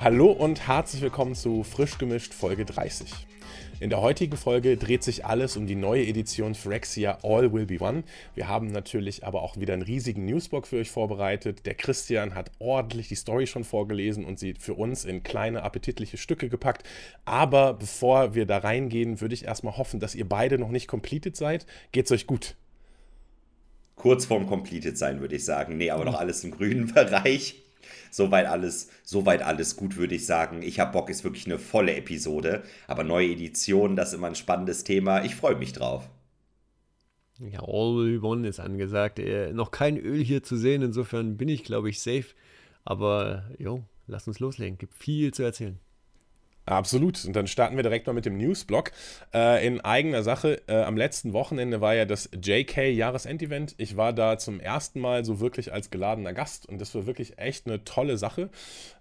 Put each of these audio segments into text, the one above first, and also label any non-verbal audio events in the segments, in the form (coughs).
Hallo und herzlich willkommen zu Frisch gemischt Folge 30. In der heutigen Folge dreht sich alles um die neue Edition Phyrexia All Will Be One. Wir haben natürlich aber auch wieder einen riesigen Newsblock für euch vorbereitet. Der Christian hat ordentlich die Story schon vorgelesen und sie für uns in kleine appetitliche Stücke gepackt. Aber bevor wir da reingehen, würde ich erstmal hoffen, dass ihr beide noch nicht completed seid. Geht's euch gut? Kurz vorm completed sein, würde ich sagen. Nee, aber noch alles im grünen (laughs) Bereich. Soweit alles, soweit alles gut, würde ich sagen. Ich habe Bock, ist wirklich eine volle Episode. Aber neue Edition, das ist immer ein spannendes Thema. Ich freue mich drauf. Ja, All One ist angesagt. Äh, noch kein Öl hier zu sehen, insofern bin ich, glaube ich, safe. Aber jo, lass uns loslegen. Gibt viel zu erzählen. Absolut. Und dann starten wir direkt mal mit dem Newsblock. Äh, in eigener Sache, äh, am letzten Wochenende war ja das JK-Jahresendevent. Ich war da zum ersten Mal so wirklich als geladener Gast und das war wirklich echt eine tolle Sache.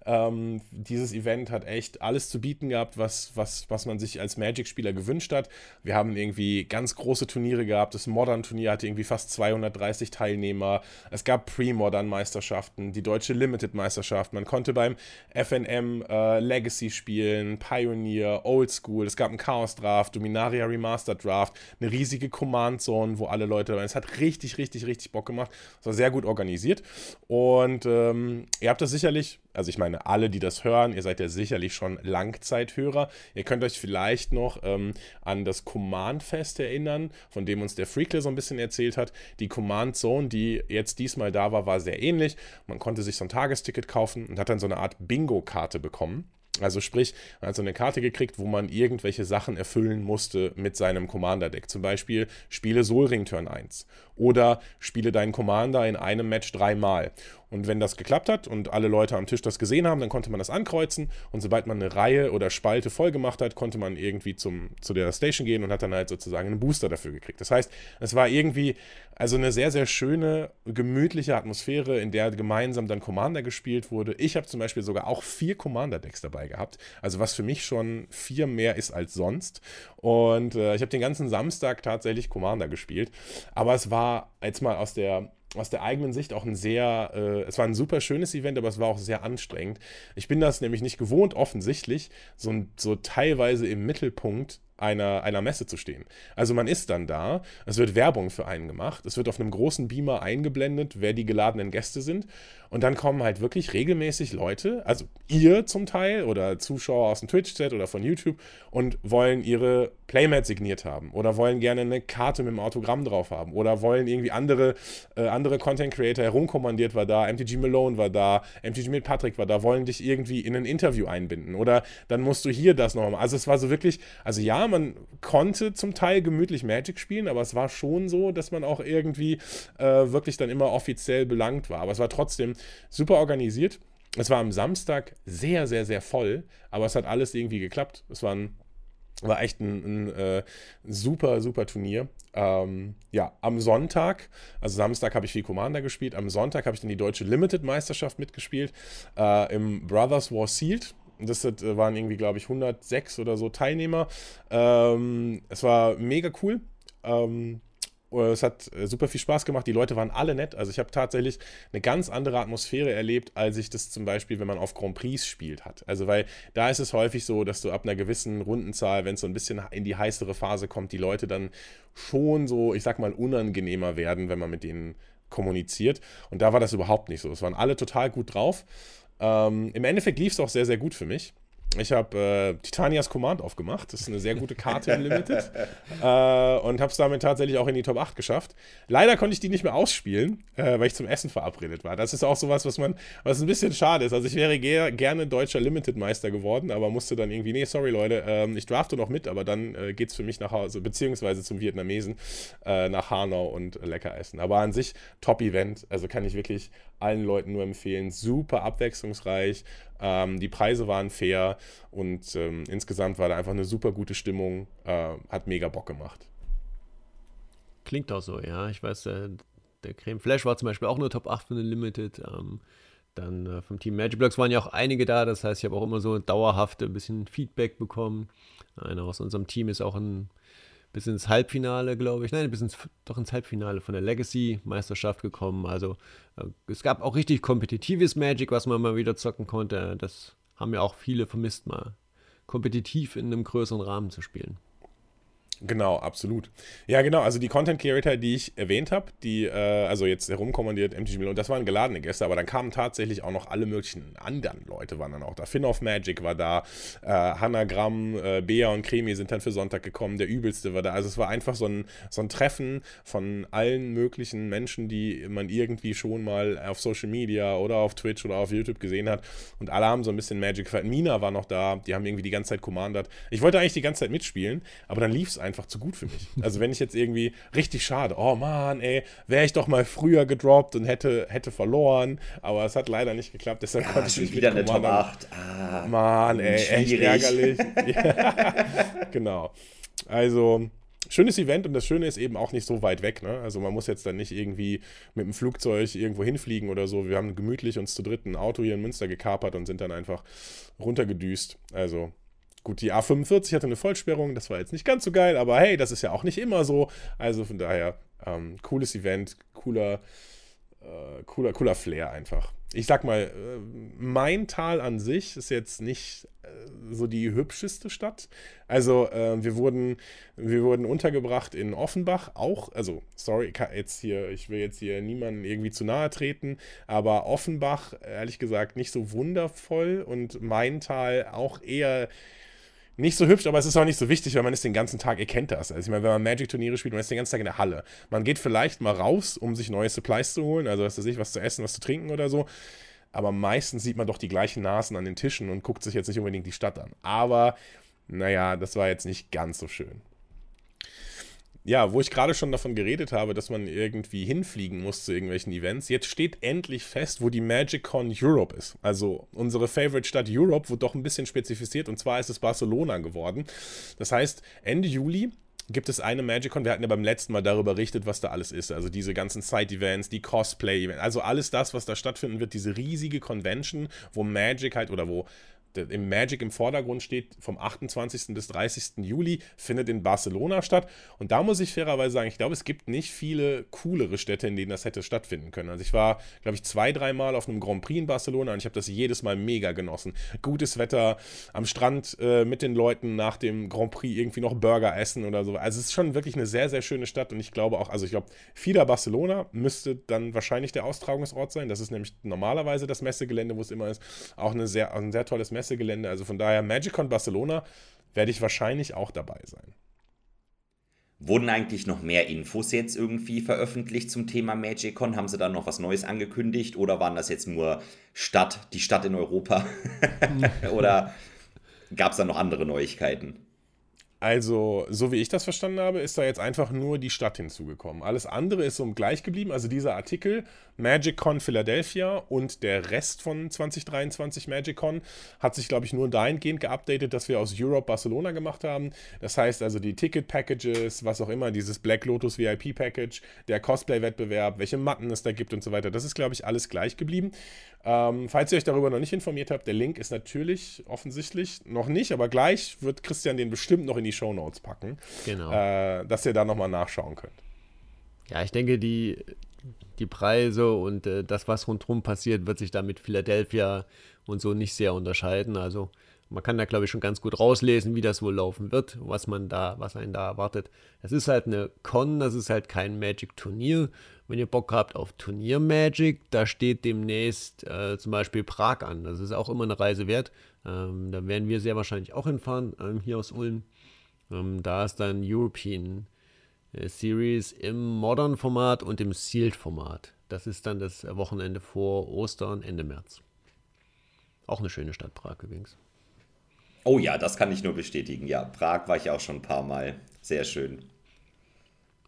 Ähm, dieses Event hat echt alles zu bieten gehabt, was, was, was man sich als Magic-Spieler gewünscht hat. Wir haben irgendwie ganz große Turniere gehabt. Das Modern-Turnier hatte irgendwie fast 230 Teilnehmer. Es gab Pre-Modern-Meisterschaften, die deutsche Limited-Meisterschaft. Man konnte beim FNM äh, Legacy spielen, Pioneer, Old School. Es gab einen Chaos Draft, Dominaria Remastered Draft, eine riesige Command Zone, wo alle Leute waren. Es hat richtig, richtig, richtig Bock gemacht. Es war sehr gut organisiert. Und ähm, ihr habt das sicherlich also ich meine, alle, die das hören, ihr seid ja sicherlich schon Langzeithörer. Ihr könnt euch vielleicht noch ähm, an das Command-Fest erinnern, von dem uns der Freakler so ein bisschen erzählt hat. Die Command Zone, die jetzt diesmal da war, war sehr ähnlich. Man konnte sich so ein Tagesticket kaufen und hat dann so eine Art Bingo-Karte bekommen. Also sprich, man hat so eine Karte gekriegt, wo man irgendwelche Sachen erfüllen musste mit seinem Commander-Deck. Zum Beispiel spiele Solring Turn 1 oder spiele deinen Commander in einem Match dreimal. Und wenn das geklappt hat und alle Leute am Tisch das gesehen haben, dann konnte man das ankreuzen. Und sobald man eine Reihe oder Spalte voll gemacht hat, konnte man irgendwie zum, zu der Station gehen und hat dann halt sozusagen einen Booster dafür gekriegt. Das heißt, es war irgendwie also eine sehr, sehr schöne, gemütliche Atmosphäre, in der gemeinsam dann Commander gespielt wurde. Ich habe zum Beispiel sogar auch vier Commander-Decks dabei gehabt. Also was für mich schon vier mehr ist als sonst. Und äh, ich habe den ganzen Samstag tatsächlich Commander gespielt. Aber es war jetzt mal aus der aus der eigenen Sicht auch ein sehr, äh, es war ein super schönes Event, aber es war auch sehr anstrengend. Ich bin das nämlich nicht gewohnt, offensichtlich, so, so teilweise im Mittelpunkt einer, einer Messe zu stehen. Also man ist dann da, es wird Werbung für einen gemacht, es wird auf einem großen Beamer eingeblendet, wer die geladenen Gäste sind und dann kommen halt wirklich regelmäßig Leute, also ihr zum Teil oder Zuschauer aus dem Twitch-Chat oder von YouTube und wollen ihre Playmat signiert haben oder wollen gerne eine Karte mit einem Autogramm drauf haben oder wollen irgendwie andere, äh, andere Content-Creator herumkommandiert war da, MTG Malone war da, MTG mit Patrick war da, wollen dich irgendwie in ein Interview einbinden oder dann musst du hier das nochmal. Also es war so wirklich, also ja, man konnte zum Teil gemütlich Magic spielen, aber es war schon so, dass man auch irgendwie äh, wirklich dann immer offiziell belangt war. Aber es war trotzdem super organisiert. Es war am Samstag sehr, sehr, sehr voll, aber es hat alles irgendwie geklappt. Es war, ein, war echt ein, ein äh, super, super Turnier. Ähm, ja, am Sonntag, also Samstag habe ich viel Commander gespielt, am Sonntag habe ich dann die deutsche Limited-Meisterschaft mitgespielt äh, im Brothers War Sealed. Das äh, waren irgendwie, glaube ich, 106 oder so Teilnehmer. Ähm, es war mega cool. Ähm, es hat äh, super viel Spaß gemacht. Die Leute waren alle nett. Also ich habe tatsächlich eine ganz andere Atmosphäre erlebt, als ich das zum Beispiel, wenn man auf Grand Prix spielt, hat. Also weil da ist es häufig so, dass du ab einer gewissen Rundenzahl, wenn es so ein bisschen in die heißere Phase kommt, die Leute dann schon so, ich sag mal, unangenehmer werden, wenn man mit denen kommuniziert. Und da war das überhaupt nicht so. Es waren alle total gut drauf. Ähm, Im Endeffekt lief es auch sehr, sehr gut für mich. Ich habe äh, Titanias Command aufgemacht. Das ist eine sehr gute Karte im Limited. (laughs) äh, und habe es damit tatsächlich auch in die Top 8 geschafft. Leider konnte ich die nicht mehr ausspielen, äh, weil ich zum Essen verabredet war. Das ist auch sowas, was man, was ein bisschen schade ist. Also ich wäre ger gerne deutscher Limited-Meister geworden, aber musste dann irgendwie, nee, sorry Leute, ähm, ich drafte noch mit, aber dann äh, geht es für mich nach Hause, beziehungsweise zum Vietnamesen äh, nach Hanau und lecker essen. Aber an sich Top-Event. Also kann ich wirklich allen Leuten nur empfehlen. Super abwechslungsreich. Ähm, die Preise waren fair und ähm, insgesamt war da einfach eine super gute Stimmung. Äh, hat mega Bock gemacht. Klingt auch so, ja. Ich weiß, äh, der Creme Flash war zum Beispiel auch nur Top 8 für eine Limited. Ähm, dann äh, vom Team Magic Blocks waren ja auch einige da. Das heißt, ich habe auch immer so dauerhaft ein bisschen Feedback bekommen. Einer aus unserem Team ist auch ein bis ins Halbfinale, glaube ich. Nein, bis ins, doch ins Halbfinale von der Legacy-Meisterschaft gekommen. Also äh, es gab auch richtig kompetitives Magic, was man mal wieder zocken konnte. Das haben ja auch viele vermisst, mal kompetitiv in einem größeren Rahmen zu spielen. Genau, absolut. Ja, genau. Also die Content Creator, die ich erwähnt habe, die, äh, also jetzt herumkommandiert, MTG Mill, und das waren geladene Gäste, aber dann kamen tatsächlich auch noch alle möglichen anderen Leute, waren dann auch da. Finn of Magic war da, äh, Hanagramm, äh, Bea und Kremi sind dann für Sonntag gekommen, der Übelste war da. Also es war einfach so ein, so ein Treffen von allen möglichen Menschen, die man irgendwie schon mal auf Social Media oder auf Twitch oder auf YouTube gesehen hat. Und alle haben so ein bisschen Magic gefeiert. Mina war noch da, die haben irgendwie die ganze Zeit commandert. Ich wollte eigentlich die ganze Zeit mitspielen, aber dann lief es einfach zu gut für mich. Also wenn ich jetzt irgendwie richtig schade, oh Mann, ey, wäre ich doch mal früher gedroppt und hätte, hätte verloren, aber es hat leider nicht geklappt, deshalb Ja, konnte ich nicht wieder eine. Top 8. Ah, Mann, ey, echt schwierig. ärgerlich. (laughs) ja, genau. Also, schönes Event und das Schöne ist eben auch nicht so weit weg. Ne? Also man muss jetzt dann nicht irgendwie mit dem Flugzeug irgendwo hinfliegen oder so. Wir haben gemütlich uns zu dritt ein Auto hier in Münster gekapert und sind dann einfach runtergedüst. Also gut, die A45 hatte eine Vollsperrung, das war jetzt nicht ganz so geil, aber hey, das ist ja auch nicht immer so. Also von daher, ähm, cooles Event, cooler, äh, cooler, cooler Flair einfach. Ich sag mal, äh, mein Tal an sich ist jetzt nicht äh, so die hübscheste Stadt. Also äh, wir wurden, wir wurden untergebracht in Offenbach, auch, also sorry, jetzt hier, ich will jetzt hier niemanden irgendwie zu nahe treten, aber Offenbach, ehrlich gesagt, nicht so wundervoll und mein Tal auch eher nicht so hübsch, aber es ist auch nicht so wichtig, weil man ist den ganzen Tag, ihr kennt das. Also ich meine, wenn man Magic-Turniere spielt, man ist den ganzen Tag in der Halle. Man geht vielleicht mal raus, um sich neue Supplies zu holen, also was weiß ich, was zu essen, was zu trinken oder so. Aber meistens sieht man doch die gleichen Nasen an den Tischen und guckt sich jetzt nicht unbedingt die Stadt an. Aber, naja, das war jetzt nicht ganz so schön. Ja, wo ich gerade schon davon geredet habe, dass man irgendwie hinfliegen muss zu irgendwelchen Events. Jetzt steht endlich fest, wo die MagicCon Europe ist. Also unsere Favorite Stadt Europe wurde doch ein bisschen spezifiziert und zwar ist es Barcelona geworden. Das heißt, Ende Juli gibt es eine MagicCon. Wir hatten ja beim letzten Mal darüber berichtet, was da alles ist. Also diese ganzen Side-Events, die Cosplay-Events, also alles das, was da stattfinden wird, diese riesige Convention, wo Magic halt oder wo im Magic im Vordergrund steht, vom 28. bis 30. Juli, findet in Barcelona statt. Und da muss ich fairerweise sagen, ich glaube, es gibt nicht viele coolere Städte, in denen das hätte stattfinden können. Also ich war, glaube ich, zwei, dreimal auf einem Grand Prix in Barcelona und ich habe das jedes Mal mega genossen. Gutes Wetter, am Strand äh, mit den Leuten nach dem Grand Prix irgendwie noch Burger essen oder so. Also es ist schon wirklich eine sehr, sehr schöne Stadt und ich glaube auch, also ich glaube, FIDA Barcelona müsste dann wahrscheinlich der Austragungsort sein. Das ist nämlich normalerweise das Messegelände, wo es immer ist. Auch eine sehr, ein sehr tolles Messegelände. Also von daher, MagicCon Barcelona werde ich wahrscheinlich auch dabei sein. Wurden eigentlich noch mehr Infos jetzt irgendwie veröffentlicht zum Thema MagicCon? Haben sie da noch was Neues angekündigt oder waren das jetzt nur Stadt, die Stadt in Europa? (laughs) oder gab es da noch andere Neuigkeiten? Also, so wie ich das verstanden habe, ist da jetzt einfach nur die Stadt hinzugekommen. Alles andere ist so gleich geblieben. Also dieser Artikel, MagicCon Philadelphia und der Rest von 2023 MagicCon hat sich, glaube ich, nur dahingehend geupdatet, dass wir aus Europe Barcelona gemacht haben. Das heißt also die Ticket-Packages, was auch immer, dieses Black Lotus VIP-Package, der Cosplay-Wettbewerb, welche Matten es da gibt und so weiter. Das ist, glaube ich, alles gleich geblieben. Ähm, falls ihr euch darüber noch nicht informiert habt, der Link ist natürlich offensichtlich noch nicht, aber gleich wird Christian den bestimmt noch in die Show Notes packen, Genau. äh, dass ihr da nochmal nachschauen könnt. Ja, ich denke, die, die Preise und äh, das, was rundherum passiert, wird sich da mit Philadelphia und so nicht sehr unterscheiden. Also man kann da, glaube ich, schon ganz gut rauslesen, wie das wohl laufen wird, was man da, was einen da erwartet. Es ist halt eine Con, das ist halt kein Magic-Turnier. Wenn ihr Bock habt auf Turnier-Magic, da steht demnächst äh, zum Beispiel Prag an. Das ist auch immer eine Reise wert. Ähm, da werden wir sehr wahrscheinlich auch hinfahren, ähm, hier aus Ulm. Ähm, da ist dann European äh, Series im Modern-Format und im Sealed-Format. Das ist dann das Wochenende vor Ostern, Ende März. Auch eine schöne Stadt, Prag übrigens. Oh ja, das kann ich nur bestätigen. Ja, Prag war ich auch schon ein paar Mal. Sehr schön.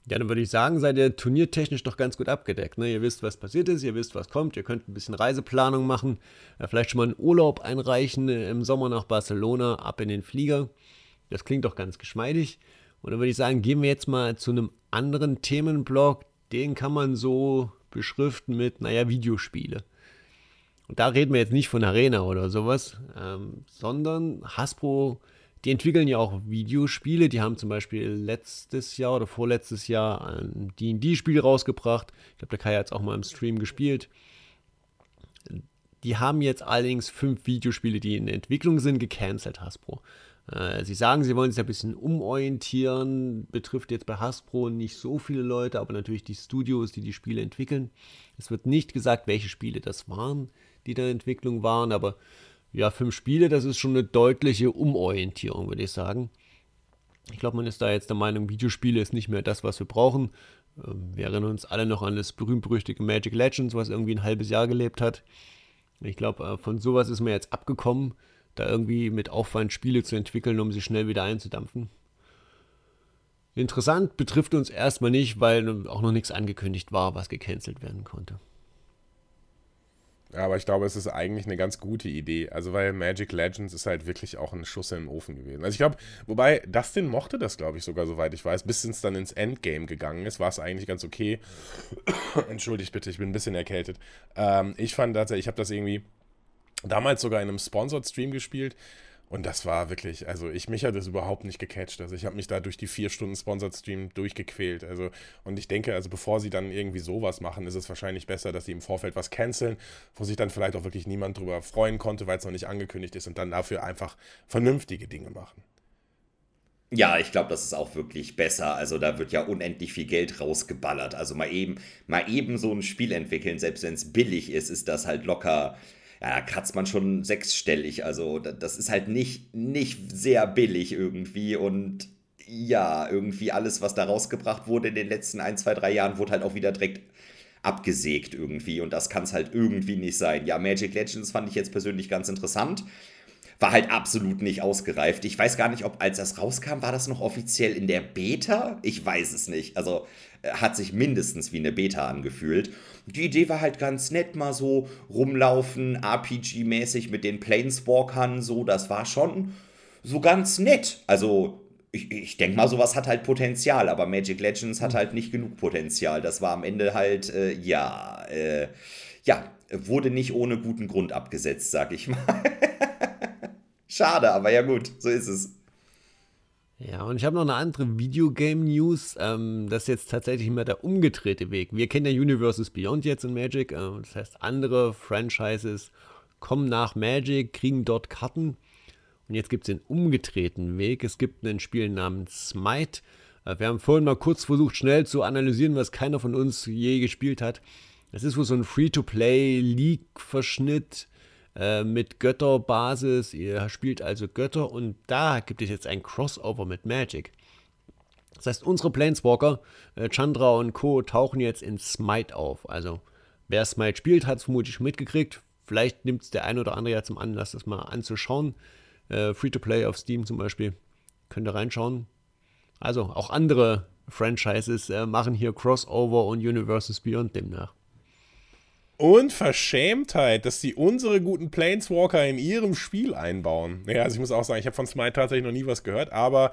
Ja, dann würde ich sagen, seid ihr turniertechnisch doch ganz gut abgedeckt. Ne? Ihr wisst, was passiert ist, ihr wisst, was kommt, ihr könnt ein bisschen Reiseplanung machen, äh, vielleicht schon mal einen Urlaub einreichen äh, im Sommer nach Barcelona, ab in den Flieger. Das klingt doch ganz geschmeidig. Und dann würde ich sagen, gehen wir jetzt mal zu einem anderen Themenblock. Den kann man so beschriften mit, naja, Videospiele. Und da reden wir jetzt nicht von Arena oder sowas, ähm, sondern Hasbro, die entwickeln ja auch Videospiele. Die haben zum Beispiel letztes Jahr oder vorletztes Jahr ein D&D-Spiel rausgebracht. Ich glaube, der Kai hat es auch mal im Stream gespielt. Die haben jetzt allerdings fünf Videospiele, die in Entwicklung sind, gecancelt, Hasbro. Äh, sie sagen, sie wollen sich ein bisschen umorientieren, betrifft jetzt bei Hasbro nicht so viele Leute, aber natürlich die Studios, die die Spiele entwickeln. Es wird nicht gesagt, welche Spiele das waren, die da in Entwicklung waren, aber ja, fünf Spiele, das ist schon eine deutliche Umorientierung, würde ich sagen. Ich glaube, man ist da jetzt der Meinung, Videospiele ist nicht mehr das, was wir brauchen. Ähm, wir erinnern uns alle noch an das berühmt-berüchtigte Magic Legends, was irgendwie ein halbes Jahr gelebt hat. Ich glaube, äh, von sowas ist man jetzt abgekommen, da irgendwie mit Aufwand Spiele zu entwickeln, um sie schnell wieder einzudampfen. Interessant betrifft uns erstmal nicht, weil auch noch nichts angekündigt war, was gecancelt werden konnte. Aber ich glaube, es ist eigentlich eine ganz gute Idee. Also, weil Magic Legends ist halt wirklich auch ein Schuss im Ofen gewesen. Also, ich glaube, wobei Dustin mochte das, glaube ich, sogar, soweit ich weiß, bis es dann ins Endgame gegangen ist, war es eigentlich ganz okay. (coughs) Entschuldigt bitte, ich bin ein bisschen erkältet. Ähm, ich fand tatsächlich, ich habe das irgendwie damals sogar in einem Sponsored Stream gespielt und das war wirklich, also ich, mich hat das überhaupt nicht gecatcht. Also ich habe mich da durch die vier Stunden Sponsored Stream durchgequält. Also, und ich denke, also bevor sie dann irgendwie sowas machen, ist es wahrscheinlich besser, dass sie im Vorfeld was canceln, wo sich dann vielleicht auch wirklich niemand drüber freuen konnte, weil es noch nicht angekündigt ist und dann dafür einfach vernünftige Dinge machen. Ja, ich glaube, das ist auch wirklich besser. Also da wird ja unendlich viel Geld rausgeballert. Also mal eben, mal eben so ein Spiel entwickeln, selbst wenn es billig ist, ist das halt locker ja, da kratzt man schon sechsstellig. Also das ist halt nicht, nicht sehr billig irgendwie und ja, irgendwie alles, was da rausgebracht wurde in den letzten ein, zwei, drei Jahren, wurde halt auch wieder direkt abgesägt irgendwie und das kann es halt irgendwie nicht sein. Ja, Magic Legends fand ich jetzt persönlich ganz interessant. War halt absolut nicht ausgereift. Ich weiß gar nicht, ob als das rauskam, war das noch offiziell in der Beta? Ich weiß es nicht. Also äh, hat sich mindestens wie eine Beta angefühlt. Die Idee war halt ganz nett, mal so rumlaufen, RPG-mäßig mit den Planeswalkern, so, das war schon so ganz nett. Also, ich, ich denke mal, sowas hat halt Potenzial, aber Magic Legends hat halt nicht genug Potenzial. Das war am Ende halt, äh, ja, äh, ja, wurde nicht ohne guten Grund abgesetzt, sag ich mal. (laughs) Schade, aber ja gut, so ist es. Ja, und ich habe noch eine andere Videogame-News. Ähm, das ist jetzt tatsächlich immer der umgedrehte Weg. Wir kennen ja Universes Beyond jetzt in Magic. Äh, das heißt, andere Franchises kommen nach Magic, kriegen dort Karten. Und jetzt gibt es den umgedrehten Weg. Es gibt ein Spiel namens Smite. Äh, wir haben vorhin mal kurz versucht, schnell zu analysieren, was keiner von uns je gespielt hat. Es ist wohl so ein Free-to-Play-League-Verschnitt äh, mit Götterbasis. Ihr spielt also Götter und da gibt es jetzt ein Crossover mit Magic. Das heißt, unsere Planeswalker, äh, Chandra und Co., tauchen jetzt in Smite auf. Also, wer Smite spielt, hat es vermutlich mitgekriegt. Vielleicht nimmt es der ein oder andere ja zum Anlass, das mal anzuschauen. Äh, Free-to-Play auf Steam zum Beispiel. Könnt ihr reinschauen. Also, auch andere Franchises äh, machen hier Crossover und Universes Beyond demnach. Unverschämtheit, dass sie unsere guten Planeswalker in ihrem Spiel einbauen. Ja, also ich muss auch sagen, ich habe von Smite tatsächlich noch nie was gehört, aber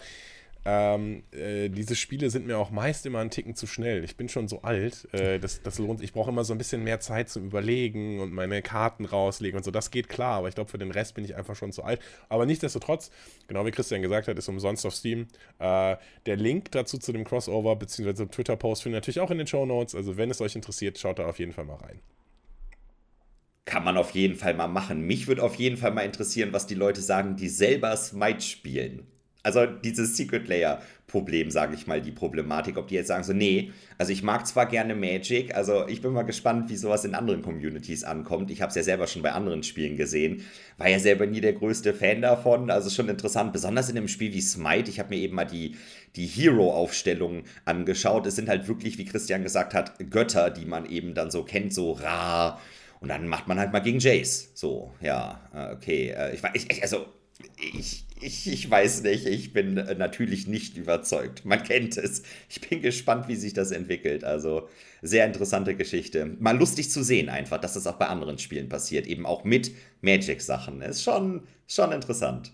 ähm, äh, diese Spiele sind mir auch meist immer einen Ticken zu schnell. Ich bin schon so alt, äh, das, das lohnt Ich brauche immer so ein bisschen mehr Zeit zum Überlegen und meine Karten rauslegen und so. Das geht klar, aber ich glaube, für den Rest bin ich einfach schon zu alt. Aber nichtsdestotrotz, genau wie Christian gesagt hat, ist umsonst auf Steam. Äh, der Link dazu zu dem Crossover bzw. zum Twitter-Post findet ihr natürlich auch in den Show Notes. Also, wenn es euch interessiert, schaut da auf jeden Fall mal rein kann man auf jeden Fall mal machen. Mich würde auf jeden Fall mal interessieren, was die Leute sagen, die selber Smite spielen. Also dieses Secret Layer Problem, sage ich mal, die Problematik, ob die jetzt sagen so, nee, also ich mag zwar gerne Magic, also ich bin mal gespannt, wie sowas in anderen Communities ankommt. Ich habe es ja selber schon bei anderen Spielen gesehen, war ja selber nie der größte Fan davon, also schon interessant, besonders in einem Spiel wie Smite. Ich habe mir eben mal die, die Hero-Aufstellung angeschaut. Es sind halt wirklich, wie Christian gesagt hat, Götter, die man eben dann so kennt, so rar, und dann macht man halt mal gegen Jace. So, ja, äh, okay. Äh, ich, ich, also, ich, ich, ich weiß nicht. Ich bin äh, natürlich nicht überzeugt. Man kennt es. Ich bin gespannt, wie sich das entwickelt. Also, sehr interessante Geschichte. Mal lustig zu sehen, einfach, dass das auch bei anderen Spielen passiert. Eben auch mit Magic-Sachen. Ist schon, schon interessant.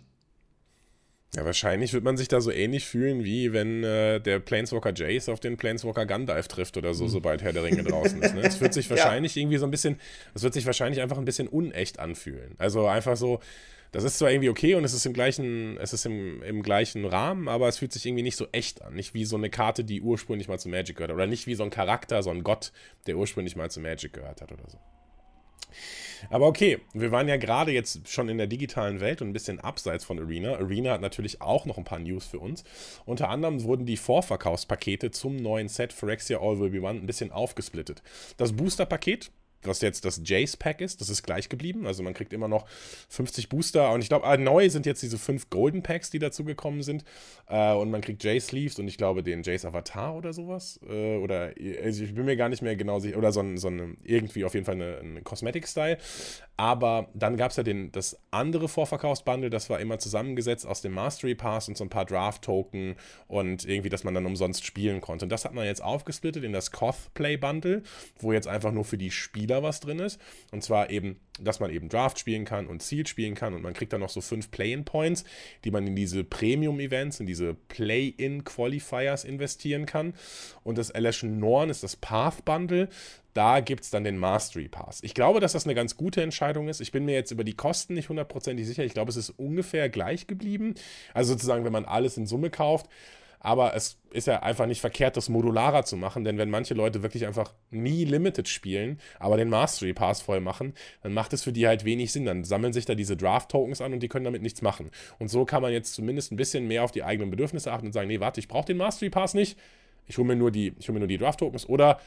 Ja, wahrscheinlich wird man sich da so ähnlich fühlen, wie wenn äh, der Planeswalker Jace auf den Planeswalker Gandalf trifft oder so, mhm. sobald Herr der Ringe draußen ist. Ne? (laughs) Es wird sich wahrscheinlich ja. irgendwie so ein bisschen, es wird sich wahrscheinlich einfach ein bisschen unecht anfühlen. Also einfach so, das ist zwar irgendwie okay und es ist im gleichen, es ist im, im gleichen Rahmen, aber es fühlt sich irgendwie nicht so echt an. Nicht wie so eine Karte, die ursprünglich mal zu Magic gehört. Oder nicht wie so ein Charakter, so ein Gott, der ursprünglich mal zu Magic gehört hat oder so. Aber okay, wir waren ja gerade jetzt schon in der digitalen Welt und ein bisschen abseits von Arena. Arena hat natürlich auch noch ein paar News für uns. Unter anderem wurden die Vorverkaufspakete zum neuen Set Phyrexia All Will Be One ein bisschen aufgesplittet. Das Booster-Paket was jetzt das Jace Pack ist, das ist gleich geblieben. Also man kriegt immer noch 50 Booster. Und ich glaube, ah, neu sind jetzt diese fünf Golden Packs, die dazugekommen sind. Äh, und man kriegt Jace Sleeves und ich glaube den Jace Avatar oder sowas. Äh, oder also ich bin mir gar nicht mehr genau sicher. Oder so so ein irgendwie auf jeden Fall ein Cosmetic-Style. Aber dann gab es ja den, das andere Vorverkaufsbundle, das war immer zusammengesetzt aus dem Mastery Pass und so ein paar Draft-Token und irgendwie, dass man dann umsonst spielen konnte. Und das hat man jetzt aufgesplittet in das Cosplay-Bundle, wo jetzt einfach nur für die Spieler was drin ist. Und zwar eben, dass man eben Draft spielen kann und Sealed spielen kann. Und man kriegt dann noch so fünf Play-In-Points, die man in diese Premium-Events, in diese Play-In-Qualifiers investieren kann. Und das Election Norn ist das Path-Bundle. Da gibt es dann den Mastery Pass. Ich glaube, dass das eine ganz gute Entscheidung ist. Ich bin mir jetzt über die Kosten nicht hundertprozentig sicher. Ich glaube, es ist ungefähr gleich geblieben. Also sozusagen, wenn man alles in Summe kauft. Aber es ist ja einfach nicht verkehrt, das modularer zu machen, denn wenn manche Leute wirklich einfach nie Limited spielen, aber den Mastery Pass voll machen, dann macht es für die halt wenig Sinn. Dann sammeln sich da diese Draft-Tokens an und die können damit nichts machen. Und so kann man jetzt zumindest ein bisschen mehr auf die eigenen Bedürfnisse achten und sagen, nee, warte, ich brauche den Mastery Pass nicht. Ich hole mir nur die, die Draft-Tokens oder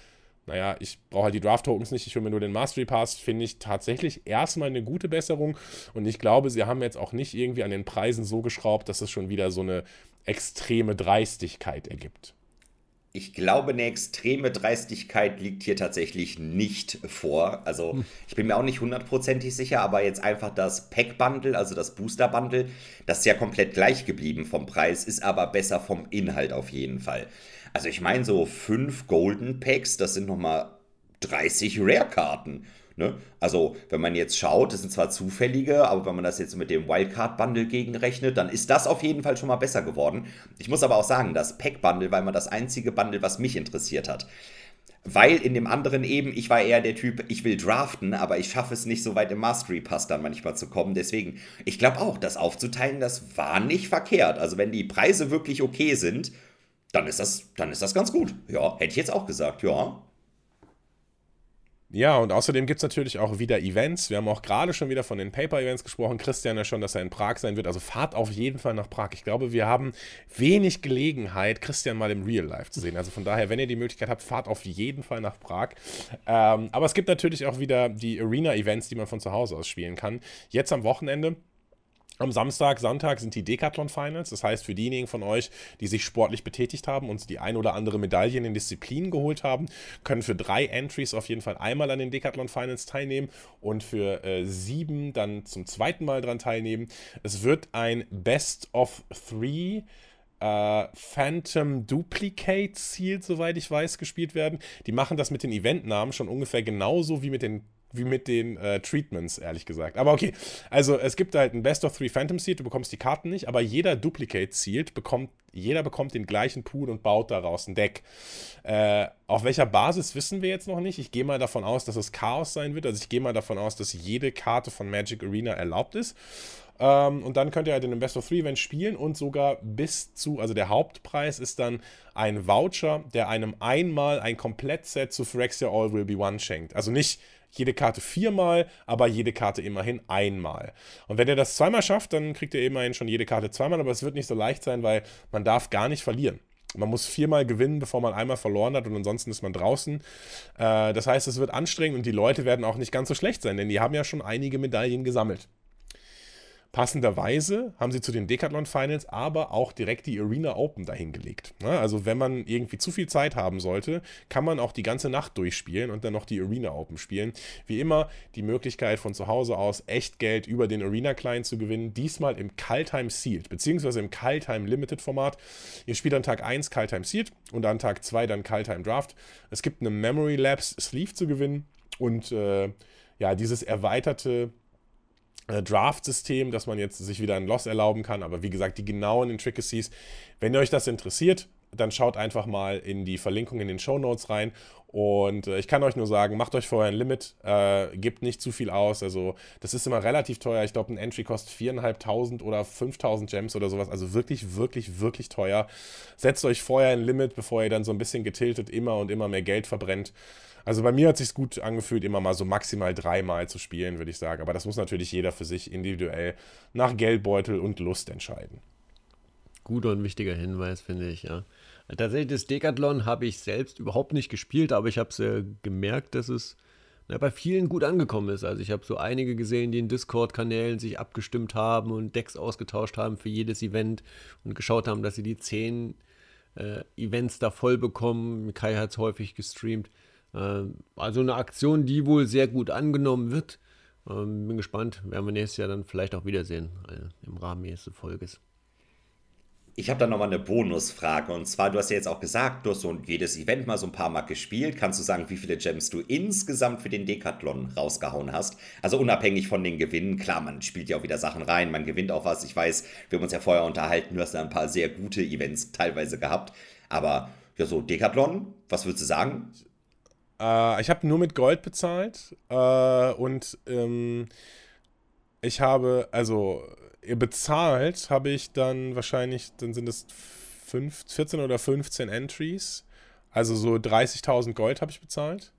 naja, ich brauche halt die Draft-Tokens nicht, ich hole mir nur den Mastery Pass, finde ich tatsächlich erstmal eine gute Besserung. Und ich glaube, sie haben jetzt auch nicht irgendwie an den Preisen so geschraubt, dass es schon wieder so eine extreme Dreistigkeit ergibt. Ich glaube, eine extreme Dreistigkeit liegt hier tatsächlich nicht vor. Also, hm. ich bin mir auch nicht hundertprozentig sicher, aber jetzt einfach das Pack-Bundle, also das Booster-Bundle, das ist ja komplett gleich geblieben vom Preis, ist aber besser vom Inhalt auf jeden Fall. Also ich meine, so fünf Golden Packs, das sind nochmal 30 Rare-Karten. Ne? Also, wenn man jetzt schaut, das sind zwar zufällige, aber wenn man das jetzt mit dem Wildcard-Bundle gegenrechnet, dann ist das auf jeden Fall schon mal besser geworden. Ich muss aber auch sagen, das Pack-Bundle war immer das einzige Bundle, was mich interessiert hat. Weil in dem anderen eben, ich war eher der Typ, ich will draften, aber ich schaffe es nicht so weit im Mastery Pass dann manchmal zu kommen. Deswegen, ich glaube auch, das aufzuteilen, das war nicht verkehrt. Also wenn die Preise wirklich okay sind dann ist das, dann ist das ganz gut. Ja, hätte ich jetzt auch gesagt, ja. Ja, und außerdem gibt es natürlich auch wieder Events. Wir haben auch gerade schon wieder von den Paper-Events gesprochen. Christian ja schon, dass er in Prag sein wird. Also fahrt auf jeden Fall nach Prag. Ich glaube, wir haben wenig Gelegenheit, Christian mal im Real Life zu sehen. Also von daher, wenn ihr die Möglichkeit habt, fahrt auf jeden Fall nach Prag. Ähm, aber es gibt natürlich auch wieder die Arena-Events, die man von zu Hause aus spielen kann. Jetzt am Wochenende am Samstag, Sonntag sind die Decathlon Finals. Das heißt, für diejenigen von euch, die sich sportlich betätigt haben und die ein oder andere Medaille in den Disziplinen geholt haben, können für drei Entries auf jeden Fall einmal an den Decathlon Finals teilnehmen und für äh, sieben dann zum zweiten Mal dran teilnehmen. Es wird ein Best of Three äh, Phantom Duplicate Ziel, soweit ich weiß, gespielt werden. Die machen das mit den Eventnamen schon ungefähr genauso wie mit den wie mit den äh, Treatments, ehrlich gesagt. Aber okay, also es gibt halt ein Best of Three Phantom Seed, du bekommst die Karten nicht, aber jeder Duplicate Seed bekommt, jeder bekommt den gleichen Pool und baut daraus ein Deck. Äh, auf welcher Basis wissen wir jetzt noch nicht. Ich gehe mal davon aus, dass es Chaos sein wird. Also ich gehe mal davon aus, dass jede Karte von Magic Arena erlaubt ist. Ähm, und dann könnt ihr halt in einem Best of Three Event spielen und sogar bis zu, also der Hauptpreis ist dann ein Voucher, der einem einmal ein Komplettset zu Phyrexia All Will Be One schenkt. Also nicht jede Karte viermal, aber jede Karte immerhin einmal. Und wenn ihr das zweimal schafft, dann kriegt ihr immerhin schon jede Karte zweimal, aber es wird nicht so leicht sein, weil man darf gar nicht verlieren. Man muss viermal gewinnen, bevor man einmal verloren hat und ansonsten ist man draußen. Äh, das heißt, es wird anstrengend und die Leute werden auch nicht ganz so schlecht sein, denn die haben ja schon einige Medaillen gesammelt. Passenderweise haben sie zu den Decathlon Finals aber auch direkt die Arena Open dahingelegt. Ne? Also wenn man irgendwie zu viel Zeit haben sollte, kann man auch die ganze Nacht durchspielen und dann noch die Arena Open spielen. Wie immer die Möglichkeit von zu Hause aus echt Geld über den Arena Client zu gewinnen. Diesmal im Kaltheim Sealed, beziehungsweise im Kaltheim Limited Format. Ihr spielt an Tag 1 Kaltheim Sealed und an Tag 2 dann Kaltheim Draft. Es gibt eine Memory Labs Sleeve zu gewinnen und äh, ja, dieses erweiterte Draft-System, dass man jetzt sich wieder ein Loss erlauben kann. Aber wie gesagt, die genauen Intricacies, wenn euch das interessiert, dann schaut einfach mal in die Verlinkung in den Show Notes rein. Und äh, ich kann euch nur sagen, macht euch vorher ein Limit, äh, gebt nicht zu viel aus. Also, das ist immer relativ teuer. Ich glaube, ein Entry kostet 4.500 oder 5.000 Gems oder sowas. Also wirklich, wirklich, wirklich teuer. Setzt euch vorher ein Limit, bevor ihr dann so ein bisschen getiltet immer und immer mehr Geld verbrennt. Also bei mir hat es sich gut angefühlt, immer mal so maximal dreimal zu spielen, würde ich sagen. Aber das muss natürlich jeder für sich individuell nach Geldbeutel und Lust entscheiden. Guter und wichtiger Hinweis, finde ich, ja. Tatsächlich, das Decathlon habe ich selbst überhaupt nicht gespielt, aber ich habe es äh, gemerkt, dass es na, bei vielen gut angekommen ist. Also ich habe so einige gesehen, die in Discord-Kanälen sich abgestimmt haben und Decks ausgetauscht haben für jedes Event und geschaut haben, dass sie die zehn äh, Events da voll bekommen. Kai hat es häufig gestreamt. Ähm, also eine Aktion, die wohl sehr gut angenommen wird. Ähm, bin gespannt, werden wir nächstes Jahr dann vielleicht auch wiedersehen äh, im Rahmen nächsten Folges. Ich habe da nochmal eine Bonusfrage. Und zwar, du hast ja jetzt auch gesagt, du hast so jedes Event mal so ein paar Mal gespielt. Kannst du sagen, wie viele Gems du insgesamt für den Decathlon rausgehauen hast? Also unabhängig von den Gewinnen. Klar, man spielt ja auch wieder Sachen rein, man gewinnt auch was. Ich weiß, wir haben uns ja vorher unterhalten, du hast da ein paar sehr gute Events teilweise gehabt. Aber ja, so Decathlon, was würdest du sagen? Äh, ich habe nur mit Gold bezahlt äh, und ähm, ich habe, also bezahlt habe ich dann wahrscheinlich, dann sind es 14 oder 15 Entries. Also so 30.000 Gold habe ich bezahlt.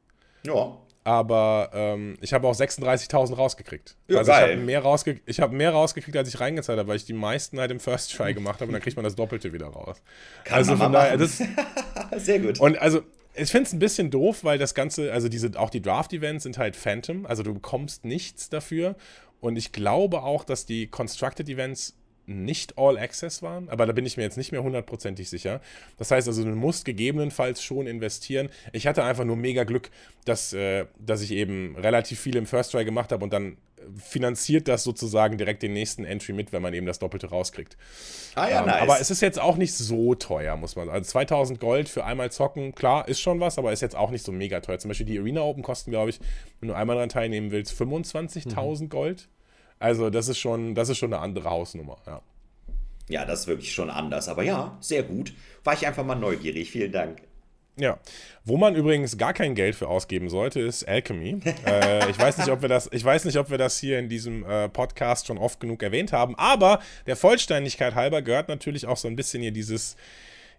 Ja. Aber ähm, ich habe auch 36.000 rausgekriegt. Ja, also geil. ich habe mehr, rausge hab mehr rausgekriegt, als ich reingezahlt habe, weil ich die meisten halt im First Try gemacht habe und dann kriegt man das Doppelte wieder raus. Kann also von daher, das, (laughs) Sehr gut. und also, ich finde es ein bisschen doof, weil das Ganze, also diese, auch die Draft-Events sind halt Phantom, also du bekommst nichts dafür. Und ich glaube auch, dass die Constructed Events nicht All Access waren, aber da bin ich mir jetzt nicht mehr hundertprozentig sicher. Das heißt also, du musst gegebenenfalls schon investieren. Ich hatte einfach nur mega Glück, dass, äh, dass ich eben relativ viel im First Try gemacht habe und dann finanziert das sozusagen direkt den nächsten Entry mit, wenn man eben das Doppelte rauskriegt. Ah ja, Ähm, nice. Aber es ist jetzt auch nicht so teuer, muss man sagen. Also 2000 Gold für einmal zocken, klar, ist schon was, aber ist jetzt auch nicht so mega teuer. Zum Beispiel die Arena Open kosten, glaube ich, wenn du einmal daran teilnehmen willst, 25.000 Gold. Also das ist schon, das ist schon eine andere Hausnummer, ja. ja, das ist wirklich schon anders. Aber ja, sehr gut. War ich einfach mal neugierig. Vielen Dank. Ja, wo man übrigens gar kein Geld für ausgeben sollte, ist Alchemy. (laughs) äh, ich, weiß nicht, ob wir das, ich weiß nicht, ob wir das hier in diesem äh, Podcast schon oft genug erwähnt haben, aber der Vollständigkeit halber gehört natürlich auch so ein bisschen hier dieses,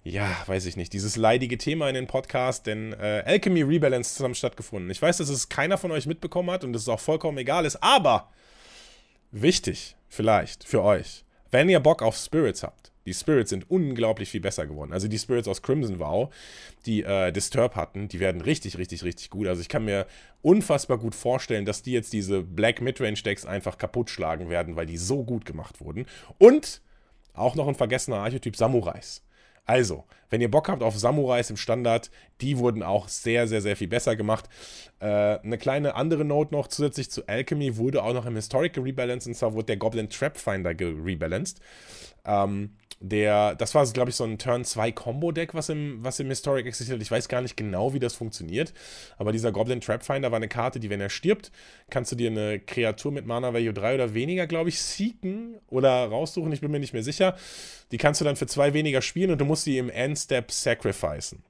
ja, weiß ich nicht, dieses leidige Thema in den Podcast, denn äh, Alchemy Rebalance zusammen stattgefunden. Ich weiß, dass es keiner von euch mitbekommen hat und es auch vollkommen egal ist, aber wichtig vielleicht für euch, wenn ihr Bock auf Spirits habt. Die Spirits sind unglaublich viel besser geworden. Also die Spirits aus Crimson Vow, die äh, Disturb hatten, die werden richtig, richtig, richtig gut. Also ich kann mir unfassbar gut vorstellen, dass die jetzt diese Black Midrange Decks einfach kaputt schlagen werden, weil die so gut gemacht wurden. Und auch noch ein vergessener Archetyp Samurais. Also, wenn ihr Bock habt auf Samurais im Standard, die wurden auch sehr, sehr, sehr viel besser gemacht. Äh, eine kleine andere Note noch zusätzlich zu Alchemy wurde auch noch im Historic gerebalanced und zwar wurde der Goblin Trapfinder gerebalanced. Ähm, der, das war, glaube ich, so ein Turn 2 Combo-Deck, was im, was im Historic existiert. Ich weiß gar nicht genau, wie das funktioniert. Aber dieser Goblin Trapfinder war eine Karte, die, wenn er stirbt, kannst du dir eine Kreatur mit Mana Value 3 oder weniger, glaube ich, seeken oder raussuchen. Ich bin mir nicht mehr sicher. Die kannst du dann für zwei weniger spielen und du musst sie im Endstep sacrificen.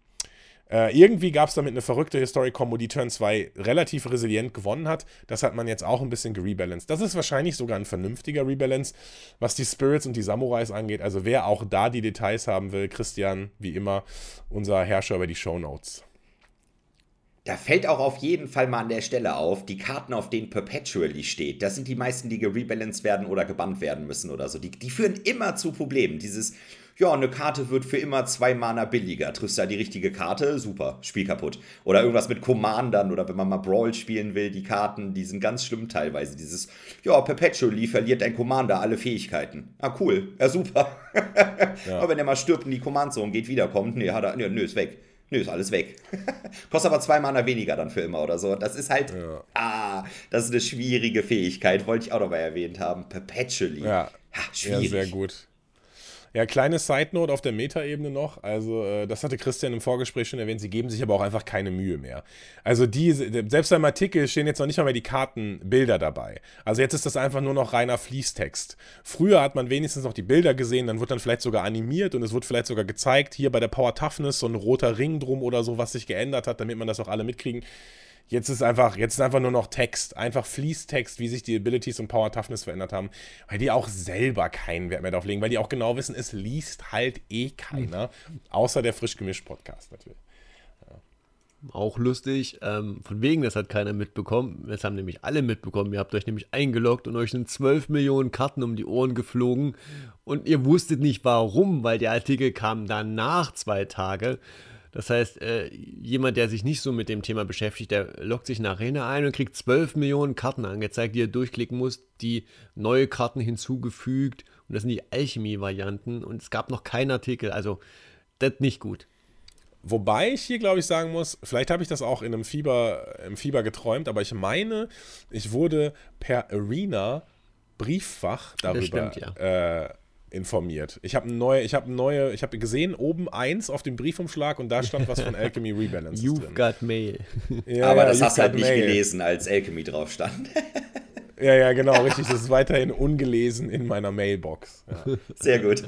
Äh, irgendwie gab es damit eine verrückte Historic-Combo, die Turn 2 relativ resilient gewonnen hat. Das hat man jetzt auch ein bisschen gerebalanced. Das ist wahrscheinlich sogar ein vernünftiger Rebalance, was die Spirits und die Samurais angeht. Also wer auch da die Details haben will, Christian, wie immer, unser Herrscher über die Show Notes. Da fällt auch auf jeden Fall mal an der Stelle auf, die Karten, auf denen Perpetually steht, das sind die meisten, die gerebalanced werden oder gebannt werden müssen oder so. Die, die führen immer zu Problemen. Dieses, ja, eine Karte wird für immer zwei Mana billiger. Triffst du da die richtige Karte? Super, Spiel kaputt. Oder irgendwas mit Commandern oder wenn man mal Brawl spielen will, die Karten, die sind ganz schlimm teilweise. Dieses, ja, Perpetually verliert dein Commander alle Fähigkeiten. Ah, cool, ja, super. Ja. Aber wenn er mal stirbt und die Command Zone geht, wiederkommt, nee, hat er, nee, nö, ist weg. Nö, ist alles weg. (laughs) Kostet aber zwei Mana weniger dann für immer oder so. Das ist halt, Ja. ah, das ist eine schwierige Fähigkeit, wollte ich auch mal erwähnt haben. Perpetually. Ja, Ha, ja schwierig. sehr gut. Ja, kleine Side-Note auf der Meta-Ebene noch. Also, äh, das hatte Christian im Vorgespräch schon erwähnt. Sie geben sich aber auch einfach keine Mühe mehr. Also, die, selbst beim Artikel stehen jetzt noch nicht mal mehr die Kartenbilder dabei. Also, jetzt ist das einfach nur noch reiner Fließtext. Früher hat man wenigstens noch die Bilder gesehen, dann wird dann vielleicht sogar animiert und es wird vielleicht sogar gezeigt, hier bei der Power Toughness so ein roter Ring drum oder so, was sich geändert hat, damit man das auch alle mitkriegen. Jetzt ist einfach, jetzt ist einfach nur noch Text, einfach Fließtext, wie sich die Abilities und Power Toughness verändert haben, weil die auch selber keinen Wert mehr drauf legen, weil die auch genau wissen, es liest halt eh keiner, außer der frisch gemischt Podcast natürlich. Auch lustig, ähm, von wegen, das hat keiner mitbekommen. Das haben nämlich alle mitbekommen. Ihr habt euch nämlich eingeloggt und euch sind 12 Millionen Karten um die Ohren geflogen und ihr wusstet nicht warum, weil der Artikel kam danach zwei Tage. Das heißt, äh, jemand, der sich nicht so mit dem Thema beschäftigt, der loggt sich in Arena ein und kriegt 12 Millionen Karten angezeigt, die er durchklicken muss, die neue Karten hinzugefügt. Und das sind die Alchemie-Varianten. Und es gab noch keinen Artikel. Also, das ist nicht gut. Wobei ich hier, glaube ich, sagen muss, vielleicht habe ich das auch in einem Fieber, im Fieber geträumt, aber ich meine, ich wurde per Arena Brieffach darüber stimmt, ja. äh, informiert. Ich habe neue, ich habe neue, ich habe gesehen oben eins auf dem Briefumschlag und da stand was von (laughs) Alchemy Rebalance You've drin. got mail. Ja, Aber ja, das hast du halt nicht mail. gelesen, als Alchemy drauf stand. (laughs) ja, ja, genau, richtig. Das ist weiterhin ungelesen in meiner Mailbox. Ja. (laughs) Sehr gut.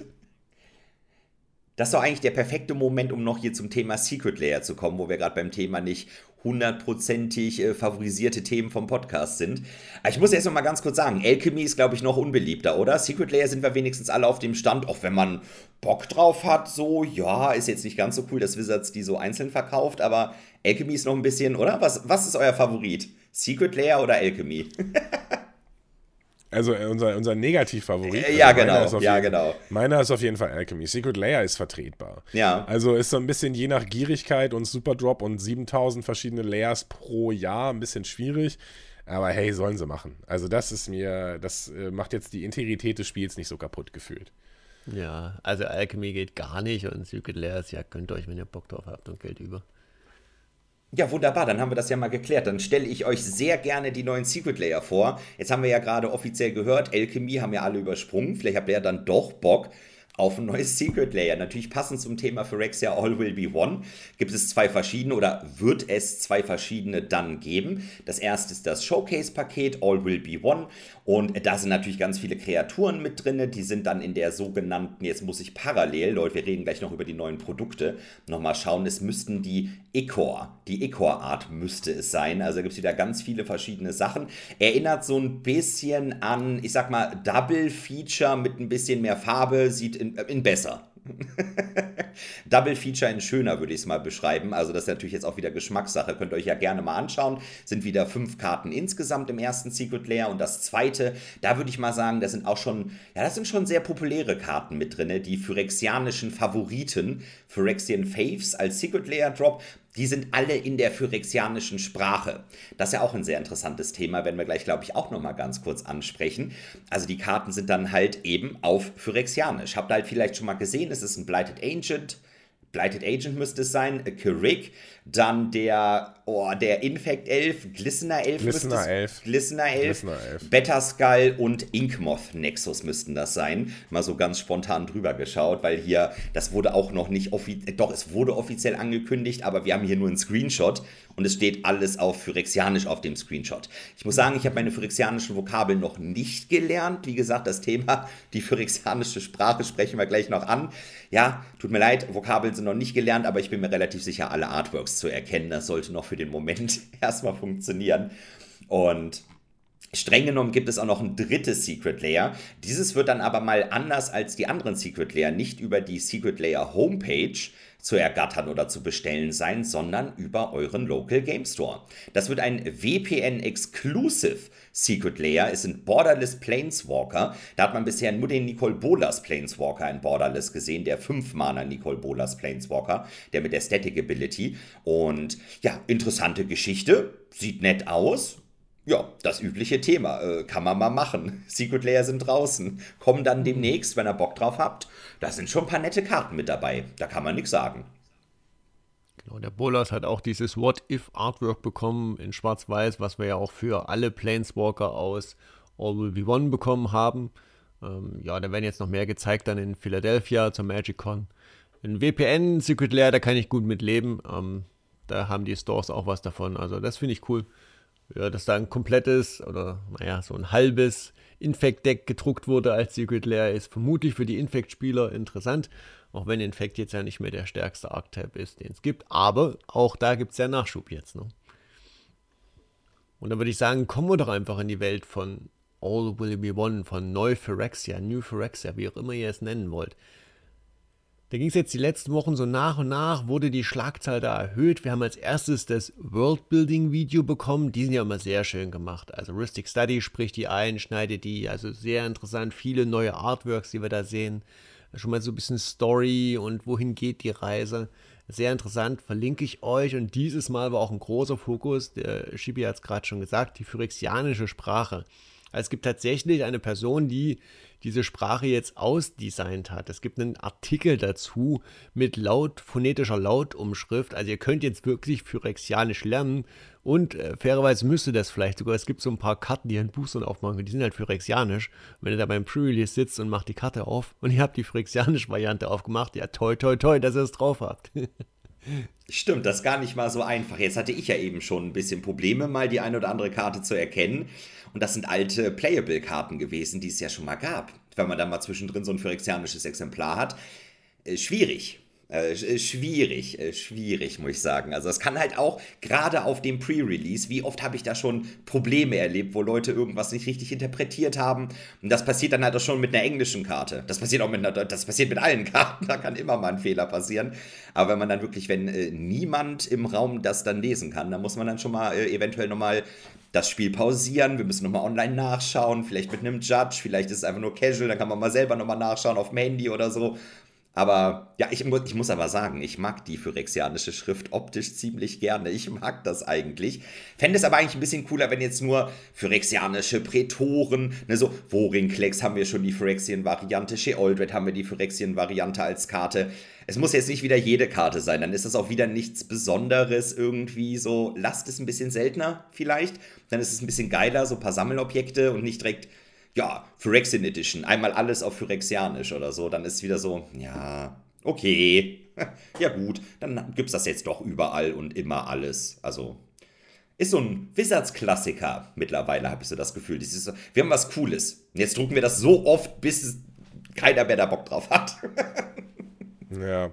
Das ist doch eigentlich der perfekte Moment, um noch hier zum Thema Secret Layer zu kommen, wo wir gerade beim Thema nicht hundertprozentig äh, favorisierte Themen vom Podcast sind. Aber ich muss erst noch mal ganz kurz sagen, Alchemy ist, glaube ich, noch unbeliebter, oder? Secret Layer sind wir wenigstens alle auf dem Stand, auch wenn man Bock drauf hat, so, ja, ist jetzt nicht ganz so cool, dass Wizards die so einzeln verkauft, aber Alchemy ist noch ein bisschen, oder? Was, was ist euer Favorit? Secret Layer oder Alchemy? (laughs) Also äh, unser, unser Negativfavorit. Äh, ja, also genau. Ja, jeden, genau. Meiner ist auf jeden Fall Alchemy. Secret Layer ist vertretbar. Ja. Also ist so ein bisschen je nach Gierigkeit und Superdrop und 7000 verschiedene Layers pro Jahr ein bisschen schwierig. Aber hey, sollen sie machen. Also das ist mir, das äh, macht jetzt die Integrität des Spiels nicht so kaputt gefühlt. Ja, also Alchemy geht gar nicht und Secret Layers, ja, könnt ihr euch, wenn ihr Bock drauf habt und Geld über. Ja, wunderbar, dann haben wir das ja mal geklärt. Dann stelle ich euch sehr gerne die neuen Secret Layer vor. Jetzt haben wir ja gerade offiziell gehört, Alchemy haben ja alle übersprungen. Vielleicht habt ihr ja dann doch Bock, auf ein neues Secret Layer. Natürlich passend zum Thema Phyrexia All Will Be One gibt es zwei verschiedene oder wird es zwei verschiedene dann geben. Das erste ist das Showcase-Paket All Will Be One und da sind natürlich ganz viele Kreaturen mit drin. Die sind dann in der sogenannten, jetzt muss ich parallel, Leute, wir reden gleich noch über die neuen Produkte, nochmal schauen. Es müssten die Ecor, die Ecor-Art müsste es sein. Also gibt es wieder ganz viele verschiedene Sachen. Erinnert so ein bisschen an, ich sag mal, Double Feature mit ein bisschen mehr Farbe, sieht in, äh, in besser. (laughs) Double Feature in schöner würde ich es mal beschreiben. Also das ist natürlich jetzt auch wieder Geschmackssache. Könnt ihr euch ja gerne mal anschauen. Sind wieder fünf Karten insgesamt im ersten Secret Layer und das zweite, da würde ich mal sagen, das sind auch schon, ja, das sind schon sehr populäre Karten mit drin. Die phyrexianischen Favoriten, Phyrexian Faves als Secret Layer Drop. Die sind alle in der phyrexianischen Sprache. Das ist ja auch ein sehr interessantes Thema, werden wir gleich, glaube ich, auch nochmal ganz kurz ansprechen. Also die Karten sind dann halt eben auf phyrexianisch. Habt ihr halt vielleicht schon mal gesehen, es ist ein Blighted Ancient. Blighted Agent müsste es sein, Kirik, dann der, oh, der Infect Elf, Glistener Elf, Glistener Elf, Glistener Elf, Glistener Elf. Beta Skull und Inkmoth Nexus müssten das sein. Mal so ganz spontan drüber geschaut, weil hier, das wurde auch noch nicht offiziell, doch, es wurde offiziell angekündigt, aber wir haben hier nur einen Screenshot und es steht alles auf Phyrexianisch auf dem Screenshot. Ich muss sagen, ich habe meine phyrexianischen Vokabeln noch nicht gelernt. Wie gesagt, das Thema, die phyrexianische Sprache sprechen wir gleich noch an. Ja, tut mir leid, Vokabeln sind noch nicht gelernt, aber ich bin mir relativ sicher, alle Artworks zu erkennen. Das sollte noch für den Moment (laughs) erstmal funktionieren. Und Streng genommen gibt es auch noch ein drittes Secret Layer. Dieses wird dann aber mal anders als die anderen Secret Layer nicht über die Secret Layer Homepage zu ergattern oder zu bestellen sein, sondern über euren Local Game Store. Das wird ein VPN Exclusive Secret Layer, ist ein Borderless Planeswalker. Da hat man bisher nur den Nicole Bolas Planeswalker in Borderless gesehen, der 5-Mana Nicole Bolas Planeswalker, der mit der Static Ability. Und ja, interessante Geschichte, sieht nett aus, ja, das übliche Thema. Äh, kann man mal machen. (laughs) Secret Layer sind draußen. Kommen dann demnächst, wenn ihr Bock drauf habt. Da sind schon ein paar nette Karten mit dabei. Da kann man nichts sagen. Genau, der Bolas hat auch dieses What-If-Artwork bekommen in Schwarz-Weiß, was wir ja auch für alle Planeswalker aus All Will Be One bekommen haben. Ähm, ja, da werden jetzt noch mehr gezeigt dann in Philadelphia zur MagicCon. Ein VPN Secret Lair, da kann ich gut mit leben. Ähm, da haben die Stores auch was davon. Also das finde ich cool. Ja, dass da ein komplettes oder naja, so ein halbes Infect-Deck gedruckt wurde als Secret Lair, ist vermutlich für die Infect-Spieler interessant. Auch wenn Infect jetzt ja nicht mehr der stärkste Archetype ist, den es gibt. Aber auch da gibt es ja Nachschub jetzt. Ne? Und dann würde ich sagen, kommen wir doch einfach in die Welt von All Will Be One, von Neu Phyrexia, New Phyrexia, wie auch immer ihr es nennen wollt. Da ging es jetzt die letzten Wochen so nach und nach, wurde die Schlagzahl da erhöht. Wir haben als erstes das Worldbuilding-Video bekommen. Die sind ja immer sehr schön gemacht. Also Rustic Study spricht die ein, schneidet die. Also sehr interessant, viele neue Artworks, die wir da sehen. Schon mal so ein bisschen Story und wohin geht die Reise. Sehr interessant, verlinke ich euch. Und dieses Mal war auch ein großer Fokus, der Shibi hat es gerade schon gesagt, die phyrexianische Sprache. Also es gibt tatsächlich eine Person, die diese Sprache jetzt ausdesignt hat. Es gibt einen Artikel dazu mit laut, phonetischer Lautumschrift. Also ihr könnt jetzt wirklich Phyrexianisch lernen und äh, fairerweise müsste das vielleicht sogar. Es gibt so ein paar Karten, die ihr in Boostern aufmachen die sind halt Phyrexianisch. wenn ihr da beim Pre-Release sitzt und macht die Karte auf und (laughs) ihr habt die Phyrexianische Variante aufgemacht, ja toi toi toi, dass ihr es drauf habt. (laughs) Stimmt, das ist gar nicht mal so einfach. Jetzt hatte ich ja eben schon ein bisschen Probleme, mal die eine oder andere Karte zu erkennen. Und das sind alte Playable-Karten gewesen, die es ja schon mal gab. Wenn man dann mal zwischendrin so ein phyrexianisches Exemplar hat. Äh, schwierig. Äh, äh, schwierig, äh, schwierig, muss ich sagen. Also es kann halt auch, gerade auf dem Pre-Release, wie oft habe ich da schon Probleme erlebt, wo Leute irgendwas nicht richtig interpretiert haben. Und das passiert dann halt auch schon mit einer englischen Karte. Das passiert auch mit einer, das passiert mit allen (laughs) Karten, da kann immer mal ein Fehler passieren. Aber wenn man dann wirklich, wenn äh, niemand im Raum das dann lesen kann, dann muss man dann schon mal äh, eventuell nochmal das Spiel pausieren, wir müssen nochmal online nachschauen, vielleicht mit einem Judge, vielleicht ist es einfach nur casual, dann kann man mal selber nochmal nachschauen auf dem Handy oder so. Aber ja, ich, ich muss aber sagen, ich mag die phyrexianische Schrift optisch ziemlich gerne. Ich mag das eigentlich. Fände es aber eigentlich ein bisschen cooler, wenn jetzt nur phyrexianische Prätoren, ne, so Vorinklex haben wir schon die Phyrexian-Variante, Sheoldred haben wir die Phyrexian-Variante als Karte. Es muss jetzt nicht wieder jede Karte sein, dann ist das auch wieder nichts Besonderes irgendwie so. Lasst es ein bisschen seltener vielleicht, dann ist es ein bisschen geiler, so ein paar Sammelobjekte und nicht direkt ja, Phyrexian Edition, einmal alles auf Phyrexianisch oder so, dann ist wieder so, ja, okay, (laughs) ja gut, dann gibt es das jetzt doch überall und immer alles. Also, ist so ein Wizards-Klassiker mittlerweile, habe ich so das Gefühl. So, wir haben was Cooles. Jetzt drucken wir das so oft, bis keiner mehr da Bock drauf hat. (laughs) ja.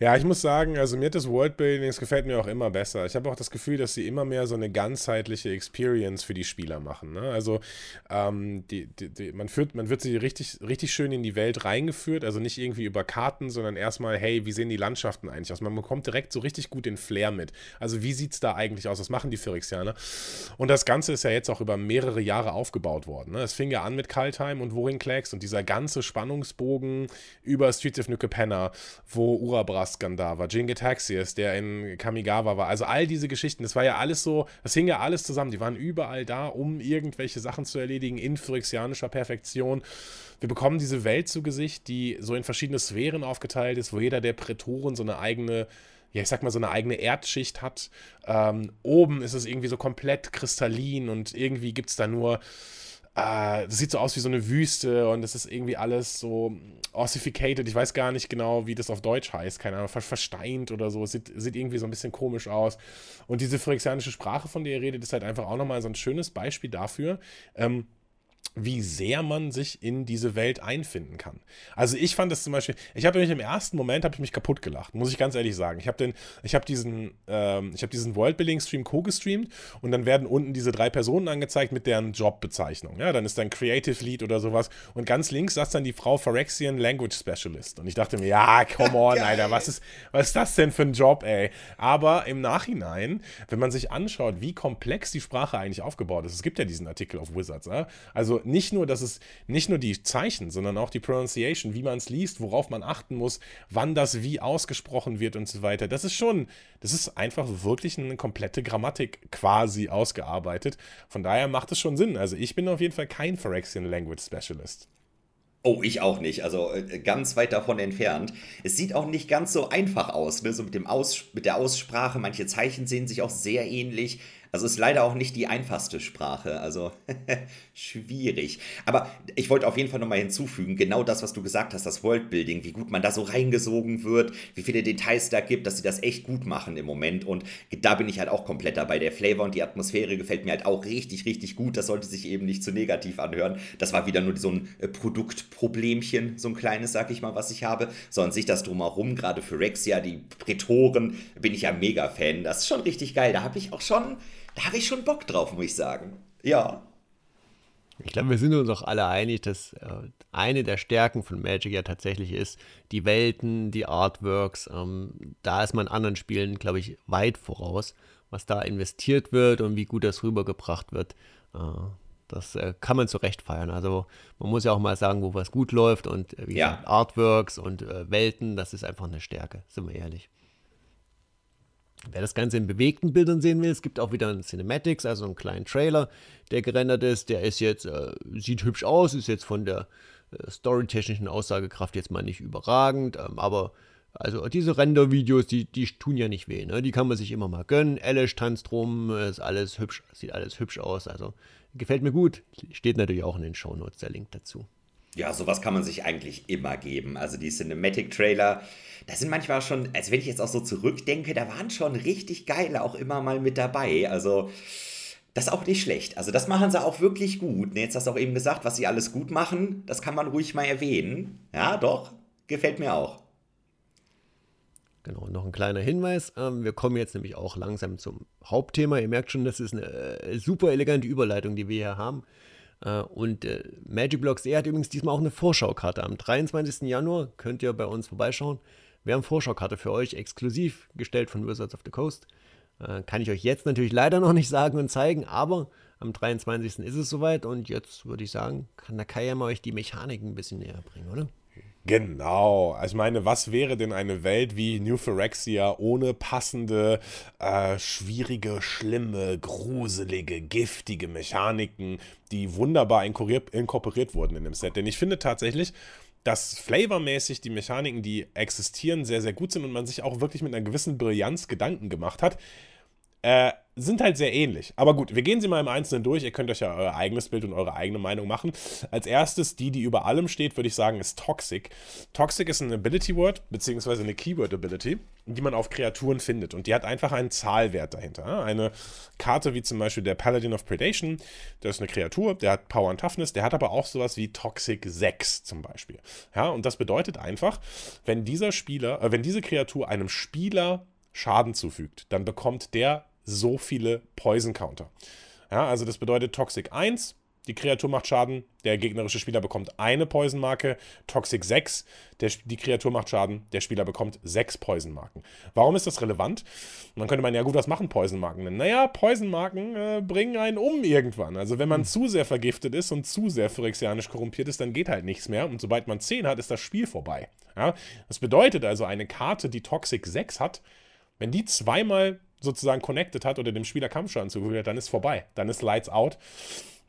Ja, ich muss sagen, also mir hat das Worldbuilding, das gefällt mir auch immer besser. Ich habe auch das Gefühl, dass sie immer mehr so eine ganzheitliche Experience für die Spieler machen. Ne? Also ähm, die, die, die, man, führt, man wird sie richtig, richtig schön in die Welt reingeführt, also nicht irgendwie über Karten, sondern erstmal, hey, wie sehen die Landschaften eigentlich aus? Man bekommt direkt so richtig gut den Flair mit. Also wie sieht es da eigentlich aus? Was machen die Phyrexianer? Und das Ganze ist ja jetzt auch über mehrere Jahre aufgebaut worden. Ne? Es fing ja an mit Kaltheim und Worinklex und dieser ganze Spannungsbogen über Streets of Nuke Penna, wo Urabras Last Gandharva, Jingitaxias, der in Kamigawa war. Also all diese Geschichten, das war ja alles so, das hing ja alles zusammen. Die waren überall da, um irgendwelche Sachen zu erledigen in phyrexianischer Perfektion. Wir bekommen diese Welt zu Gesicht, die so in verschiedene Sphären aufgeteilt ist, wo jeder der Prätoren so eine eigene ja, ich sag mal, so eine eigene Erdschicht hat. Ähm, oben ist es irgendwie so komplett kristallin und irgendwie gibt es da nur äh, das sieht so aus wie so eine Wüste und es ist irgendwie alles so ossificated. Ich weiß gar nicht genau, wie das auf Deutsch heißt. Keine Ahnung, versteint oder so. Es sieht, sieht irgendwie so ein bisschen komisch aus. Und diese phyrexianische Sprache, von der ihr redet, ist halt einfach auch nochmal so ein schönes Beispiel dafür, ähm, wie sehr man sich in diese Welt einfinden kann. Also ich fand das zum Beispiel, ich habe mich im ersten Moment habe ich mich kaputt gelacht, muss ich ganz ehrlich sagen. Ich habe den, ich habe diesen, ähm, ich habe diesen Worldbuilding-Stream co-gestreamt und dann werden unten diese drei Personen angezeigt mit deren Jobbezeichnung. Ja, dann ist dann Creative Lead oder sowas und ganz links saß dann die Frau Phyrexian Language Specialist und ich dachte mir, ja, come on, Alter, was ist, was ist das denn für ein Job, ey? Aber im Nachhinein, wenn man sich anschaut, wie komplex die Sprache eigentlich aufgebaut ist, es gibt ja diesen Artikel auf Wizards, ja? also nicht nur, dass es nicht nur die Zeichen, sondern auch die Pronunciation, wie man es liest, worauf man achten muss, wann das wie ausgesprochen wird und so weiter. Das ist schon, das ist einfach wirklich eine komplette Grammatik quasi ausgearbeitet. Von daher macht es schon Sinn. Also ich bin auf jeden Fall kein Phyrexian Language Specialist. Oh, ich auch nicht. Also äh, ganz weit davon entfernt. Es sieht auch nicht ganz so einfach aus, ne? so mit, dem aus mit der Aussprache. Manche Zeichen sehen sich auch sehr ähnlich. Also ist leider auch nicht die einfachste Sprache. Also (laughs) schwierig. Aber ich wollte auf jeden Fall nochmal hinzufügen, genau das, was du gesagt hast, das Worldbuilding, wie gut man da so reingesogen wird, wie viele Details da gibt, dass sie das echt gut machen im Moment. Und da bin ich halt auch komplett dabei. Der Flavor und die Atmosphäre gefällt mir halt auch richtig, richtig gut. Das sollte sich eben nicht zu negativ anhören. Das war wieder nur so ein äh, Produktproblemchen, so ein kleines, sag ich mal, was ich habe. Sondern sich das drumherum, gerade für Rexia, die Prätoren, bin ich ja mega Fan. Das ist schon richtig geil. Da habe ich auch schon da habe ich schon Bock drauf, muss ich sagen. Ja. Ich glaube, wir sind uns auch alle einig, dass äh, eine der Stärken von Magic ja tatsächlich ist, die Welten, die Artworks. Ähm, da ist man anderen Spielen, glaube ich, weit voraus, was da investiert wird und wie gut das rübergebracht wird. Äh, das äh, kann man zu Recht feiern. Also man muss ja auch mal sagen, wo was gut läuft und äh, wie ja. gesagt, Artworks und äh, Welten, das ist einfach eine Stärke, sind wir ehrlich. Wer das Ganze in bewegten Bildern sehen will, es gibt auch wieder einen Cinematics, also einen kleinen Trailer, der gerendert ist. Der ist jetzt, äh, sieht hübsch aus, ist jetzt von der äh, storytechnischen Aussagekraft jetzt mal nicht überragend, ähm, aber also diese Render-Videos, die, die tun ja nicht weh, ne? Die kann man sich immer mal gönnen. Alice tanzt rum, ist alles hübsch, sieht alles hübsch aus. Also gefällt mir gut. Steht natürlich auch in den Shownotes der Link dazu. Ja, sowas kann man sich eigentlich immer geben. Also die Cinematic-Trailer, da sind manchmal schon, also wenn ich jetzt auch so zurückdenke, da waren schon richtig geile auch immer mal mit dabei. Also das ist auch nicht schlecht. Also das machen sie auch wirklich gut. Jetzt hast du auch eben gesagt, was sie alles gut machen, das kann man ruhig mal erwähnen. Ja, doch, gefällt mir auch. Genau, noch ein kleiner Hinweis. Ähm, wir kommen jetzt nämlich auch langsam zum Hauptthema. Ihr merkt schon, das ist eine äh, super elegante Überleitung, die wir hier haben. Äh, und äh, Magic Blocks er hat übrigens diesmal auch eine Vorschaukarte. Am 23. Januar könnt ihr bei uns vorbeischauen. Wir haben Vorschaukarte für euch exklusiv gestellt von Wizards of the Coast. Äh, kann ich euch jetzt natürlich leider noch nicht sagen und zeigen, aber am 23. ist es soweit und jetzt würde ich sagen, kann der Kai ja mal euch die Mechaniken ein bisschen näher bringen, oder? Genau. Also ich meine, was wäre denn eine Welt wie New Phyrexia ohne passende, äh, schwierige, schlimme, gruselige, giftige Mechaniken, die wunderbar inkorporiert wurden in dem Set? Denn ich finde tatsächlich, dass flavormäßig die Mechaniken, die existieren, sehr, sehr gut sind und man sich auch wirklich mit einer gewissen Brillanz Gedanken gemacht hat. Äh, sind halt sehr ähnlich. Aber gut, wir gehen sie mal im Einzelnen durch. Ihr könnt euch ja euer eigenes Bild und eure eigene Meinung machen. Als erstes, die, die über allem steht, würde ich sagen, ist Toxic. Toxic ist ein Ability-Word, beziehungsweise eine Keyword-Ability, die man auf Kreaturen findet. Und die hat einfach einen Zahlwert dahinter. Eine Karte wie zum Beispiel der Paladin of Predation, das ist eine Kreatur, der hat Power und Toughness, der hat aber auch sowas wie Toxic 6 zum Beispiel. Ja, und das bedeutet einfach, wenn dieser Spieler, äh, wenn diese Kreatur einem Spieler Schaden zufügt, dann bekommt der so viele Poison Counter. Ja, also das bedeutet Toxic 1, die Kreatur macht Schaden, der gegnerische Spieler bekommt eine Poison-Marke. Toxic 6, der, die Kreatur macht Schaden, der Spieler bekommt sechs Poison-Marken. Warum ist das relevant? Man könnte meinen, ja gut, was machen Poison-Marken denn? Naja, Poison-Marken äh, bringen einen um irgendwann. Also wenn man hm. zu sehr vergiftet ist und zu sehr phyrexianisch korrumpiert ist, dann geht halt nichts mehr. Und sobald man 10 hat, ist das Spiel vorbei. Ja? Das bedeutet also, eine Karte, die Toxic 6 hat, wenn die zweimal sozusagen connected hat oder dem Spieler Kampfschaden zugefügt hat, dann ist vorbei. Dann ist Lights out.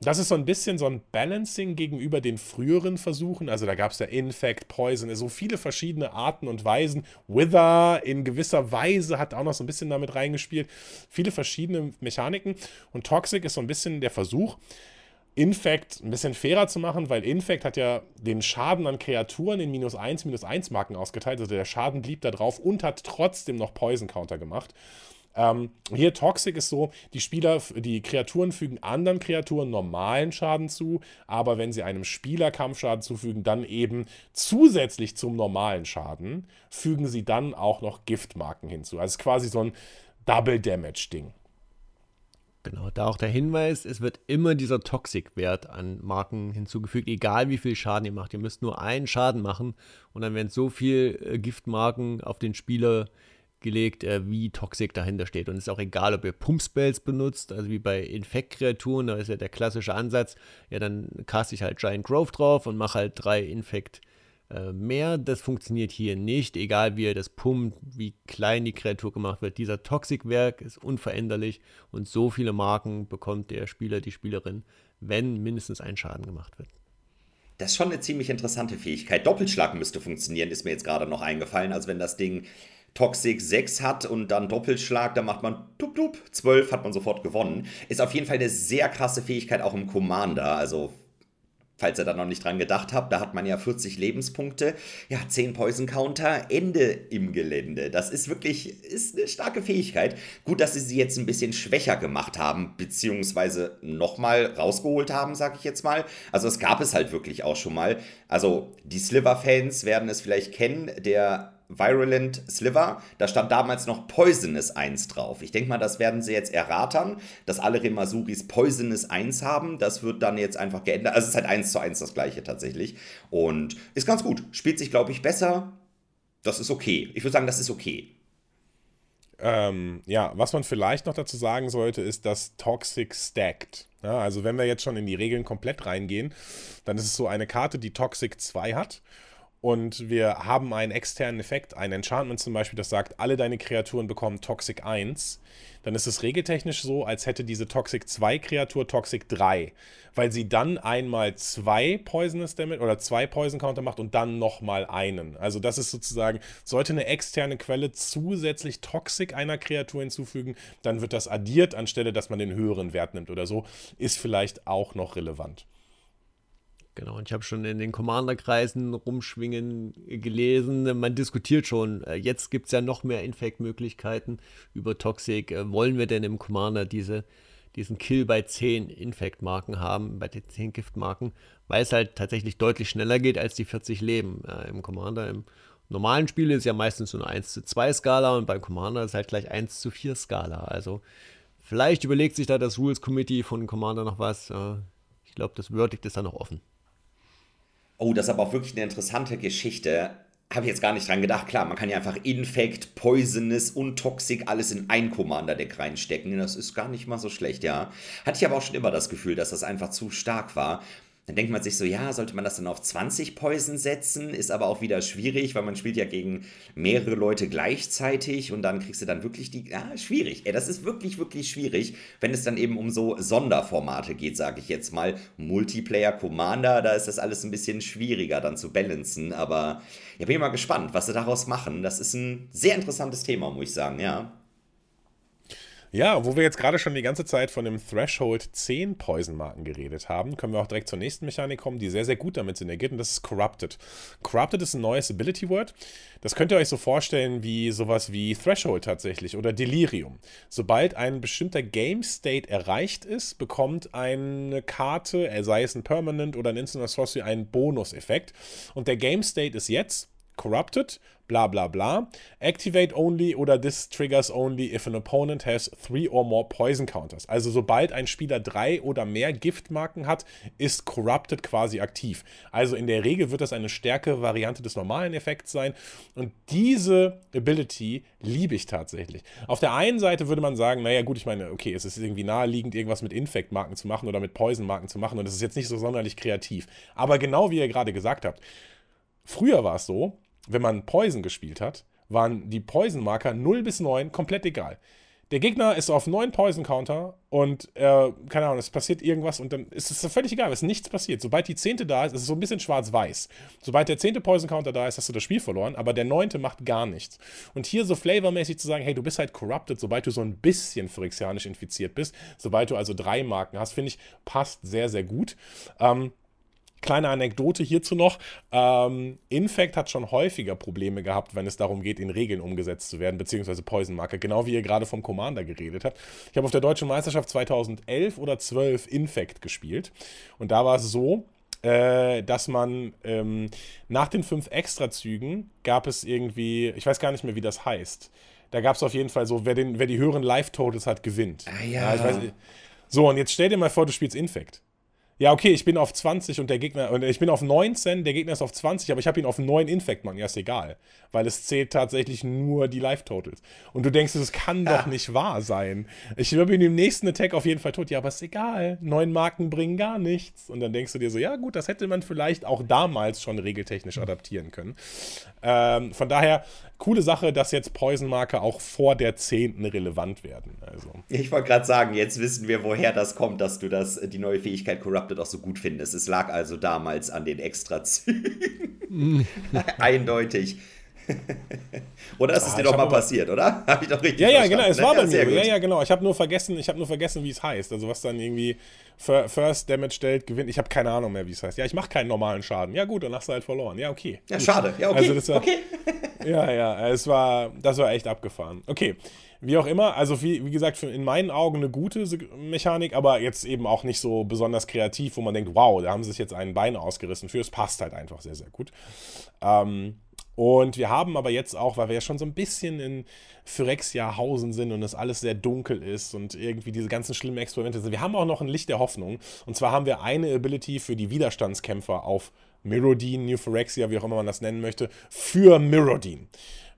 Das ist so ein bisschen so ein Balancing gegenüber den früheren Versuchen. Also da gab es ja Infect, Poison, so viele verschiedene Arten und Weisen. Wither in gewisser Weise hat auch noch so ein bisschen damit reingespielt. Viele verschiedene Mechaniken. Und Toxic ist so ein bisschen der Versuch, Infect ein bisschen fairer zu machen, weil Infect hat ja den Schaden an Kreaturen in minus 1, minus 1 Marken ausgeteilt. Also der Schaden blieb da drauf und hat trotzdem noch Poison Counter gemacht. Ähm, hier Toxic ist so, die Spieler, die Kreaturen fügen anderen Kreaturen normalen Schaden zu, aber wenn sie einem Spieler Kampfschaden zufügen, dann eben zusätzlich zum normalen Schaden, fügen sie dann auch noch Giftmarken hinzu. Also quasi so ein Double Damage Ding. Genau, da auch der Hinweis, es wird immer dieser Toxic-Wert an Marken hinzugefügt, egal wie viel Schaden ihr macht. Ihr müsst nur einen Schaden machen und dann werden so viel äh, Giftmarken auf den Spieler gelegt, äh, wie Toxic dahinter steht. Und es ist auch egal, ob ihr Pumpspells benutzt, also wie bei Infekt-Kreaturen, da ist ja der klassische Ansatz, ja, dann cast ich halt Giant Growth drauf und mache halt drei Infekt äh, mehr. Das funktioniert hier nicht, egal wie er das pumpt, wie klein die Kreatur gemacht wird. Dieser Toxic-Werk ist unveränderlich und so viele Marken bekommt der Spieler, die Spielerin, wenn mindestens ein Schaden gemacht wird. Das ist schon eine ziemlich interessante Fähigkeit. Doppelschlag müsste funktionieren, ist mir jetzt gerade noch eingefallen. Also wenn das Ding Toxic 6 hat und dann Doppelschlag, da macht man tup tup, 12 hat man sofort gewonnen. Ist auf jeden Fall eine sehr krasse Fähigkeit auch im Commander, also falls ihr da noch nicht dran gedacht habt, da hat man ja 40 Lebenspunkte, ja, 10 Poison Counter, Ende im Gelände. Das ist wirklich, ist eine starke Fähigkeit. Gut, dass sie sie jetzt ein bisschen schwächer gemacht haben, beziehungsweise nochmal rausgeholt haben, sag ich jetzt mal. Also es gab es halt wirklich auch schon mal. Also die Sliver-Fans werden es vielleicht kennen, der Virulent Sliver. Da stand damals noch Poisonous 1 drauf. Ich denke mal, das werden sie jetzt erratern, dass alle Remasuris Poisonous 1 haben. Das wird dann jetzt einfach geändert. Also es ist halt 1 zu 1 das gleiche tatsächlich. Und ist ganz gut. Spielt sich, glaube ich, besser. Das ist okay. Ich würde sagen, das ist okay. Ähm, ja, was man vielleicht noch dazu sagen sollte, ist, dass Toxic stackt. Ja, also wenn wir jetzt schon in die Regeln komplett reingehen, dann ist es so eine Karte, die Toxic 2 hat und wir haben einen externen Effekt, ein Enchantment zum Beispiel, das sagt, alle deine Kreaturen bekommen Toxic 1, dann ist es regeltechnisch so, als hätte diese Toxic 2 Kreatur Toxic 3, weil sie dann einmal zwei Poisonous Damage oder zwei Poison Counter macht und dann nochmal einen. Also das ist sozusagen, sollte eine externe Quelle zusätzlich Toxic einer Kreatur hinzufügen, dann wird das addiert, anstelle dass man den höheren Wert nimmt oder so, ist vielleicht auch noch relevant. Genau, und ich habe schon in den Commander-Kreisen rumschwingen gelesen, man diskutiert schon, äh, jetzt gibt es ja noch mehr Infect-Möglichkeiten über Toxic. Äh, wollen wir denn im Commander diese, diesen Kill bei 10 Infect-Marken haben, bei den 10 Gift-Marken, weil es halt tatsächlich deutlich schneller geht als die 40 Leben äh, im Commander. Im normalen Spiel ist ja meistens so eine 1 zu 2 Skala und beim Commander ist halt gleich 1 zu 4 Skala. Also vielleicht überlegt sich da das Rules Committee von Commander noch was. Äh, ich glaube, das Verdict ist da noch offen. Oh, das ist aber auch wirklich eine interessante Geschichte. Habe ich jetzt gar nicht dran gedacht. Klar, man kann ja einfach Infect, Poisonous und Toxic alles in ein Commander-Deck reinstecken. Das ist gar nicht mal so schlecht, ja. Hatte ich aber auch schon immer das Gefühl, dass das einfach zu stark war. Dann denkt man sich so, ja, sollte man das dann auf 20 Poison setzen? Ist aber auch wieder schwierig, weil man spielt ja gegen mehrere Leute gleichzeitig und dann kriegst du dann wirklich die. Ja, schwierig. Ey, das ist wirklich, wirklich schwierig, wenn es dann eben um so Sonderformate geht, sage ich jetzt mal. Multiplayer Commander, da ist das alles ein bisschen schwieriger dann zu balancen. Aber ja, bin ich mal gespannt, was sie daraus machen. Das ist ein sehr interessantes Thema, muss ich sagen, ja. Ja, wo wir jetzt gerade schon die ganze Zeit von dem Threshold 10 Poison-Marken geredet haben, können wir auch direkt zur nächsten Mechanik kommen, die sehr, sehr gut damit synergiert und das ist Corrupted. Corrupted ist ein neues Ability-Word. Das könnt ihr euch so vorstellen wie sowas wie Threshold tatsächlich oder Delirium. Sobald ein bestimmter Game-State erreicht ist, bekommt eine Karte, sei es ein Permanent oder ein Instant or Sorcery, einen Bonus-Effekt. Und der Game-State ist jetzt Corrupted bla bla bla. Activate only oder this triggers only if an opponent has three or more poison counters. Also sobald ein Spieler drei oder mehr Giftmarken hat, ist Corrupted quasi aktiv. Also in der Regel wird das eine stärkere Variante des normalen Effekts sein. Und diese Ability liebe ich tatsächlich. Auf der einen Seite würde man sagen, naja gut, ich meine, okay, es ist irgendwie naheliegend, irgendwas mit Infect-Marken zu machen oder mit Poison-Marken zu machen und es ist jetzt nicht so sonderlich kreativ. Aber genau wie ihr gerade gesagt habt, früher war es so, wenn man Poison gespielt hat, waren die Poison-Marker 0 bis 9 komplett egal. Der Gegner ist auf 9 Poison-Counter und, äh, keine Ahnung, es passiert irgendwas und dann ist es völlig egal, es ist nichts passiert. Sobald die 10. da ist, ist es so ein bisschen schwarz-weiß. Sobald der 10. Poison-Counter da ist, hast du das Spiel verloren, aber der 9. macht gar nichts. Und hier so flavormäßig zu sagen, hey, du bist halt corrupted, sobald du so ein bisschen phyrexianisch infiziert bist, sobald du also drei Marken hast, finde ich, passt sehr, sehr gut. Ähm, Kleine Anekdote hierzu noch. Ähm, Infect hat schon häufiger Probleme gehabt, wenn es darum geht, in Regeln umgesetzt zu werden, beziehungsweise Poison Marker, genau wie ihr gerade vom Commander geredet habt. Ich habe auf der Deutschen Meisterschaft 2011 oder 12 Infect gespielt. Und da war es so, äh, dass man ähm, nach den fünf Extrazügen gab es irgendwie, ich weiß gar nicht mehr, wie das heißt. Da gab es auf jeden Fall so, wer, den, wer die höheren Life-Totals hat, gewinnt. Ah ja. ja weiß, so, und jetzt stell dir mal vor, du spielst Infect. Ja, okay, ich bin auf 20 und der Gegner, und ich bin auf 19, der Gegner ist auf 20, aber ich habe ihn auf 9 Infect, Mann. Ja, ist egal. Weil es zählt tatsächlich nur die Life-Totals. Und du denkst, das kann ja. doch nicht wahr sein. Ich bin im nächsten Attack auf jeden Fall tot. Ja, aber ist egal. Neun Marken bringen gar nichts. Und dann denkst du dir so, ja, gut, das hätte man vielleicht auch damals schon regeltechnisch adaptieren können. Ähm, von daher, coole Sache, dass jetzt Poison-Marker auch vor der 10. relevant werden. Also. Ich wollte gerade sagen, jetzt wissen wir, woher das kommt, dass du das, die neue Fähigkeit Corrupt Corrupted auch so gut findest. Es lag also damals an den Extrazügen. (laughs) Eindeutig. (laughs) oder ist es ah, dir doch mal passiert, oder? (laughs) Habe ich doch richtig Ja, ja, genau, es war bei mir. Ja, ja, genau. Ich habe nur vergessen, ich habe nur vergessen, wie es heißt. Also was dann irgendwie First Damage stellt, gewinnt. Ich habe keine Ahnung mehr, wie es heißt. Ja, ich mache keinen normalen Schaden. Ja, gut, dann hast du halt verloren. Ja, okay. Ja, schade. Ja, okay. Also war, okay. (laughs) ja, ja, es war, das war echt abgefahren. Okay. Wie auch immer, also wie, wie gesagt, in meinen Augen eine gute Mechanik, aber jetzt eben auch nicht so besonders kreativ, wo man denkt, wow, da haben sie sich jetzt ein Bein ausgerissen für. Es passt halt einfach sehr, sehr gut. Ähm, und wir haben aber jetzt auch, weil wir ja schon so ein bisschen in Phyrexia-Hausen sind und es alles sehr dunkel ist und irgendwie diese ganzen schlimmen Experimente sind, wir haben auch noch ein Licht der Hoffnung. Und zwar haben wir eine Ability für die Widerstandskämpfer auf Mirrodin, New Phyrexia, wie auch immer man das nennen möchte, für Mirrodin.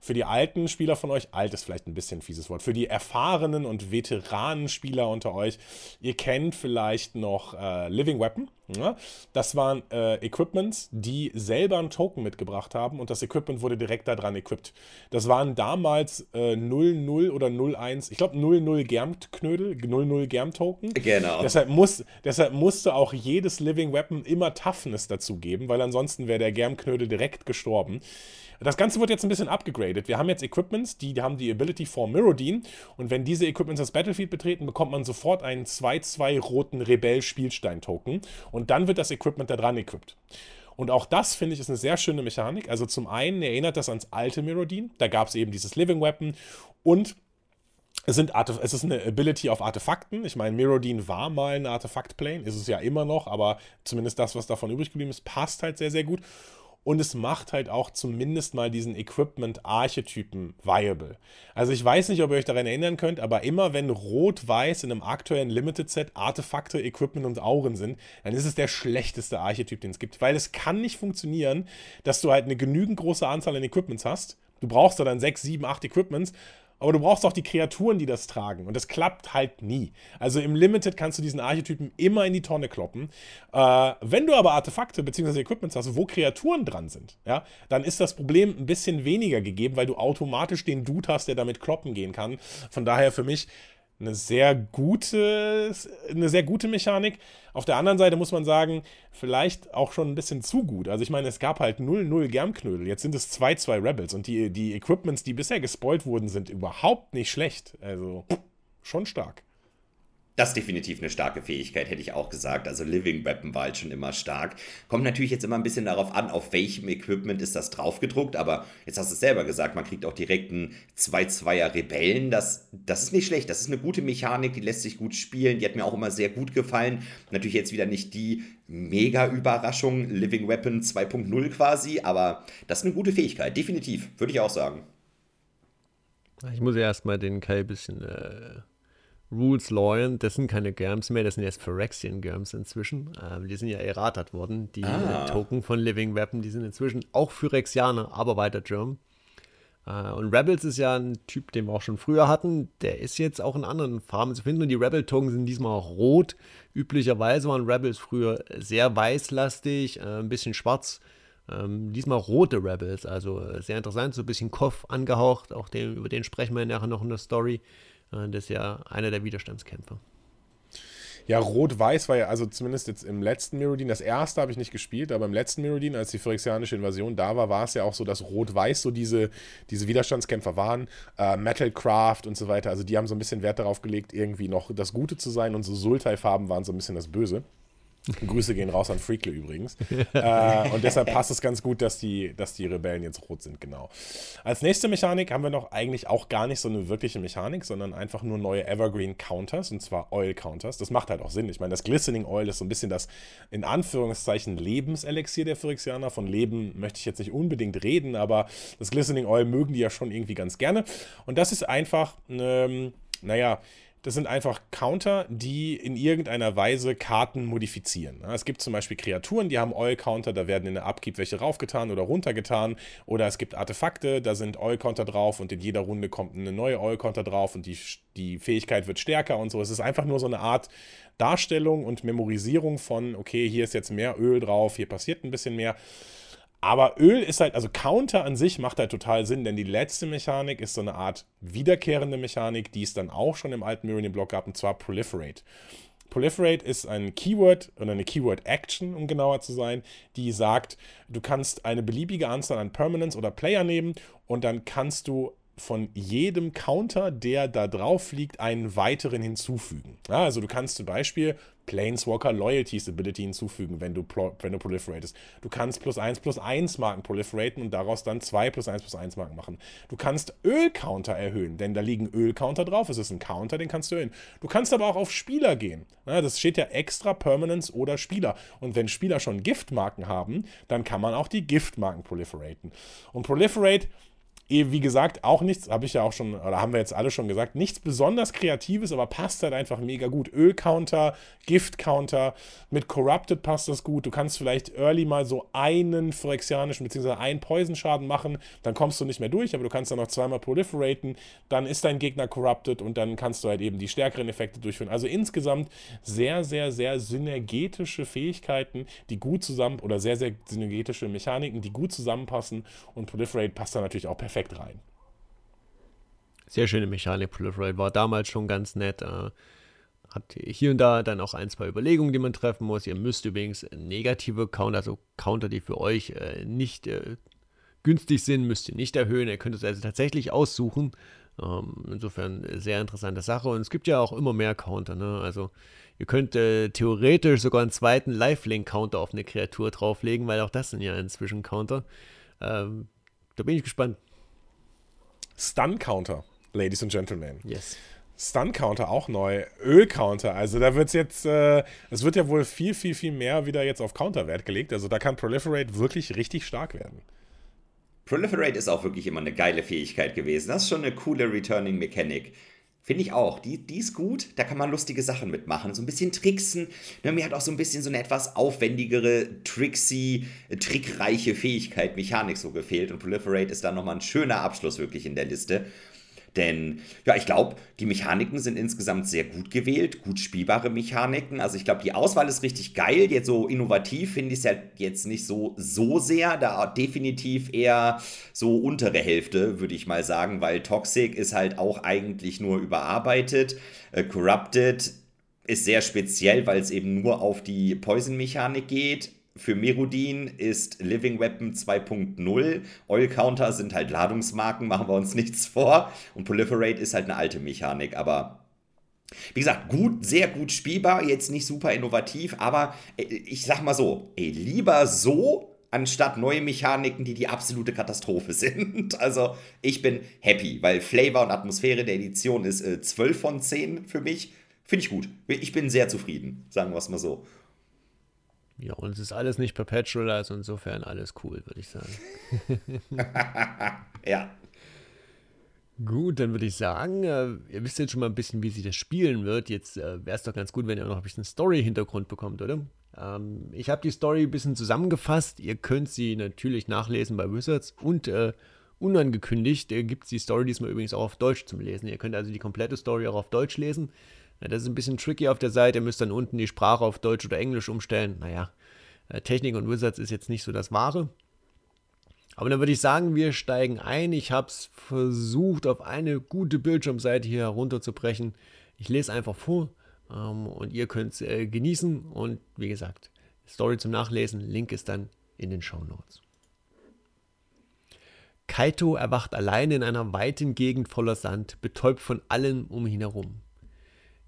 Für die alten Spieler von euch, alt ist vielleicht ein bisschen ein fieses Wort, für die erfahrenen und veteranen Spieler unter euch, ihr kennt vielleicht noch äh, Living Weapon. Ja? Das waren äh, Equipments, die selber einen Token mitgebracht haben und das Equipment wurde direkt daran equipped. Das waren damals äh, 00 oder 01, ich glaube 00 Germknödel, 00 Germ-Token. Genau. Deshalb, muss, deshalb musste auch jedes Living Weapon immer Toughness dazu geben, weil ansonsten wäre der Germknödel direkt gestorben. Das Ganze wird jetzt ein bisschen abgegradet. Wir haben jetzt Equipments, die haben die Ability for Mirrodin. Und wenn diese Equipments das Battlefield betreten, bekommt man sofort einen 2-2 roten Rebell-Spielstein-Token. Und dann wird das Equipment da dran equipped. Und auch das, finde ich, ist eine sehr schöne Mechanik. Also zum einen erinnert das ans alte Mirrodin. Da gab es eben dieses Living Weapon. Und es, sind es ist eine Ability auf Artefakten. Ich meine, Mirrodin war mal ein Artefakt-Plane, ist es ja immer noch, aber zumindest das, was davon übrig geblieben ist, passt halt sehr, sehr gut. Und es macht halt auch zumindest mal diesen Equipment-Archetypen viable. Also ich weiß nicht, ob ihr euch daran erinnern könnt, aber immer wenn Rot-Weiß in einem aktuellen Limited-Set Artefakte, Equipment und Auren sind, dann ist es der schlechteste Archetyp, den es gibt. Weil es kann nicht funktionieren, dass du halt eine genügend große Anzahl an Equipments hast. Du brauchst da dann 6, 7, 8 Equipments aber du brauchst auch die Kreaturen, die das tragen. Und das klappt halt nie. Also im Limited kannst du diesen Archetypen immer in die Tonne kloppen. Äh, wenn du aber Artefakte bzw. Equipments hast, wo Kreaturen dran sind, ja, dann ist das Problem ein bisschen weniger gegeben, weil du automatisch den Dude hast, der damit kloppen gehen kann. Von daher für mich eine sehr gute, eine sehr gute Mechanik. Auf der anderen Seite muss man sagen, vielleicht auch schon ein bisschen zu gut. Also ich meine, es gab halt 0-0 Germknödel, jetzt sind es 2-2 Rebels und die, die Equipments, die bisher gespoilt wurden, sind überhaupt nicht schlecht. Also schon stark. Das ist definitiv eine starke Fähigkeit, hätte ich auch gesagt. Also Living Weapon war halt schon immer stark. Kommt natürlich jetzt immer ein bisschen darauf an, auf welchem Equipment ist das draufgedruckt, aber jetzt hast du es selber gesagt, man kriegt auch direkt einen 2-2er Rebellen. Das, das ist nicht schlecht. Das ist eine gute Mechanik, die lässt sich gut spielen. Die hat mir auch immer sehr gut gefallen. Natürlich jetzt wieder nicht die Mega-Überraschung, Living Weapon 2.0 quasi, aber das ist eine gute Fähigkeit, definitiv, würde ich auch sagen. Ich muss ja erstmal den Kai ein bisschen äh Rules Lawen, das sind keine Germs mehr, das sind erst Phyrexian Germs inzwischen. Ähm, die sind ja erratet worden. Die ah. Token von Living Weapon, die sind inzwischen auch Phyrexianer, aber weiter Germ. Äh, und Rebels ist ja ein Typ, den wir auch schon früher hatten. Der ist jetzt auch in anderen Farben zu finden und die Rebel-Token sind diesmal auch rot. Üblicherweise waren Rebels früher sehr weißlastig, äh, ein bisschen schwarz. Ähm, diesmal rote Rebels, also äh, sehr interessant, so ein bisschen Kopf angehaucht. Auch den, über den sprechen wir nachher noch in der Story. Äh, das ist ja einer der Widerstandskämpfer. Ja, Rot-Weiß war ja, also zumindest jetzt im letzten Mirrodin, das erste habe ich nicht gespielt, aber im letzten Mirrodin, als die phyrexianische Invasion da war, war es ja auch so, dass Rot-Weiß so diese, diese Widerstandskämpfer waren, äh, Metalcraft und so weiter, also die haben so ein bisschen Wert darauf gelegt, irgendwie noch das Gute zu sein und so Sultai-Farben waren so ein bisschen das Böse. Grüße gehen raus an Freakle übrigens. (laughs) äh, und deshalb passt es ganz gut, dass die, dass die Rebellen jetzt rot sind, genau. Als nächste Mechanik haben wir noch eigentlich auch gar nicht so eine wirkliche Mechanik, sondern einfach nur neue Evergreen Counters, und zwar Oil Counters. Das macht halt auch Sinn. Ich meine, das Glistening Oil ist so ein bisschen das, in Anführungszeichen, Lebenselixier der Phyrexianer. Von Leben möchte ich jetzt nicht unbedingt reden, aber das Glistening Oil mögen die ja schon irgendwie ganz gerne. Und das ist einfach, ähm, naja, das sind einfach Counter, die in irgendeiner Weise Karten modifizieren. Es gibt zum Beispiel Kreaturen, die haben Oil-Counter, da werden in der Upkeep welche raufgetan oder runtergetan. Oder es gibt Artefakte, da sind Oil-Counter drauf und in jeder Runde kommt eine neue Oil-Counter drauf und die, die Fähigkeit wird stärker und so. Es ist einfach nur so eine Art Darstellung und Memorisierung von, okay, hier ist jetzt mehr Öl drauf, hier passiert ein bisschen mehr. Aber Öl ist halt, also Counter an sich macht halt total Sinn, denn die letzte Mechanik ist so eine Art wiederkehrende Mechanik, die es dann auch schon im alten Meridian Block gab, und zwar Proliferate. Proliferate ist ein Keyword oder eine Keyword-Action, um genauer zu sein, die sagt, du kannst eine beliebige Anzahl an Permanents oder Player nehmen und dann kannst du von jedem Counter, der da drauf liegt, einen weiteren hinzufügen. Ja, also du kannst zum Beispiel Planeswalker Loyalty Ability hinzufügen, wenn du, wenn du proliferatest. Du kannst plus 1 plus 1 Marken proliferaten und daraus dann 2 plus 1 plus 1 Marken machen. Du kannst Ölcounter erhöhen, denn da liegen Ölcounter drauf. Es ist ein Counter, den kannst du erhöhen. Du kannst aber auch auf Spieler gehen. Ja, das steht ja extra Permanence oder Spieler. Und wenn Spieler schon Giftmarken haben, dann kann man auch die Giftmarken proliferaten. Und Proliferate wie gesagt, auch nichts, habe ich ja auch schon, oder haben wir jetzt alle schon gesagt, nichts besonders Kreatives, aber passt halt einfach mega gut. Öl-Counter, Gift-Counter, mit Corrupted passt das gut. Du kannst vielleicht early mal so einen phyrexianischen bzw. einen Poison-Schaden machen, dann kommst du nicht mehr durch, aber du kannst dann noch zweimal proliferaten, dann ist dein Gegner Corrupted und dann kannst du halt eben die stärkeren Effekte durchführen. Also insgesamt sehr, sehr, sehr synergetische Fähigkeiten, die gut zusammen, oder sehr, sehr synergetische Mechaniken, die gut zusammenpassen und Proliferate passt da natürlich auch perfekt perfekt rein. Sehr schöne Mechanik, Proliferate war damals schon ganz nett. Äh, hat hier und da dann auch ein, zwei Überlegungen, die man treffen muss. Ihr müsst übrigens negative Counter, also Counter, die für euch äh, nicht äh, günstig sind, müsst ihr nicht erhöhen. Ihr könnt es also tatsächlich aussuchen. Ähm, insofern sehr interessante Sache. Und es gibt ja auch immer mehr Counter. Ne? Also ihr könnt äh, theoretisch sogar einen zweiten Lifelink-Counter auf eine Kreatur drauflegen, weil auch das sind ja inzwischen Counter. Ähm, da bin ich gespannt. Stun Counter, Ladies and Gentlemen. Yes. Stun Counter auch neu, Öl Counter. Also da wird es jetzt, äh, es wird ja wohl viel, viel, viel mehr wieder jetzt auf Counterwert gelegt. Also da kann Proliferate wirklich richtig stark werden. Proliferate ist auch wirklich immer eine geile Fähigkeit gewesen. Das ist schon eine coole Returning Mechanik. Finde ich auch. Die, die ist gut, da kann man lustige Sachen mitmachen. So ein bisschen tricksen. Ne, mir hat auch so ein bisschen so eine etwas aufwendigere, tricksy, trickreiche Fähigkeit, Mechanik so gefehlt. Und Proliferate ist da nochmal ein schöner Abschluss wirklich in der Liste. Denn ja, ich glaube, die Mechaniken sind insgesamt sehr gut gewählt, gut spielbare Mechaniken. Also ich glaube, die Auswahl ist richtig geil. Jetzt so innovativ finde ich es ja jetzt nicht so, so sehr. Da definitiv eher so untere Hälfte, würde ich mal sagen, weil Toxic ist halt auch eigentlich nur überarbeitet. Äh, Corrupted ist sehr speziell, weil es eben nur auf die Poison-Mechanik geht für Merodin ist Living Weapon 2.0. Oil Counter sind halt Ladungsmarken, machen wir uns (laughs) nichts vor. Und Proliferate ist halt eine alte Mechanik, aber wie gesagt, gut, sehr gut spielbar, jetzt nicht super innovativ, aber äh, ich sag mal so, ey, lieber so anstatt neue Mechaniken, die die absolute Katastrophe (laughs) sind. Also ich bin happy, weil Flavor und Atmosphäre der Edition ist äh, 12 von 10 für mich. Finde ich gut. Ich bin sehr zufrieden, sagen wir es mal so. Ja, und es ist alles nicht perpetual, also insofern alles cool, würde ich sagen. (laughs) ja. Gut, dann würde ich sagen, äh, ihr wisst jetzt schon mal ein bisschen, wie sich das spielen wird. Jetzt äh, wäre es doch ganz gut, wenn ihr noch ein bisschen Story-Hintergrund bekommt, oder? Ähm, ich habe die Story ein bisschen zusammengefasst. Ihr könnt sie natürlich nachlesen bei Wizards und äh, unangekündigt äh, gibt es die Story diesmal übrigens auch auf Deutsch zum Lesen. Ihr könnt also die komplette Story auch auf Deutsch lesen. Ja, das ist ein bisschen tricky auf der Seite. Ihr müsst dann unten die Sprache auf Deutsch oder Englisch umstellen. Naja, äh, Technik und Wizards ist jetzt nicht so das Wahre. Aber dann würde ich sagen, wir steigen ein. Ich habe es versucht, auf eine gute Bildschirmseite hier herunterzubrechen. Ich lese einfach vor ähm, und ihr könnt es äh, genießen. Und wie gesagt, Story zum Nachlesen, Link ist dann in den Show Notes. Kaito erwacht allein in einer weiten Gegend voller Sand, betäubt von allem um ihn herum.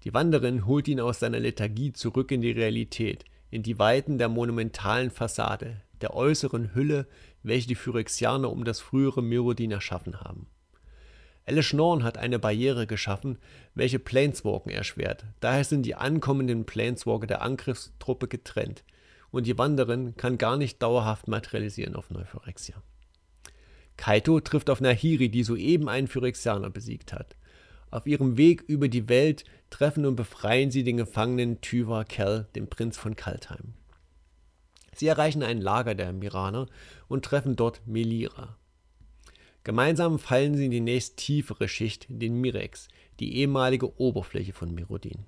Die Wanderin holt ihn aus seiner Lethargie zurück in die Realität, in die Weiten der monumentalen Fassade, der äußeren Hülle, welche die Phyrexianer um das frühere Merodin erschaffen haben. Alice Norn hat eine Barriere geschaffen, welche Planeswalken erschwert. Daher sind die ankommenden Planeswalker der Angriffstruppe getrennt und die Wanderin kann gar nicht dauerhaft materialisieren auf Neuphyrexia. Kaito trifft auf Nahiri, die soeben einen Phyrexianer besiegt hat. Auf ihrem Weg über die Welt treffen und befreien sie den Gefangenen Tyvar Kell, den Prinz von Kaltheim. Sie erreichen ein Lager der Miraner und treffen dort Melira. Gemeinsam fallen sie in die nächst tiefere Schicht, den Mirex, die ehemalige Oberfläche von Merodin.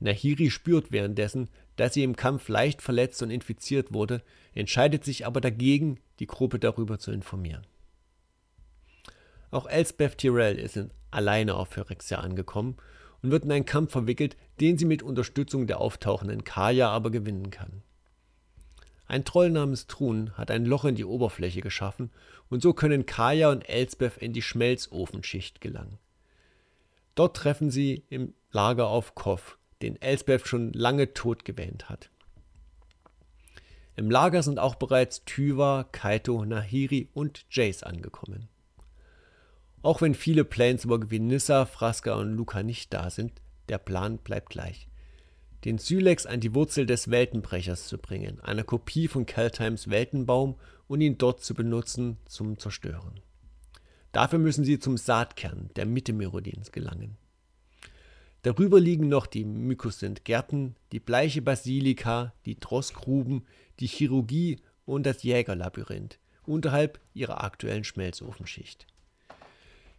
Nahiri spürt währenddessen, dass sie im Kampf leicht verletzt und infiziert wurde, entscheidet sich aber dagegen, die Gruppe darüber zu informieren. Auch Elspeth Tyrell ist alleine auf Phyrexia angekommen und wird in einen Kampf verwickelt, den sie mit Unterstützung der auftauchenden Kaya aber gewinnen kann. Ein Troll namens Trun hat ein Loch in die Oberfläche geschaffen und so können Kaya und Elsbeth in die Schmelzofenschicht gelangen. Dort treffen sie im Lager auf Koff, den Elsbeth schon lange tot gewähnt hat. Im Lager sind auch bereits Tyva, Kaito, Nahiri und Jace angekommen. Auch wenn viele Planeswalker wie Nissa, Fraska und Luca nicht da sind, der Plan bleibt gleich den Sylex an die Wurzel des Weltenbrechers zu bringen, einer Kopie von Keltheims Weltenbaum, und ihn dort zu benutzen zum Zerstören. Dafür müssen sie zum Saatkern der Mitte Merodins gelangen. Darüber liegen noch die Mykosint-Gärten, die bleiche Basilika, die Drossgruben, die Chirurgie und das Jägerlabyrinth unterhalb ihrer aktuellen Schmelzofenschicht.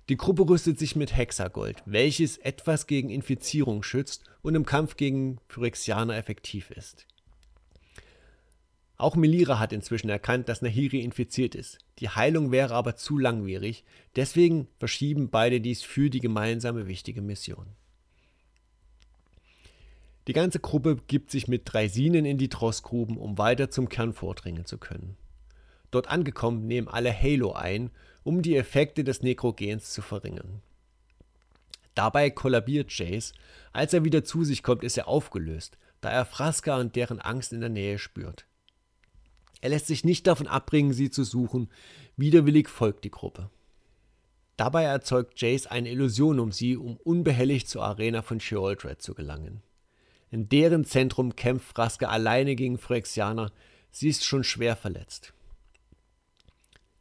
Die Gruppe rüstet sich mit Hexagold, welches etwas gegen Infizierung schützt und im Kampf gegen Phyrexianer effektiv ist. Auch Melira hat inzwischen erkannt, dass Nahiri infiziert ist. Die Heilung wäre aber zu langwierig, deswegen verschieben beide dies für die gemeinsame wichtige Mission. Die ganze Gruppe gibt sich mit drei Sinen in die Trossgruben, um weiter zum Kern vordringen zu können. Dort angekommen nehmen alle Halo ein um die Effekte des Nekrogens zu verringern. Dabei kollabiert Jace. Als er wieder zu sich kommt, ist er aufgelöst, da er Fraska und deren Angst in der Nähe spürt. Er lässt sich nicht davon abbringen, sie zu suchen. Widerwillig folgt die Gruppe. Dabei erzeugt Jace eine Illusion um sie, um unbehelligt zur Arena von Sheoldred zu gelangen. In deren Zentrum kämpft Fraska alleine gegen Phyrexianer. Sie ist schon schwer verletzt.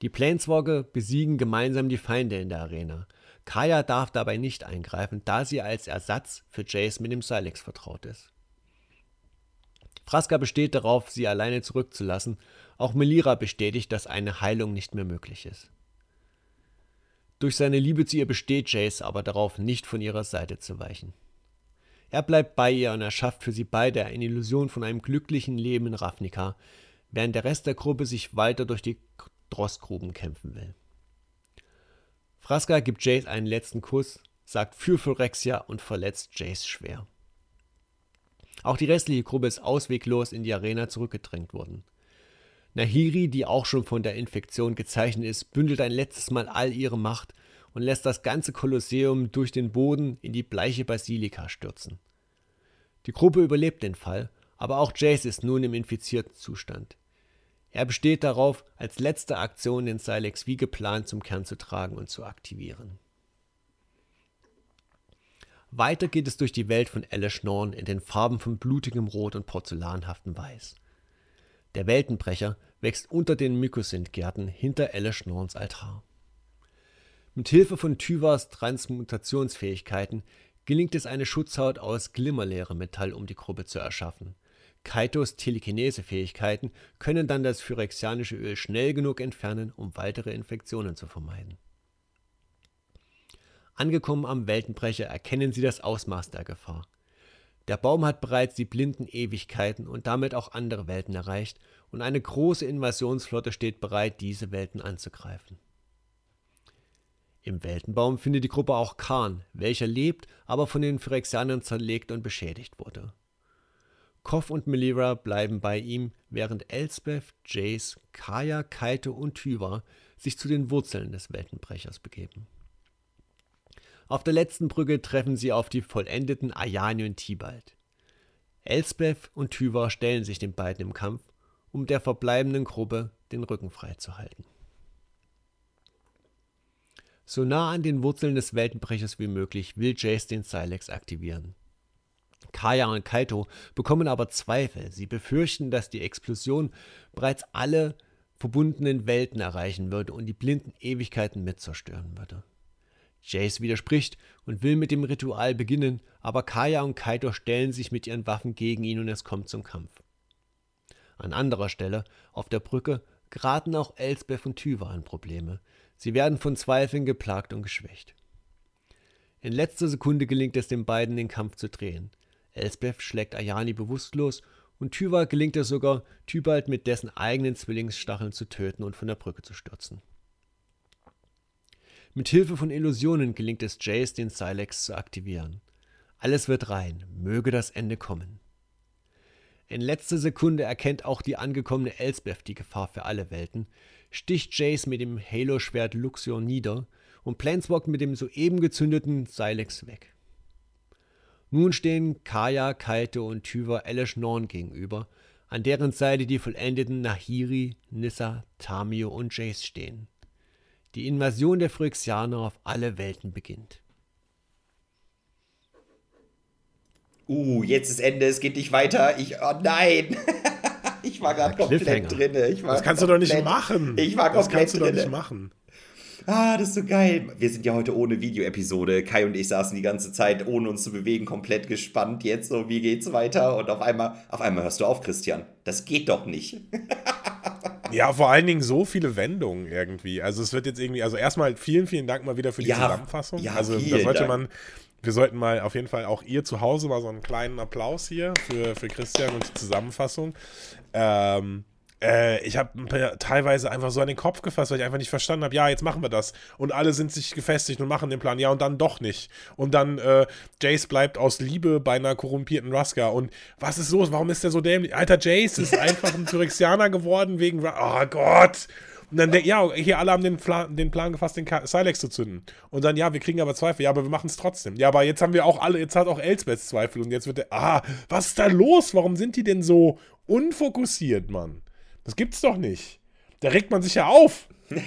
Die Planeswalker besiegen gemeinsam die Feinde in der Arena. Kaya darf dabei nicht eingreifen, da sie als Ersatz für Jace mit dem Silex vertraut ist. Fraska besteht darauf, sie alleine zurückzulassen. Auch Melira bestätigt, dass eine Heilung nicht mehr möglich ist. Durch seine Liebe zu ihr besteht Jace aber darauf, nicht von ihrer Seite zu weichen. Er bleibt bei ihr und erschafft für sie beide eine Illusion von einem glücklichen Leben in Ravnica, während der Rest der Gruppe sich weiter durch die Drossgruben kämpfen will. Fraska gibt Jace einen letzten Kuss, sagt für Phyrexia und verletzt Jace schwer. Auch die restliche Gruppe ist ausweglos in die Arena zurückgedrängt worden. Nahiri, die auch schon von der Infektion gezeichnet ist, bündelt ein letztes Mal all ihre Macht und lässt das ganze Kolosseum durch den Boden in die bleiche Basilika stürzen. Die Gruppe überlebt den Fall, aber auch Jace ist nun im infizierten Zustand. Er besteht darauf, als letzte Aktion den Silex wie geplant zum Kern zu tragen und zu aktivieren. Weiter geht es durch die Welt von Elish Norn in den Farben von blutigem Rot und porzellanhaftem Weiß. Der Weltenbrecher wächst unter den Mykosint-Gärten hinter Elish Norns Altar. Mit Hilfe von Tyvas Transmutationsfähigkeiten gelingt es, eine Schutzhaut aus glimmerleerem Metall um die Gruppe zu erschaffen – Kaitos Telekinese-Fähigkeiten können dann das phyrexianische Öl schnell genug entfernen, um weitere Infektionen zu vermeiden. Angekommen am Weltenbrecher erkennen sie das Ausmaß der Gefahr. Der Baum hat bereits die blinden Ewigkeiten und damit auch andere Welten erreicht, und eine große Invasionsflotte steht bereit, diese Welten anzugreifen. Im Weltenbaum findet die Gruppe auch Khan, welcher lebt, aber von den Phyrexianern zerlegt und beschädigt wurde. Koff und Melira bleiben bei ihm, während Elsbeth, Jace, Kaya, Kaito und Tyva sich zu den Wurzeln des Weltenbrechers begeben. Auf der letzten Brücke treffen sie auf die vollendeten Ayani und Tibalt. Elsbeth und Tyva stellen sich den beiden im Kampf, um der verbleibenden Gruppe den Rücken frei zu halten. So nah an den Wurzeln des Weltenbrechers wie möglich will Jace den Silex aktivieren. Kaya und Kaito bekommen aber Zweifel. Sie befürchten, dass die Explosion bereits alle verbundenen Welten erreichen würde und die blinden Ewigkeiten mit zerstören würde. Jace widerspricht und will mit dem Ritual beginnen, aber Kaya und Kaito stellen sich mit ihren Waffen gegen ihn und es kommt zum Kampf. An anderer Stelle, auf der Brücke, geraten auch Elsbeth und Tyva in Probleme. Sie werden von Zweifeln geplagt und geschwächt. In letzter Sekunde gelingt es den beiden, den Kampf zu drehen. Elsbeth schlägt Ayani bewusstlos und Tyva gelingt es sogar, Tybalt mit dessen eigenen Zwillingsstacheln zu töten und von der Brücke zu stürzen. Mit Hilfe von Illusionen gelingt es Jace, den Silex zu aktivieren. Alles wird rein, möge das Ende kommen. In letzter Sekunde erkennt auch die angekommene Elsbeth die Gefahr für alle Welten, sticht Jace mit dem Halo-Schwert Luxion nieder und Planeswalk mit dem soeben gezündeten Silex weg. Nun stehen Kaya, Kaite und Tyver Elesh Norn gegenüber, an deren Seite die vollendeten Nahiri, Nissa, Tamio und Jace stehen. Die Invasion der Phyrexianer auf alle Welten beginnt. Uh, jetzt ist Ende, es geht nicht weiter. Ich, oh nein. (laughs) ich war gerade komplett drin. das kannst du doch nicht machen. Ich war komplett Das kannst du doch drinne. nicht machen. Ah, das ist so geil. Wir sind ja heute ohne Videoepisode. Kai und ich saßen die ganze Zeit, ohne uns zu bewegen, komplett gespannt. Jetzt so, wie geht's weiter? Und auf einmal, auf einmal hörst du auf, Christian. Das geht doch nicht. (laughs) Ja, vor allen Dingen so viele Wendungen irgendwie. Also es wird jetzt irgendwie, also erstmal vielen, vielen Dank mal wieder für die Ja, Zusammenfassung. ja, also da sollte Dank. man, wir sollten mal auf jeden Fall auch ihr zu Hause mal so einen kleinen Applaus hier für, für Christian und die Zusammenfassung. Ähm, äh, ich habe teilweise einfach so an den Kopf gefasst, weil ich einfach nicht verstanden habe, ja, jetzt machen wir das. Und alle sind sich gefestigt und machen den Plan, ja, und dann doch nicht. Und dann äh, Jace bleibt aus Liebe bei einer korrumpierten Ruska. Und was ist los? Warum ist der so dämlich? Alter, Jace ist (laughs) einfach ein Phyrexianer geworden wegen. Ru oh Gott! Und dann denkt, ja, hier alle haben den Plan, den Plan gefasst, den Ka- Silex zu zünden. Und dann, ja, wir kriegen aber Zweifel. Ja, aber wir machen es trotzdem. Ja, aber jetzt haben wir auch alle, jetzt hat auch Elsbeth Zweifel. Und jetzt wird der, ah, was ist da los? Warum sind die denn so unfokussiert, Mann? Das gibt's doch nicht. Da regt man sich ja auf. (laughs)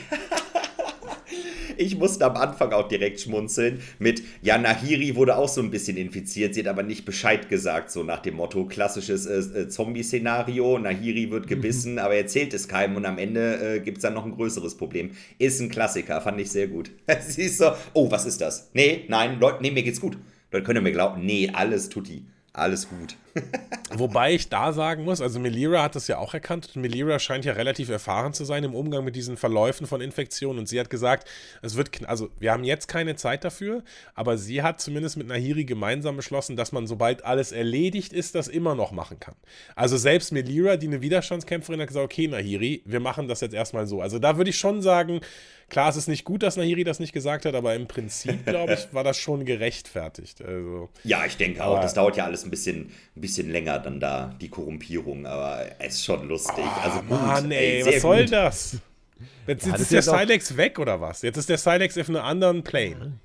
Ich musste am Anfang auch direkt schmunzeln mit, ja, Nahiri wurde auch so ein bisschen infiziert, sie hat aber nicht Bescheid gesagt, so nach dem Motto, klassisches äh, äh, Zombie-Szenario, Nahiri wird gebissen, aber erzählt es keinem und am Ende äh, gibt es dann noch ein größeres Problem. Ist ein Klassiker, fand ich sehr gut. (laughs) sie ist so, oh, was ist das? Nee, nein, Leute, nee, mir geht's gut. Leute, könnt ihr mir glauben, nee, alles tutti. Alles gut. (laughs) Wobei ich da sagen muss, also Melira hat das ja auch erkannt. Melira scheint ja relativ erfahren zu sein im Umgang mit diesen Verläufen von Infektionen. Und sie hat gesagt, es wird, also wir haben jetzt keine Zeit dafür, aber sie hat zumindest mit Nahiri gemeinsam beschlossen, dass man, sobald alles erledigt ist, das immer noch machen kann. Also selbst Melira, die eine Widerstandskämpferin, hat gesagt, okay, Nahiri, wir machen das jetzt erstmal so. Also da würde ich schon sagen, klar, es ist nicht gut, dass Nahiri das nicht gesagt hat, aber im Prinzip, glaube ich, (laughs) war das schon gerechtfertigt. Also. Ja, ich denke auch, das dauert ja alles ein bisschen, ein bisschen länger dann da, die Korrumpierung, aber es ist schon lustig. also gut, Mann, ey, sehr was soll gut. das? Jetzt, Ja, jetzt ist der Silex weg oder was? Jetzt ist der Silex auf einem anderen Plane.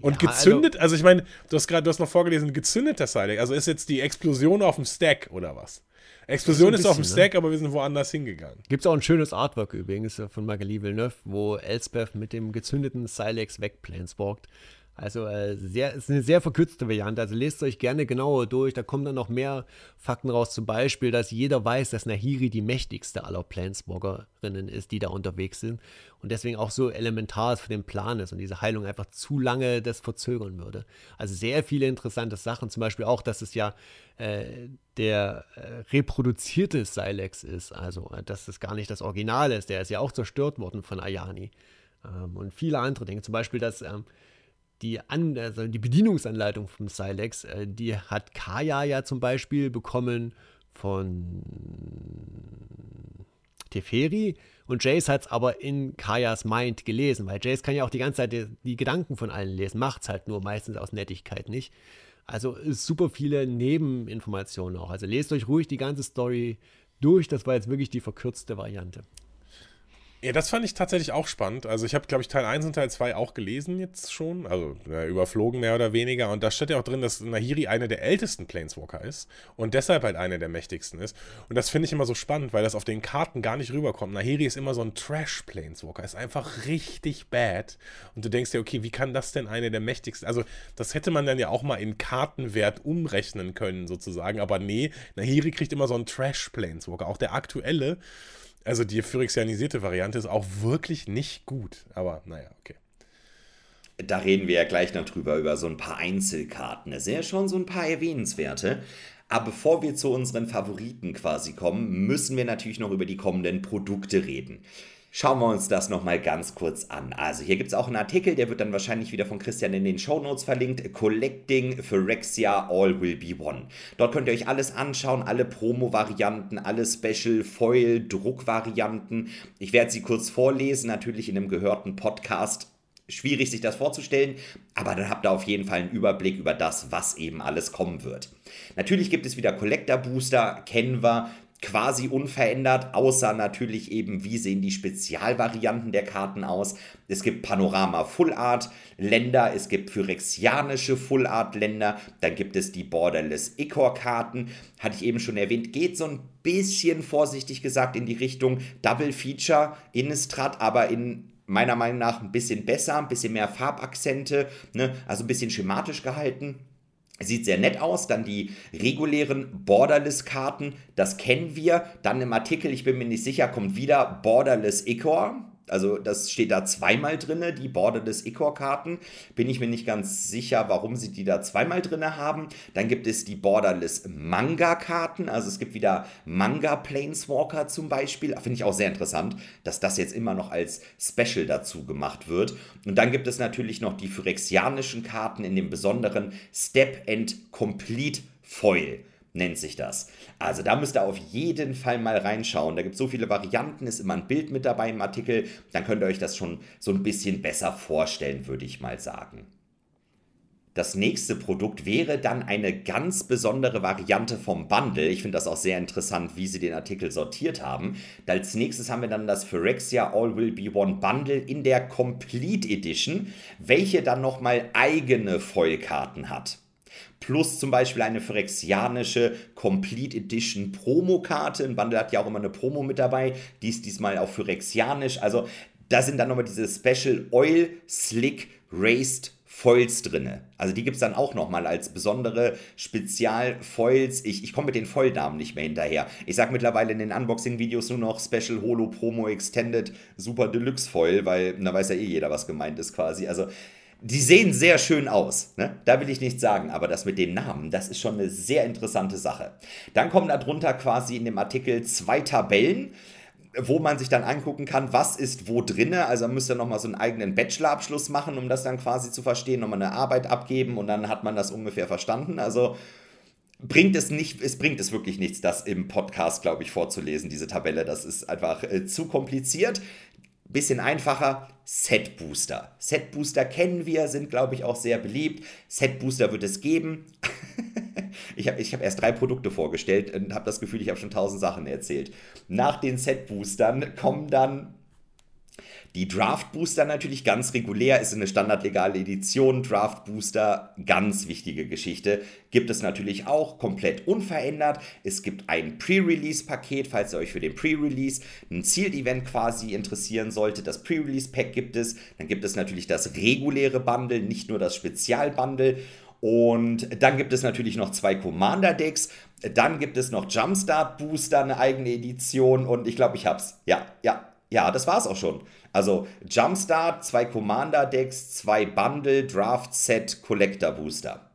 Und Ja, gezündet, also, ich meine, du hast gerade, du hast noch vorgelesen, gezündeter Silex. Also ist jetzt die Explosion auf dem Stack oder was? Explosion ist auf dem bisschen, ne? Stack, aber wir sind woanders hingegangen. Gibt es auch ein schönes Artwork übrigens von Magali Villeneuve, wo Elspeth mit dem gezündeten Silex wegplanswalkt. Also äh, sehr, ist eine sehr verkürzte Variante. Also lest euch gerne genauer durch. Da kommen dann noch mehr Fakten raus. Zum Beispiel, dass jeder weiß, dass Nahiri die mächtigste aller Planeswalkerinnen ist, die da unterwegs sind. Und deswegen auch so elementar für den Plan ist und diese Heilung einfach zu lange das verzögern würde. Also sehr viele interessante Sachen. Zum Beispiel auch, dass es ja äh, der äh, reproduzierte Silex ist. Also, äh, dass es gar nicht das Original ist. Der ist ja auch zerstört worden von Ayani. Ähm, und viele andere Dinge. Zum Beispiel, dass ähm, die, An also die Bedienungsanleitung vom Silex, äh, die hat Kaya ja zum Beispiel bekommen von Teferi und Jace hat es aber in Kayas Mind gelesen, weil Jace kann ja auch die ganze Zeit die, die Gedanken von allen lesen, macht es halt nur meistens aus Nettigkeit nicht. Also super viele Nebeninformationen auch. Also lest euch ruhig die ganze Story durch, das war jetzt wirklich die verkürzte Variante. Ja, das fand ich tatsächlich auch spannend. Also ich habe, glaube ich, Teil 1 und Teil 2 auch gelesen jetzt schon, also äh, überflogen mehr oder weniger. Und da steht ja auch drin, dass Nahiri eine der ältesten Planeswalker ist und deshalb halt eine der mächtigsten ist. Und das finde ich immer so spannend, weil das auf den Karten gar nicht rüberkommt. Nahiri ist immer so ein Trash-Planeswalker, ist einfach richtig bad. Und du denkst dir, okay, wie kann das denn eine der mächtigsten? Also das hätte man dann ja auch mal in Kartenwert umrechnen können sozusagen. Aber nee, Nahiri kriegt immer so einen Trash-Planeswalker. Auch der aktuelle also die phyrexianisierte Variante ist auch wirklich nicht gut. Aber naja, okay. Da reden wir ja gleich noch drüber, über so ein paar Einzelkarten. Das sind ja schon so ein paar erwähnenswerte. Aber bevor wir zu unseren Favoriten quasi kommen, müssen wir natürlich noch über die kommenden Produkte reden. Schauen wir uns das nochmal ganz kurz an. Also hier gibt es auch einen Artikel, der wird dann wahrscheinlich wieder von Christian in den Shownotes verlinkt. Collecting Phyrexia All Will Be One. Dort könnt ihr euch alles anschauen, alle Promo-Varianten, alle Special, Foil, Druckvarianten. Ich werde sie kurz vorlesen, natürlich in einem gehörten Podcast schwierig, sich das vorzustellen, aber dann habt ihr auf jeden Fall einen Überblick über das, was eben alles kommen wird. Natürlich gibt es wieder Collector Booster, kennen wir, quasi unverändert, außer natürlich eben, wie sehen die Spezialvarianten der Karten aus. Es gibt Panorama Full Art Länder, es gibt phyrexianische Full Art Länder, dann gibt es die Borderless Icor Karten, hatte ich eben schon erwähnt, geht so ein bisschen vorsichtig gesagt in die Richtung Double Feature Innistrad, aber in meiner Meinung nach ein bisschen besser, ein bisschen mehr Farbakzente, ne? also ein bisschen schematisch gehalten. Sieht sehr nett aus. Dann die regulären Borderless-Karten, das kennen wir. Dann im Artikel, ich bin mir nicht sicher, kommt wieder Borderless Icor. Also das steht da zweimal drin, die Borderless Icor-Karten. Bin ich mir nicht ganz sicher, warum sie die da zweimal drin haben. Dann gibt es die Borderless Manga-Karten. Also es gibt wieder Manga Planeswalker zum Beispiel. Finde ich auch sehr interessant, dass das jetzt immer noch als Special dazu gemacht wird. Und dann gibt es natürlich noch die phyrexianischen Karten in dem besonderen Step and Complete Foil nennt sich das. Also da müsst ihr auf jeden Fall mal reinschauen. Da gibt es so viele Varianten, ist immer ein Bild mit dabei im Artikel. Dann könnt ihr euch das schon so ein bisschen besser vorstellen, würde ich mal sagen. Das nächste Produkt wäre dann eine ganz besondere Variante vom Bundle. Ich finde das auch sehr interessant, wie sie den Artikel sortiert haben. Als nächstes haben wir dann das Phyrexia All Will Be One Bundle in der Complete Edition, welche dann nochmal eigene Foilkarten hat plus zum Beispiel eine phyrexianische Complete Edition Promokarte. Ein Bundle hat ja auch immer eine Promo mit dabei, die ist diesmal auch phyrexianisch. Also da sind dann nochmal diese Special Oil Slick Raised Foils drin. Also die gibt es dann auch nochmal als besondere Spezialfoils. Ich, ich komme mit den Foilnamen nicht mehr hinterher. Ich sage mittlerweile in den Unboxing-Videos nur noch Special Holo Promo Extended Super Deluxe Foil, weil da weiß ja eh jeder, was gemeint ist quasi. Also die sehen sehr schön aus, ne? da will ich nichts sagen, aber das mit den Namen, das ist schon eine sehr interessante Sache. Dann kommen darunter quasi in dem Artikel zwei Tabellen, wo man sich dann angucken kann, was ist wo drinne. Also man müsste nochmal so einen eigenen Bachelorabschluss machen, um das dann quasi zu verstehen, nochmal eine Arbeit abgeben und dann hat man das ungefähr verstanden. Also bringt es nicht, es bringt es wirklich nichts, das im Podcast, glaube ich, vorzulesen, diese Tabelle. Das ist einfach äh, zu kompliziert. Bisschen einfacher, Set Booster. Set Booster kennen wir, sind glaube ich auch sehr beliebt. Set Booster wird es geben. (laughs) ich habe ich hab erst drei Produkte vorgestellt und habe das Gefühl, ich habe schon tausend Sachen erzählt. Nach den Set Boostern kommen dann die Draft Booster natürlich ganz regulär, ist eine standardlegale Edition. Draft Booster, ganz wichtige Geschichte. Gibt es natürlich auch komplett unverändert. Es gibt ein Pre-Release-Paket, falls ihr euch für den Pre-Release ein Ziel-Event quasi interessieren sollte. Das Pre-Release-Pack gibt es. Dann gibt es natürlich das reguläre Bundle, nicht nur das Spezial-Bundle. Und dann gibt es natürlich noch zwei Commander-Decks. Dann gibt es noch Jumpstart Booster, eine eigene Edition. Und ich glaube, ich hab's. Ja, ja, ja, das war's auch schon. Also Jumpstart, zwei Commander-Decks, zwei Bundle, Draft Set, Collector Booster.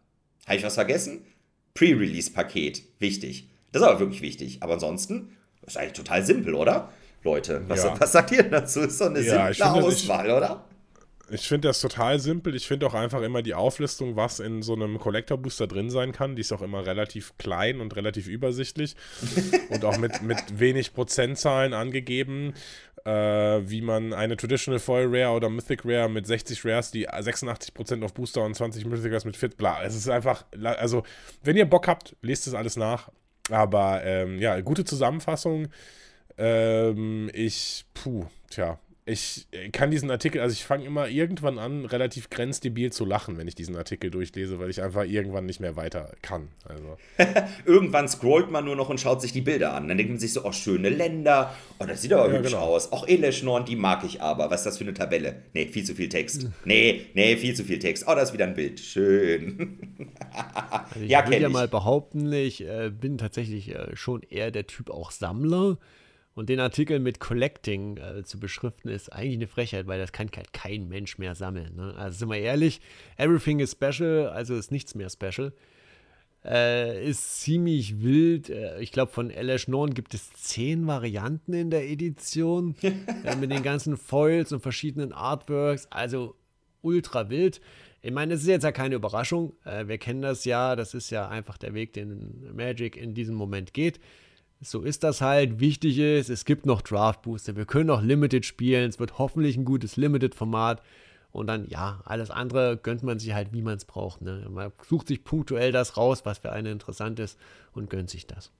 Habe ich was vergessen? Pre-Release-Paket, wichtig. Das ist aber wirklich wichtig. Aber ansonsten ist eigentlich total simpel, oder? Leute, was, ja. was sagt ihr dazu? Ist so eine ja, simple Auswahl, ich, oder? Ich finde das total simpel. Ich finde auch einfach immer die Auflistung, was in so einem Collector Booster drin sein kann. Die ist auch immer relativ klein und relativ übersichtlich (laughs) und auch mit, mit wenig Prozentzahlen angegeben, äh, wie man eine Traditional Foil Rare oder Mythic Rare mit 60 Rares, die 86% auf Booster und 20 Mythicals mit Fit, bla. Es ist einfach, also, wenn ihr Bock habt, lest das alles nach. Aber ähm, ja, gute Zusammenfassung. Ähm, ich, puh, tja, ich kann diesen Artikel, also ich fange immer irgendwann an, relativ grenzdebil zu lachen, wenn ich diesen Artikel durchlese, weil ich einfach irgendwann nicht mehr weiter kann. Also. (laughs) irgendwann scrollt man nur noch und schaut sich die Bilder an. Dann denkt man sich so, oh, schöne Länder, oh, das sieht aber ja, hübsch genau. aus. Auch Eleschnorn, die mag ich aber. Was ist das für eine Tabelle? Nee, viel zu viel Text. (laughs) Nee, nee, viel zu viel Text. Oh, da ist wieder ein Bild. Schön. also (laughs) ich ja, würde ja mal behaupten, ich äh, bin tatsächlich äh, schon eher der Typ auch Sammler. Und den Artikel mit Collecting äh, zu beschriften, ist eigentlich eine Frechheit, weil das kann halt kein Mensch mehr sammeln. Ne? Also sind wir ehrlich, everything is special, also ist nichts mehr special. Äh, ist ziemlich wild. Äh, ich glaube, von LS 9 gibt es zehn Varianten in der Edition (laughs) äh, mit den ganzen Foils und verschiedenen Artworks. Also ultra wild. Ich meine, es ist jetzt ja keine Überraschung. Äh, wir kennen das ja. Das ist ja einfach der Weg, den Magic in diesem Moment geht. So ist das halt. Wichtig ist, es gibt noch Draft Booster. Wir können noch Limited spielen. Es wird hoffentlich ein gutes Limited-Format. Und dann, ja, alles andere gönnt man sich halt, wie man es braucht. Ne? Man sucht sich punktuell das raus, was für einen interessant ist und gönnt sich das.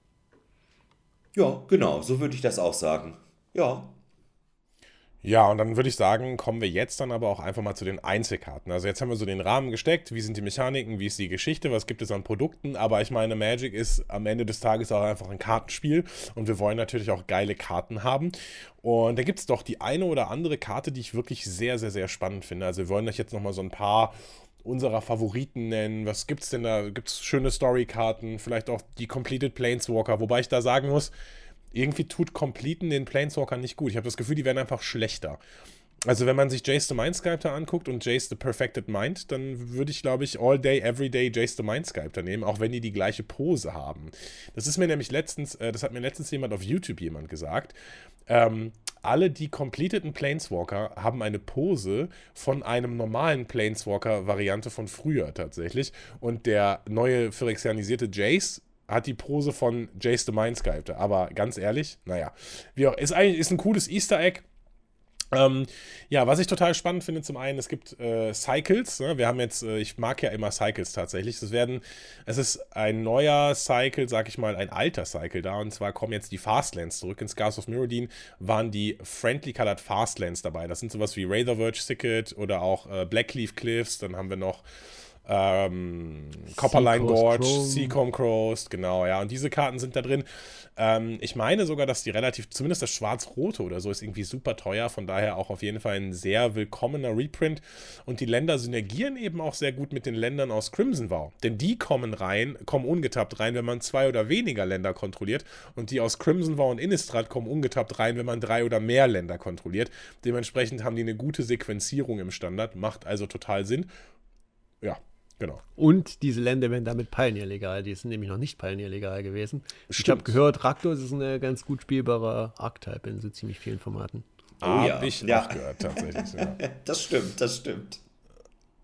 Ja, genau, so würde ich das auch sagen. Ja. Ja, und dann würde ich sagen, kommen wir jetzt dann aber auch einfach mal zu den Einzelkarten. Also jetzt haben wir so den Rahmen gesteckt, wie sind die Mechaniken, wie ist die Geschichte, was gibt es an Produkten, aber ich meine, Magic ist am Ende des Tages auch einfach ein Kartenspiel und wir wollen natürlich auch geile Karten haben. Und da gibt es doch die eine oder andere Karte, die ich wirklich sehr, sehr, sehr spannend finde. Also wir wollen euch jetzt nochmal so ein paar unserer Favoriten nennen. Was gibt's denn da? Gibt es schöne Storykarten, vielleicht auch die Completed Planeswalker, wobei ich da sagen muss, irgendwie tut Completen den Planeswalker nicht gut. Ich habe das Gefühl, die werden einfach schlechter. Also wenn man sich Jace the Mind Sculptor anguckt und Jace the Perfected Mind, dann würde ich, glaube ich, all day, every day Jace the Mind Sculptor nehmen, auch wenn die die gleiche Pose haben. Das ist mir nämlich letztens, äh, das hat mir letztens jemand auf YouTube jemand gesagt. Ähm, alle die completeden Planeswalker haben eine Pose von einem normalen Planeswalker-Variante von früher tatsächlich. Und der neue phyrexianisierte Jace hat die Pose von Jace the Mind Sculptor. Aber ganz ehrlich, naja, wie auch, ist, eigentlich, ist ein cooles Easter Egg. Ähm, ja, was ich total spannend finde, zum einen, es gibt äh, Cycles. Ne? Wir haben jetzt, äh, ich mag ja immer Cycles tatsächlich. Es werden, es ist ein neuer Cycle, sag ich mal, ein alter Cycle da. Und zwar kommen jetzt die Fastlands zurück. In Scars of Mirrodin waren die Friendly Colored Fastlands dabei. Das sind sowas wie Razor Verge Thicket oder auch äh, Blackleaf Cliffs. Dann haben wir noch ähm, Copperline Gorge, Seacombe Coast, genau, ja. Und diese Karten sind da drin. Ähm, ich meine sogar, dass die relativ, zumindest das Schwarz-Rote oder so, ist irgendwie super teuer. Von daher auch auf jeden Fall ein sehr willkommener Reprint. Und die Länder synergieren eben auch sehr gut mit den Ländern aus Crimson Vow. Denn die kommen rein, kommen ungetappt rein, wenn man zwei oder weniger Länder kontrolliert. Und die aus Crimson Vow und Innistrad kommen ungetappt rein, wenn man drei oder mehr Länder kontrolliert. Dementsprechend haben die eine gute Sequenzierung im Standard. Macht also total Sinn. Ja, Genau. Und diese Länder werden damit Pioneer legal. Die sind nämlich noch nicht Pioneer legal gewesen. Stimmt. Ich habe gehört, Raktos ist ein ganz gut spielbarer Archetype in so ziemlich vielen Formaten. Oh, ah, ja. ich ja. gehört, tatsächlich. Ja. (laughs) das stimmt, das stimmt.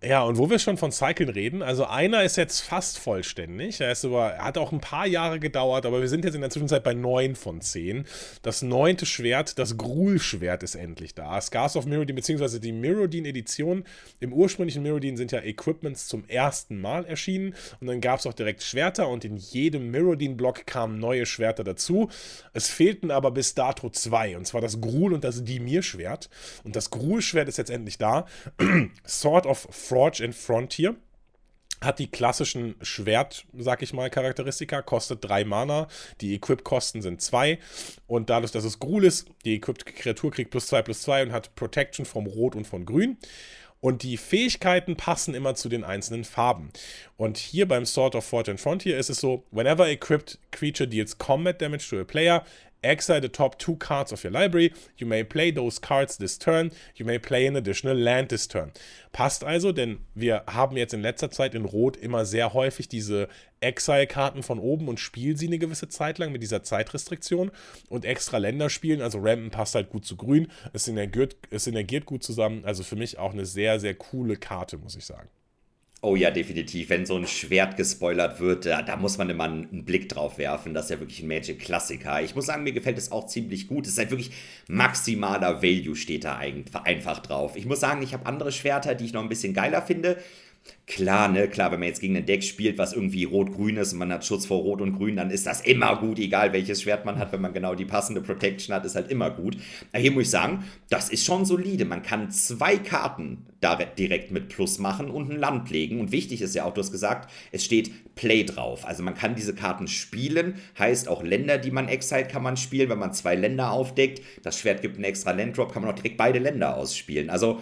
Ja, und wo wir schon von Cyclen reden, also einer ist jetzt fast vollständig. Er ist über, hat auch ein paar Jahre gedauert, aber wir sind jetzt in der Zwischenzeit bei neun von zehn. Das neunte Schwert, das Gruul-Schwert ist endlich da. Scars of Mirrodin, beziehungsweise die Mirrodin-Edition. Im ursprünglichen Mirrodin sind ja Equipments zum ersten Mal erschienen. Und dann gab es auch direkt Schwerter und in jedem Mirrodin-Block kamen neue Schwerter dazu. Es fehlten aber bis dato zwei, und zwar das Gruul und das Dimir-Schwert. Und das Gruul-Schwert ist jetzt endlich da. (clears throat) Sword of Forge and Frontier. Hat die klassischen Schwert, sag ich mal, Charakteristika, kostet 3 Mana, die Equip-Kosten sind 2 und dadurch, dass es Gruul ist, die Equipped Kreatur kriegt plus 2 plus 2 und hat Protection vom Rot und von Grün. Und die Fähigkeiten passen immer zu den einzelnen Farben. Und hier beim Sword of Forge and Frontier ist es so, whenever equipped creature deals combat damage to a player, Exile the top two cards of your library. You may play those cards this turn. You may play an additional land this turn. Passt also, denn wir haben jetzt in letzter Zeit in Rot immer sehr häufig diese Exile-Karten von oben und spielen sie eine gewisse Zeit lang mit dieser Zeitrestriktion. Und extra Länder spielen, also Rampen passt halt gut zu Grün. Es synergiert, es synergiert gut zusammen. Also für mich auch eine sehr, sehr coole Karte, muss ich sagen. Oh ja, definitiv. Wenn so ein Schwert gespoilert wird, da, da, muss man immer einen Blick drauf werfen. Das ist ja wirklich ein Magic-Klassiker. Ich muss sagen, mir gefällt es auch ziemlich gut. Es ist halt wirklich maximaler Value steht da einfach drauf. Ich muss sagen, ich habe andere Schwerter, die ich noch ein bisschen geiler finde. Klar, ne, klar, wenn man jetzt gegen ein Deck spielt, was irgendwie rot-grün ist und man hat Schutz vor Rot und Grün, dann ist das immer gut, egal welches Schwert man hat, wenn man genau die passende Protection hat, ist halt immer gut. Aber hier muss ich sagen, das ist schon solide. Man kann zwei Karten da direkt mit Plus machen und ein Land legen. Und wichtig ist ja auch, du hast gesagt, es steht Play drauf. Also man kann diese Karten spielen, heißt auch Länder, die man exile, kann man spielen, wenn man zwei Länder aufdeckt. Das Schwert gibt einen extra Landdrop, kann man auch direkt beide Länder ausspielen. Also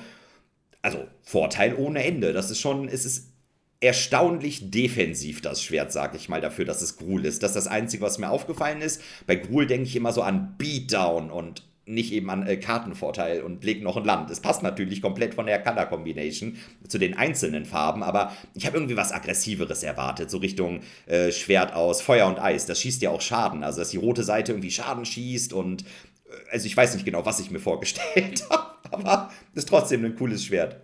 also Vorteil ohne Ende. Das ist schon, es ist erstaunlich defensiv, das Schwert, sag ich mal, dafür, dass es Gruul ist. Das ist das Einzige, was mir aufgefallen ist. Bei Gruul denke ich immer so an Beatdown und nicht eben an äh, Kartenvorteil und leg noch ein Land. Es passt natürlich komplett von der Color Combination zu den einzelnen Farben, aber ich habe irgendwie was Aggressiveres erwartet, so Richtung äh, Schwert aus Feuer und Eis. Das schießt ja auch Schaden, also dass die rote Seite irgendwie Schaden schießt und also ich weiß nicht genau, was ich mir vorgestellt (laughs) habe aber ist trotzdem ein cooles Schwert.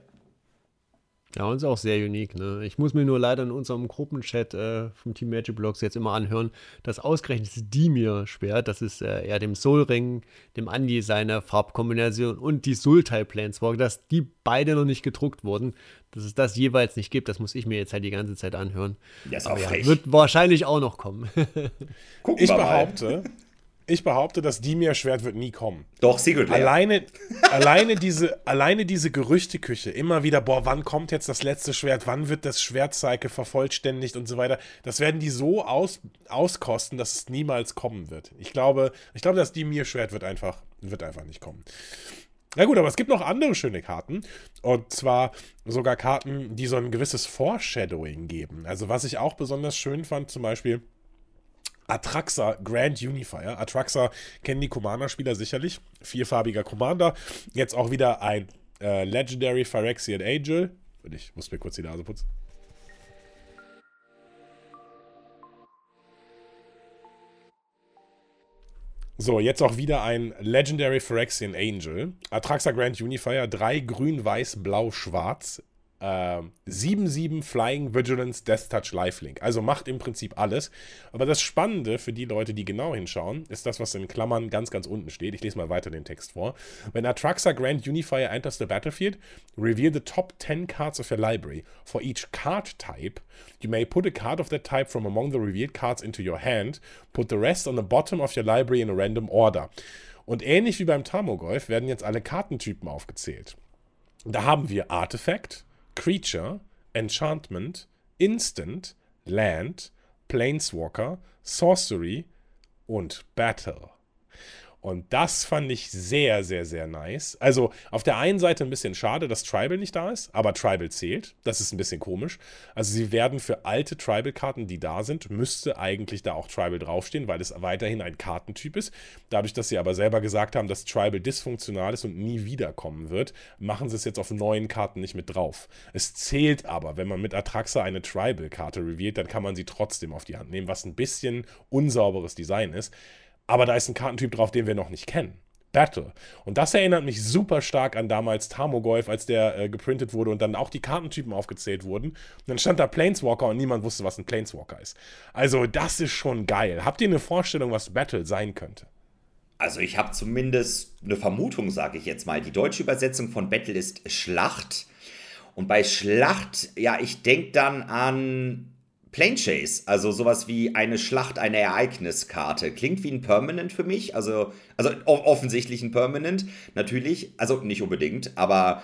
Ja, und ist auch sehr unique. Ne? Ich muss mir nur leider in unserem Gruppenchat äh, vom Team Magic Blocks jetzt immer anhören, dass ausgerechnet das Dimir-Schwert, das ist äh, eher dem Soul Ring, dem Andi seine Farbkombination und die Sultai Planeswalker, dass die beide noch nicht gedruckt wurden. Dass es das jeweils nicht gibt, das muss ich mir jetzt halt die ganze Zeit anhören. Das ist auch ja, wird wahrscheinlich auch noch kommen. (laughs) ich behaupte, (laughs) ich behaupte, das Dimir-Schwert wird nie kommen. Doch, Secret Lair. Alleine, alleine, diese, alleine diese Gerüchteküche, immer wieder, boah, wann kommt jetzt das letzte Schwert, wann wird das Schwertcycle vervollständigt und so weiter. Das werden die so aus, auskosten, dass es niemals kommen wird. Ich glaube, ich glaube, das Dimir-Schwert wird einfach, wird einfach nicht kommen. Na gut, aber es gibt noch andere schöne Karten. Und zwar sogar Karten, die so ein gewisses Foreshadowing geben. Also, was ich auch besonders schön fand, zum Beispiel Atraxa Grand Unifier. Atraxa kennen die Commander-Spieler sicherlich. Vierfarbiger Commander. Jetzt auch wieder ein äh, Legendary Phyrexian Angel. Ich muss mir kurz die Nase putzen. So, jetzt auch wieder ein Legendary Phyrexian Angel. Atraxa Grand Unifier, 3 grün, weiß, blau, schwarz. 7-7 ähm, Flying Vigilance Death Touch Lifelink. Also macht im Prinzip alles. Aber das Spannende für die Leute, die genau hinschauen, ist das, was in Klammern ganz, ganz unten steht. Ich lese mal weiter den Text vor. When Atraxa Grand Unifier enters the battlefield, reveal the top 10 cards of your library. For each card type, you may put a card of that type from among the revealed cards into your hand, put the rest on the bottom of your library in a random order. Und ähnlich wie beim Tamogolf werden jetzt alle Kartentypen aufgezählt. Da haben wir Artifact, Creature, Enchantment, Instant, Land, Planeswalker, Sorcery und Battle. Und das fand ich sehr, sehr, sehr nice. Also auf der einen Seite ein bisschen schade, dass Tribal nicht da ist, aber Tribal zählt. Das ist ein bisschen komisch. Also sie werden für alte Tribal-Karten, die da sind, müsste eigentlich da auch Tribal draufstehen, weil es weiterhin ein Kartentyp ist. Dadurch, dass sie aber selber gesagt haben, dass Tribal dysfunktional ist und nie wiederkommen wird, machen sie es jetzt auf neuen Karten nicht mit drauf. Es zählt aber, wenn man mit Atraxa eine Tribal-Karte revealt, dann kann man sie trotzdem auf die Hand nehmen, was ein bisschen unsauberes Design ist aber da ist ein Kartentyp drauf, den wir noch nicht kennen. Battle. Und das erinnert mich super stark an damals Tamogolf, als der äh, geprintet wurde und dann auch die Kartentypen aufgezählt wurden. Und dann stand da Planeswalker und niemand wusste, was ein Planeswalker ist. Also, das ist schon geil. Habt ihr eine Vorstellung, was Battle sein könnte? Also, ich habe zumindest eine Vermutung, sage ich jetzt mal. Die deutsche Übersetzung von Battle ist Schlacht. Und bei Schlacht, ja, ich denke dann an Plane Chase, also sowas wie eine Schlacht, eine Ereigniskarte. Klingt wie ein Permanent für mich, also, also offensichtlich ein Permanent, natürlich, also nicht unbedingt, aber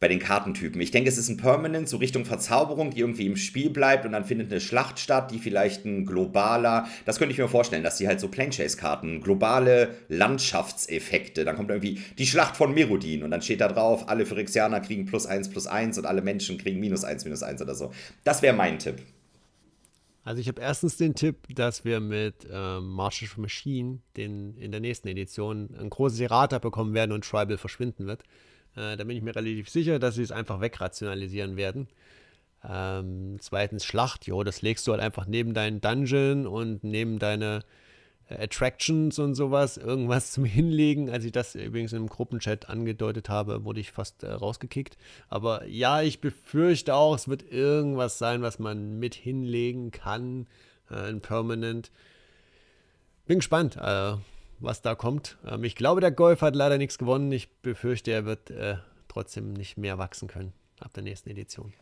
bei den Kartentypen. Ich denke, es ist ein Permanent, so Richtung Verzauberung, die irgendwie im Spiel bleibt und dann findet eine Schlacht statt, die vielleicht ein globaler, das könnte ich mir vorstellen, dass die halt so Plane Chase Karten, globale Landschaftseffekte, dann kommt irgendwie die Schlacht von Merodin und dann steht da drauf, alle Phyrexianer kriegen plus eins plus eins und alle Menschen kriegen minus eins minus eins oder so. Das wäre mein Tipp. Also ich habe erstens den Tipp, dass wir mit ähm, Martial Machine den, in der nächsten Edition ein großes Errata bekommen werden und Tribal verschwinden wird. Äh, da bin ich mir relativ sicher, dass sie es einfach wegrationalisieren werden. Ähm, zweitens Schlacht, jo, das legst du halt einfach neben deinen Dungeon und neben deine Attractions und sowas, irgendwas zum Hinlegen. Als ich das übrigens im Gruppenchat angedeutet habe, wurde ich fast äh, rausgekickt. Aber ja, ich befürchte auch, es wird irgendwas sein, was man mit hinlegen kann. Äh, ein Permanent. Bin gespannt, äh, was da kommt. Ähm, ich glaube, der Golf hat leider nichts gewonnen. Ich befürchte, er wird äh, trotzdem nicht mehr wachsen können ab der nächsten Edition.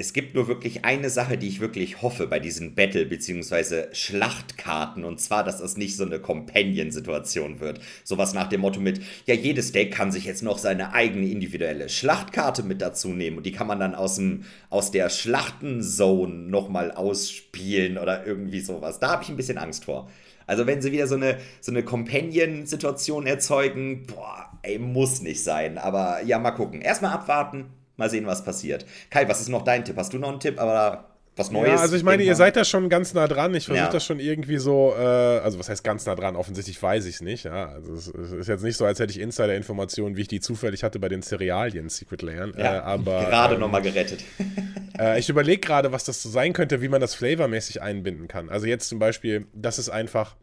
Es gibt nur wirklich eine Sache, die ich wirklich hoffe bei diesen Battle- bzw. Schlachtkarten, und zwar, dass es nicht so eine Companion-Situation wird. Sowas nach dem Motto mit, ja, jedes Deck kann sich jetzt noch seine eigene individuelle Schlachtkarte mit dazu nehmen und die kann man dann aus, dem, aus der Schlachtenzone nochmal ausspielen oder irgendwie sowas. Da habe ich ein bisschen Angst vor. Also wenn sie wieder so eine, so eine Companion-Situation erzeugen, boah, ey, muss nicht sein. Aber ja, mal gucken. Erstmal abwarten, Mal sehen, was passiert. Kai, was ist noch dein Tipp? Hast du noch einen Tipp? Aber was Neues? Ja, also ich meine, ihr seid da schon ganz nah dran. Ich versuche ja. das schon irgendwie so, äh, also was heißt ganz nah dran? Offensichtlich weiß ich es nicht. Ja? Also es, ist jetzt nicht so, als hätte ich Insider-Informationen, wie ich die zufällig hatte bei den Cerealien Secret Layern. Ja, äh, aber, gerade ähm, nochmal gerettet. (laughs) äh, ich überlege gerade, was das so sein könnte, wie man das flavormäßig einbinden kann. Also jetzt zum Beispiel, das ist einfach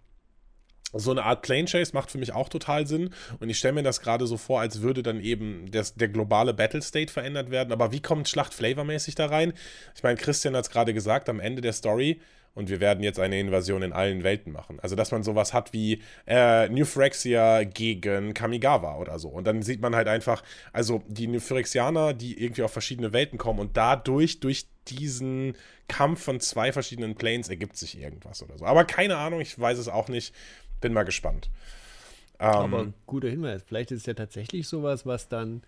so eine Art Plane Chase macht für mich auch total Sinn. Und ich stelle mir das gerade so vor, als würde dann eben das, der globale Battle State verändert werden. Aber wie kommt Schlacht flavormäßig da rein? Ich meine, Christian hat es gerade gesagt, am Ende der Story und wir werden jetzt eine Invasion in allen Welten machen. Also, dass man sowas hat wie äh, New Phyrexia gegen Kamigawa oder so. Und dann sieht man halt einfach, also die New Phyrexianer, die irgendwie auf verschiedene Welten kommen und dadurch, durch diesen Kampf von zwei verschiedenen Planes ergibt sich irgendwas oder so. Aber keine Ahnung, ich weiß es auch nicht. Bin mal gespannt. Ähm, Aber guter Hinweis. Vielleicht ist es ja tatsächlich sowas, was dann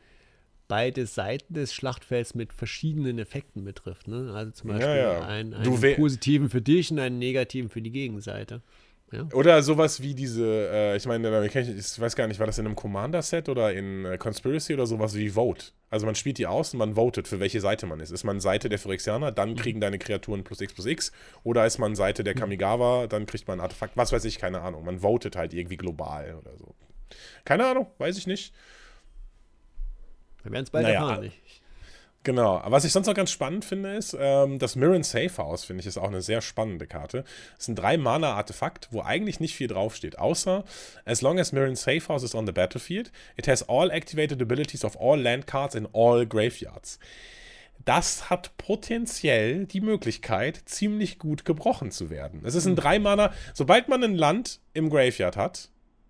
beide Seiten des Schlachtfelds mit verschiedenen Effekten betrifft. Ne? Also zum Beispiel ja, ja. einen, einen positiven für dich und einen negativen für die Gegenseite. Ja. Oder sowas wie diese, äh, ich meine, ich weiß gar nicht, war das in einem Commander-Set oder in äh, Conspiracy oder sowas wie Vote? Also man spielt die aus und man votet, für welche Seite man ist. Ist man Seite der Phyrexianer, dann mhm. kriegen deine Kreaturen plus x plus x. Oder ist man Seite der mhm. Kamigawa, dann kriegt man ein Artefakt, was weiß ich, keine Ahnung. Man votet halt irgendwie global oder so. Keine Ahnung, weiß ich nicht. Wir werden es bald naja, erfahren. Ich. Genau. Was ich sonst noch ganz spannend finde, ist, ähm, das Mirren Safe House, finde ich, ist auch eine sehr spannende Karte. Es sind drei Mana-Artefakt, wo eigentlich nicht viel draufsteht, außer as long as Mirren Safe House is on the battlefield, it has all activated abilities of all land cards in all graveyards. Das hat potenziell die Möglichkeit, ziemlich gut gebrochen zu werden. Es ist ein hm. drei Mana, sobald man ein Land im Graveyard hat,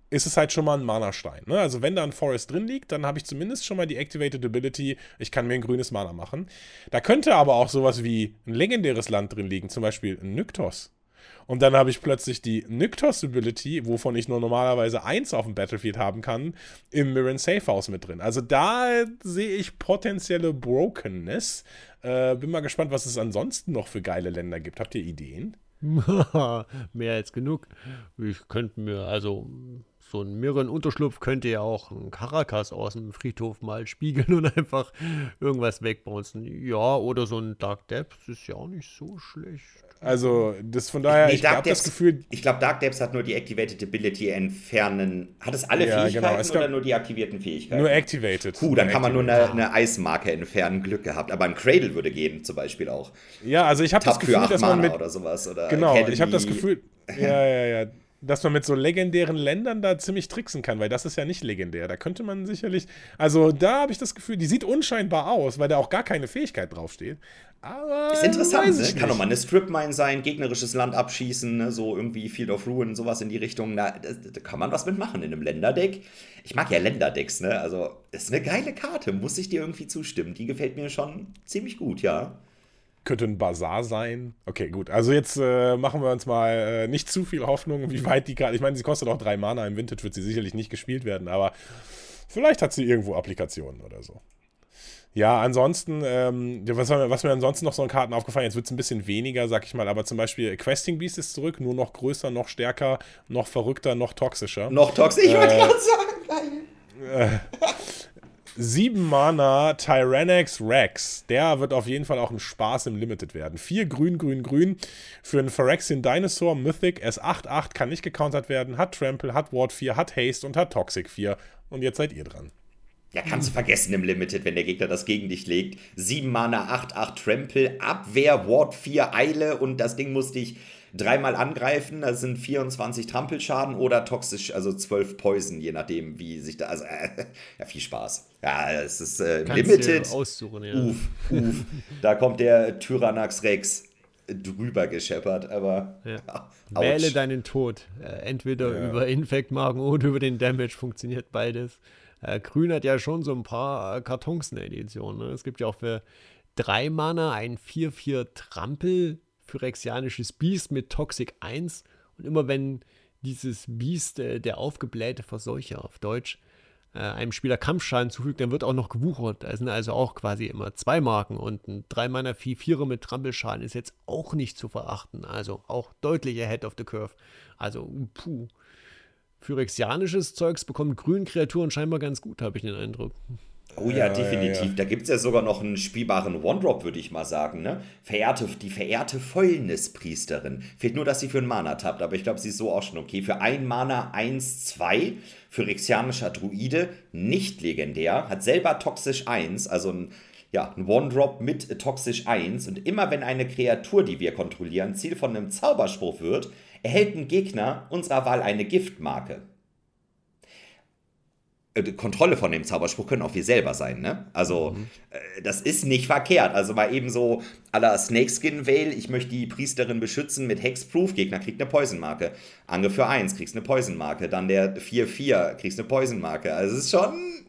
ist es halt schon mal ein Mana-Stein. Ne? Also wenn da ein Forest drin liegt, dann habe ich zumindest schon mal die Activated Ability, ich kann mir ein grünes Mana machen. Da könnte aber auch sowas wie ein legendäres Land drin liegen, zum Beispiel ein Nyktos. Und dann habe ich plötzlich die Nyktos Ability, wovon ich nur normalerweise eins auf dem Battlefield haben kann, im Mirren Safe House mit drin. Also da sehe ich potenzielle Brokenness. Äh, bin mal gespannt, was es ansonsten noch für geile Länder gibt. Habt ihr Ideen? (laughs) Mehr als genug. Ich könnte mir, also so ein Mirren-Unterschlupf könnte ja auch ein Caracas aus dem Friedhof mal spiegeln (laughs) und einfach irgendwas wegbouncen. Ja, oder so ein Dark Depths ist ja auch nicht so schlecht. Also, das von daher, nee, ich habe das Gefühl. Ich glaube, Dark Depths hat nur die Activated Ability entfernen. Hat es alle ja, Fähigkeiten genau. es oder nur die aktivierten Fähigkeiten? Nur Activated. Puh, dann nur kann man nur eine, eine, Eismarke entfernen. Glück gehabt. Aber ein Cradle würde gehen, zum Beispiel auch. Ja, also ich habe das Gefühl, dass man mit. Oder sowas. Oder genau, Academy. ich habe das Gefühl. Ja, ja, ja dass man mit so legendären Ländern da ziemlich tricksen kann, weil das ist ja nicht legendär. Da könnte man sicherlich, also da habe ich das Gefühl, die sieht unscheinbar aus, weil da auch gar keine Fähigkeit draufsteht. Aber ist interessant, ne? kann doch mal eine Strip-Mine sein, gegnerisches Land abschießen, ne? so irgendwie Field of Ruin, sowas in die Richtung. Da, da, kann man was mitmachen in einem Länderdeck. Ich mag ja Länderdecks, ne? Also, das ist eine geile Karte, muss ich dir irgendwie zustimmen. Die gefällt mir schon ziemlich gut, ja könnte ein Bazar sein. Okay, gut. Also jetzt äh, machen wir uns mal äh, nicht zu viel Hoffnung, wie weit die Karte. Ich meine, sie kostet auch drei Mana. Im Vintage wird sie sicherlich nicht gespielt werden, aber vielleicht hat sie irgendwo Applikationen oder so. Ja, ansonsten, ähm, was, was, mir ansonsten noch so an Karten aufgefallen jetzt wird es ein bisschen weniger, sag ich mal, aber zum Beispiel Questing Beast ist zurück, nur noch größer, noch stärker, noch verrückter, noch toxischer. Noch toxischer, ich wollte äh, gerade sagen, geil. 7 Mana Tyrannex Rex. Der wird auf jeden Fall auch ein Spaß im Limited werden. 4 grün, grün, grün für einen Phyrexian Dinosaur Mythic. S8-8 kann nicht gecountert werden, hat Trample, hat Ward 4, hat Haste und hat Toxic 4. Und jetzt seid ihr dran. Ja, kannst du vergessen im Limited, wenn der Gegner das gegen dich legt. 7 Mana, 8-8 Trample, Abwehr, Ward 4, Eile und das Ding musste ich dreimal angreifen, das sind 24 Trampelschaden oder toxisch, also 12 Poison, je nachdem, wie sich da. Also, äh, ja, viel Spaß. Ja, es ist äh, Limited. Aussuchen, ja. Uff, uff. (laughs) da kommt der Tyrannax Rex drüber gescheppert, aber. Ja. (laughs) Wähle deinen Tod. Äh, entweder ja. über Infektmarken oder über den Damage funktioniert beides. Äh, Grün hat ja schon so ein paar äh, Kartons in der Edition. Ne? Es gibt ja auch für drei Mana ein 4-4 Trampel phyrexianisches Biest mit Toxic 1. Und immer wenn dieses Biest, äh, der aufgeblähte Verseucher auf Deutsch, äh, einem Spieler Kampfschaden zufügt, dann wird auch noch gewuchert. Da sind also auch quasi immer zwei Marken und ein 3 Mana 4 4 mit Trampelschaden ist jetzt auch nicht zu verachten. Also auch deutlich ahead of the curve. Also, puh. Phyrexianisches Zeugs bekommt grünen Kreaturen scheinbar ganz gut, habe ich den Eindruck. Oh ja, ja definitiv. Ja, ja. Da gibt es ja sogar noch einen spielbaren One-Drop, würde ich mal sagen. Ne? Verehrte, die verehrte Fäulnispriesterin. Fehlt nur, dass sie für einen Mana tappt, aber ich glaube, sie ist so auch schon okay. Für ein Mana 1, 2 für Rexianischer Druide, nicht legendär, hat selber toxisch 1, also ein ja, ein One-Drop mit Toxisch 1 und immer wenn eine Kreatur, die wir kontrollieren, Ziel von einem Zauberspruch wird, erhält ein Gegner unserer Wahl eine Giftmarke. Äh, Kontrolle von dem Zauberspruch können auch wir selber sein, ne? Also, mhm. äh, das ist nicht verkehrt. Also mal eben so à la Snakeskin Veil, ich möchte die Priesterin beschützen mit Hexproof, Gegner kriegt eine Poisonmarke. Ange für 1, kriegst eine Poisonmarke. Dann der 4-4, kriegst eine Poisonmarke. Also es ist schon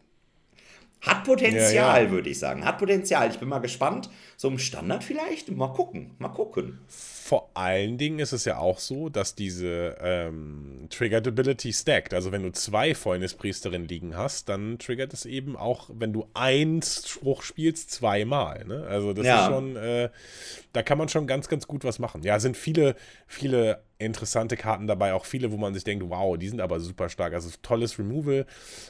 hat Potenzial, ja, ja. würde ich sagen. Hat Potenzial. Ich bin mal gespannt. So im Standard vielleicht. Mal gucken. Mal gucken. Vor allen Dingen ist es ja auch so, dass diese ähm, Triggered Ability stackt. Also wenn du zwei Fäulnispriesterinnen liegen hast, dann triggert es eben auch, wenn du einen Spruch spielst, zweimal. Ne? Also das ja. ist schon, äh, da kann man schon ganz, ganz gut was machen. Ja, sind viele, viele interessante Karten dabei, auch viele, wo man sich denkt, wow, die sind aber super stark. Also tolles Removal.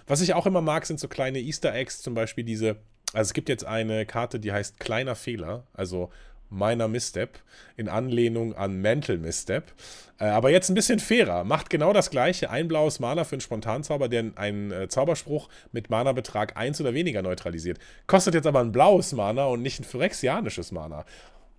Was ich auch immer mag, sind so kleine Easter Eggs, zum Beispiel diese, also es gibt jetzt eine Karte, die heißt Kleiner Fehler, also Minor Misstep, in Anlehnung an Mental Misstep. Äh, aber jetzt ein bisschen fairer. Macht genau das gleiche. Ein blaues Mana für einen Spontanzauber, der einen äh, Zauberspruch mit Mana-Betrag 1 oder weniger neutralisiert. Kostet jetzt aber ein blaues Mana und nicht ein phyrexianisches Mana.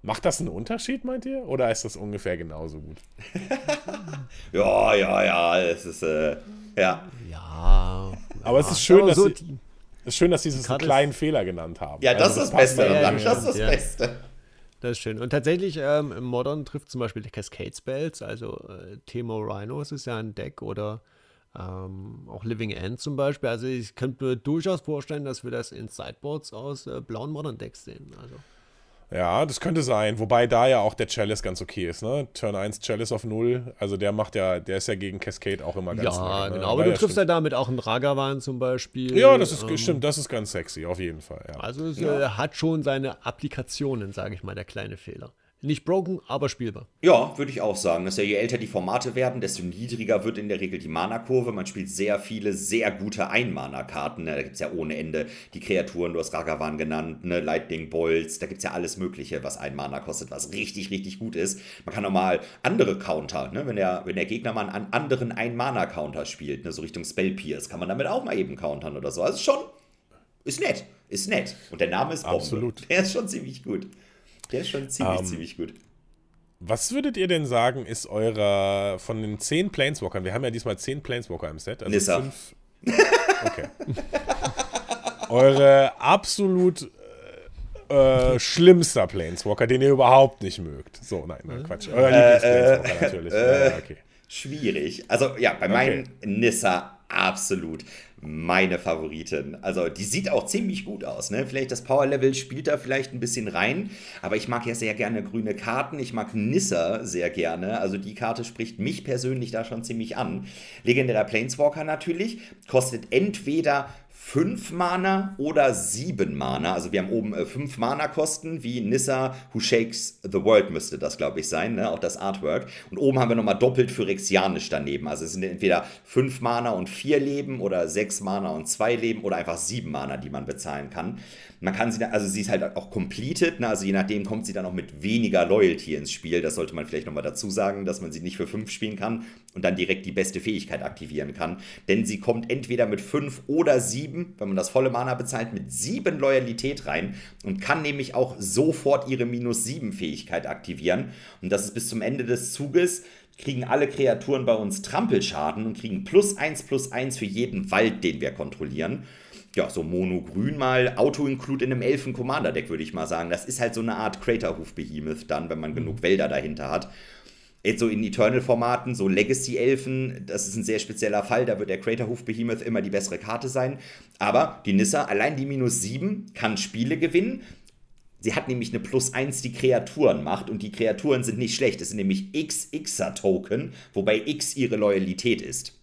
Macht das einen Unterschied, meint ihr? Oder ist das ungefähr genauso gut? (laughs) ja, ja, ja, es ist, äh, ja. Ja. Aber es ist schön, dass so sie, es ist schön, dass sie diesen kleinen Fehler genannt haben. Ja, das also, ist das Beste. Ja, das ist das ja. Beste. Das ist schön. Und tatsächlich, ähm, im Modern trifft zum Beispiel die Cascade Spells, also äh, Temo Rhinos ist ja ein Deck oder ähm, auch Living End zum Beispiel. Also ich könnte mir durchaus vorstellen, dass wir das in Sideboards aus äh, blauen Modern Decks sehen. Also. Ja, das könnte sein. Wobei da ja auch der Chalice ganz okay ist, ne? Turn 1 Chalice auf 0. Also der macht ja, der ist ja gegen Cascade auch immer ganz Ja, nah, ne? genau. Aber du triffst ja damit auch einen Ragavan zum Beispiel. Ja, das ist, ähm, stimmt, das ist ganz sexy, auf jeden Fall. Ja. Also es ja. Äh, hat schon seine Applikationen, sage ich mal, der kleine Fehler. Nicht broken, aber spielbar. Ja, würde ich auch sagen. Dass ja, je älter die Formate werden, desto niedriger wird in der Regel die Mana-Kurve. Man spielt sehr viele, sehr gute Ein-Mana-Karten. Ne? Da gibt es ja ohne Ende die Kreaturen, du hast Ragavan genannt, ne? Lightning Bolts. Da gibt es ja alles Mögliche, was ein Mana kostet, was richtig, richtig gut ist. Man kann auch mal andere Counter, ne? wenn, der, wenn der Gegner mal einen anderen Ein-Mana-Counter spielt, ne? so Richtung Spell Pierce, kann man damit auch mal eben countern oder so. Also schon, ist nett, ist nett. Und der Name ist Bombe. Absolut. Der ist schon ziemlich gut. Der ist schon ziemlich, ähm, ziemlich gut. Was würdet ihr denn sagen, ist eurer von den zehn Planeswalkern, wir haben ja diesmal zehn Planeswalker im Set, also Nissa. Fünf, okay. (laughs) Eure absolut äh, schlimmster Planeswalker, den ihr überhaupt nicht mögt. So, nein, nein Quatsch. Euer äh, Lieblingsplaneswalker äh, natürlich. Äh, okay. Schwierig. Also ja, bei meinen okay. Nissa absolut meine Favoritin. Also die sieht auch ziemlich gut aus. Ne? Vielleicht das Power-Level spielt da vielleicht ein bisschen rein, aber ich mag ja sehr gerne grüne Karten. Ich mag Nissa sehr gerne. Also die Karte spricht mich persönlich da schon ziemlich an. Legendärer Planeswalker natürlich. Kostet entweder 5 Mana oder 7 Mana. Also wir haben oben 5 äh, Mana Kosten, wie Nissa Who Shakes the World müsste das, glaube ich, sein, ne? auch das Artwork. Und oben haben wir nochmal doppelt Phyrexianisch daneben. Also es sind entweder 5 Mana und 4 Leben oder 6 Mana und 2 Leben oder einfach 7 Mana, die man bezahlen kann. Man kann sie, dann, also sie ist halt auch completed, ne? also je nachdem kommt sie dann auch mit weniger Loyalty ins Spiel. Das sollte man vielleicht nochmal dazu sagen, dass man sie nicht für 5 spielen kann und dann direkt die beste Fähigkeit aktivieren kann. Denn sie kommt entweder mit 5 oder 7, wenn man das volle Mana bezahlt, mit 7 Loyalität rein und kann nämlich auch sofort ihre minus 7 Fähigkeit aktivieren. Und das ist bis zum Ende des Zuges kriegen alle Kreaturen bei uns Trampelschaden und kriegen plus 1 plus 1 für jeden Wald, den wir kontrollieren ja, so Mono-Grün mal Auto-Include in einem Elfen-Commander-Deck, würde ich mal sagen. Das ist halt so eine Art Craterhoof-Behemoth dann, wenn man genug Wälder dahinter hat. Jetzt so in Eternal-Formaten, so Legacy-Elfen, das ist ein sehr spezieller Fall, da wird der Craterhoof-Behemoth immer die bessere Karte sein. Aber die Nissa, allein die minus 7, kann Spiele gewinnen. Sie hat nämlich eine plus 1, die Kreaturen macht und die Kreaturen sind nicht schlecht. Es sind nämlich XX-er-Token, wobei X ihre Loyalität ist.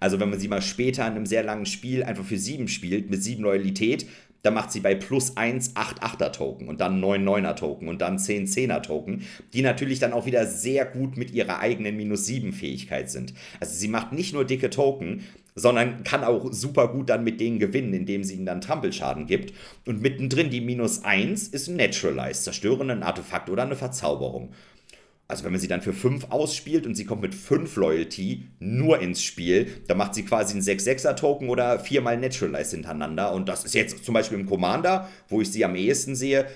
Also wenn man sie mal später in einem sehr langen Spiel einfach für 7 spielt, mit 7 Loyalität, dann macht sie bei plus 1 8 8er Token und dann 9 9er Token und dann 10 10er Token, die natürlich dann auch wieder sehr gut mit ihrer eigenen minus 7 Fähigkeit sind. Also sie macht nicht nur dicke Token, sondern kann auch super gut dann mit denen gewinnen, indem sie ihnen dann Trampelschaden gibt. Und mittendrin die minus 1 ist ein Naturalize, zerstören ein Artefakt oder eine Verzauberung. Also wenn man sie dann für 5 ausspielt und sie kommt mit 5 Loyalty nur ins Spiel, dann macht sie quasi einen 6-6er-Token oder viermal Naturalize hintereinander. Und das ist jetzt zum Beispiel im Commander, wo ich sie am ehesten sehe,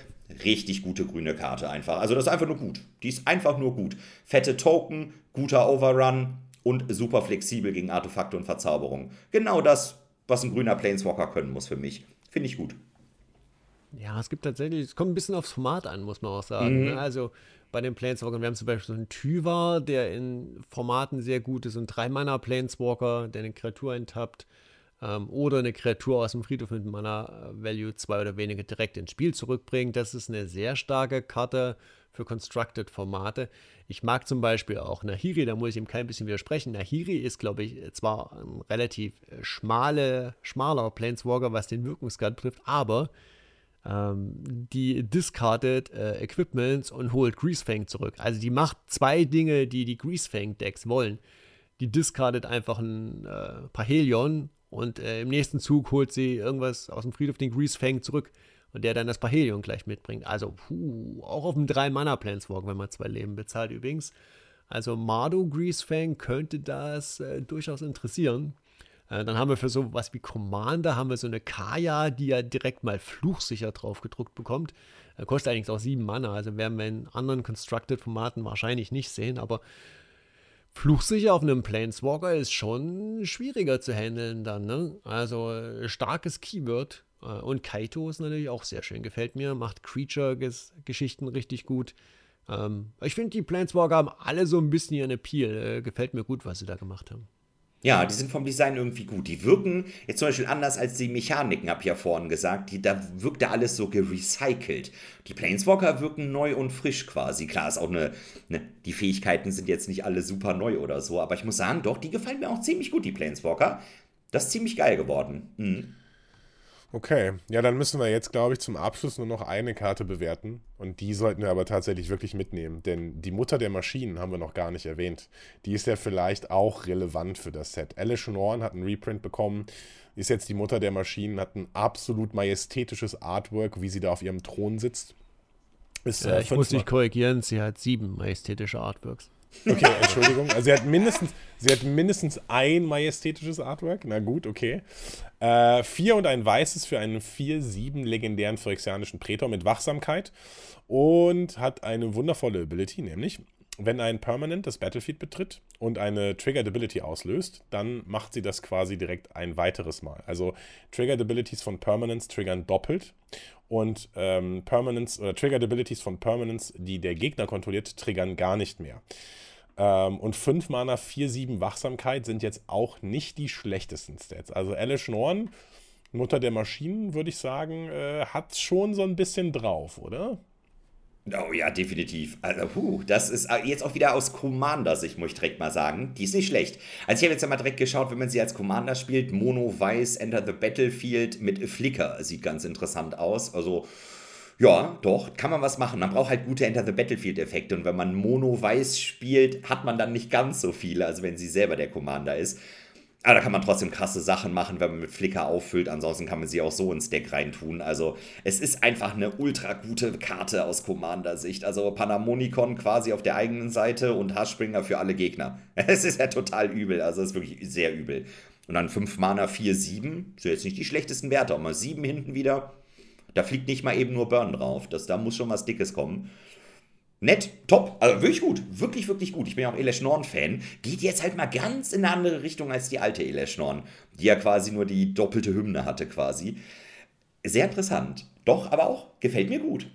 richtig gute grüne Karte einfach. Also das ist einfach nur gut. Die ist einfach nur gut. Fette Token, guter Overrun und super flexibel gegen Artefakte und Verzauberung. Genau das, was ein grüner Planeswalker können muss für mich. Finde ich gut. Ja, es gibt tatsächlich, es kommt ein bisschen aufs Format an, muss man auch sagen. Mhm. Ne? Also bei den Planeswalkern, wir haben zum Beispiel einen Tyva, der in Formaten sehr gut ist, und drei Mana Planeswalker, der eine Kreatur enttappt, ähm, oder eine Kreatur aus dem Friedhof mit Mana Value 2 oder weniger direkt ins Spiel zurückbringt. Das ist eine sehr starke Karte für Constructed Formate. Ich mag zum Beispiel auch Nahiri, da muss ich ihm kein bisschen widersprechen. Nahiri ist, glaube ich, zwar ein relativ schmale, schmaler Planeswalker, was den Wirkungsgrad betrifft, aber ähm, die discardet äh, Equipments und holt Greasefang zurück. Also die macht zwei Dinge, die die Greasefang-Decks wollen. Die discardet einfach ein äh, paar Helion und äh, im nächsten Zug holt sie irgendwas aus dem Friedhof, den Greasefang zurück und der dann das Parhelion gleich mitbringt. Also, puh, auch auf dem 3-Mana-Planeswalk, wenn man zwei Leben bezahlt übrigens. Also Mardu Greasefang könnte das äh, durchaus interessieren. Äh, dann haben wir für so was wie Commander haben wir so eine Kaya, die ja direkt mal fluchsicher drauf gedruckt bekommt. Äh, kostet allerdings auch sieben Mana, also werden wir in anderen Constructed-Formaten wahrscheinlich nicht sehen, aber fluchsicher auf einem Planeswalker ist schon schwieriger zu handeln dann. Ne? Also äh, starkes Keyword. Und Kaito ist natürlich auch sehr schön, gefällt mir, macht Creature-Geschichten richtig gut. Ähm, ich finde, die Planeswalker haben alle so ein bisschen ihren Appeal. gefällt mir gut, was sie da gemacht haben. Ja, die sind vom Design irgendwie gut. Die wirken jetzt zum Beispiel anders als die Mechaniken, hab ich ja vorhin gesagt. Die, da wirkt da alles so gerecycelt. Die Planeswalker wirken neu und frisch quasi. Klar, ist auch eine, eine, die Fähigkeiten sind jetzt nicht alle super neu oder so, aber ich muss sagen, doch, die gefallen mir auch ziemlich gut, die Planeswalker. Das ist ziemlich geil geworden. Mhm. Okay, ja, dann müssen wir jetzt, glaube ich, zum Abschluss nur noch eine Karte bewerten. Und die sollten wir aber tatsächlich wirklich mitnehmen. Denn die Mutter der Maschinen haben wir noch gar nicht erwähnt. Die ist ja vielleicht auch relevant für das Set. Alice Norn hat einen Reprint bekommen, ist jetzt die Mutter der Maschinen, hat ein absolut majestätisches Artwork, wie sie da auf ihrem Thron sitzt. Ist, äh, ich muss dich korrigieren, sie hat sieben majestätische Artworks. Okay, Entschuldigung. Also sie hat mindestens, sie hat mindestens ein majestätisches Artwork. Na gut, okay. Äh, vier und ein weißes für einen 4-7 legendären phyrexianischen Prätor mit Wachsamkeit. Und hat eine wundervolle Ability, nämlich wenn ein Permanent das Battlefield betritt und eine Triggered Ability auslöst, dann macht sie das quasi direkt ein weiteres Mal. Also Triggered Abilities von Permanents triggern doppelt und ähm, Permanents oder Triggered Abilities von Permanents, die der Gegner kontrolliert, triggern gar nicht mehr. Ähm, und 5 Mana, 4-7 Wachsamkeit sind jetzt auch nicht die schlechtesten Stats. Also Alice Norn, Mutter der Maschinen, würde ich sagen, äh, hat schon so ein bisschen drauf, oder? Oh ja, definitiv. Also, puh, das ist jetzt auch wieder aus Commander-Sicht, muss ich direkt mal sagen. Die ist nicht schlecht. Also, ich habe jetzt ja mal direkt geschaut, wenn man sie als Commander spielt. Mono Weiß, Enter the Battlefield mit Flicker. Sieht ganz interessant aus. Also, ja, doch, kann man was machen. Man braucht halt gute Enter the Battlefield-Effekte. Und wenn man Mono Weiß spielt, hat man dann nicht ganz so viele, als wenn sie selber der Commander ist. Aber da kann man trotzdem krasse Sachen machen, wenn man mit Flickr auffüllt. Ansonsten kann man sie auch so ins Deck reintun. Also es ist einfach eine ultra gute Karte aus Commander-Sicht. Also Panamonicon quasi auf der eigenen Seite und Haarspringer für alle Gegner. (laughs) Es ist ja total übel. Also es ist wirklich sehr übel. Und dann 5 Mana, 4, 7. Sind jetzt nicht die schlechtesten Werte. Auch mal 7 hinten wieder. Da fliegt nicht mal eben nur Burn drauf. Das, da muss schon was Dickes kommen. Nett, top, also wirklich gut, wirklich, wirklich gut. Ich bin ja auch Elesh Norn-Fan. Geht jetzt halt mal ganz in eine andere Richtung als die alte Elesh Norn, die ja quasi nur die doppelte Hymne hatte quasi. Sehr interessant. Doch, aber auch, gefällt mir gut.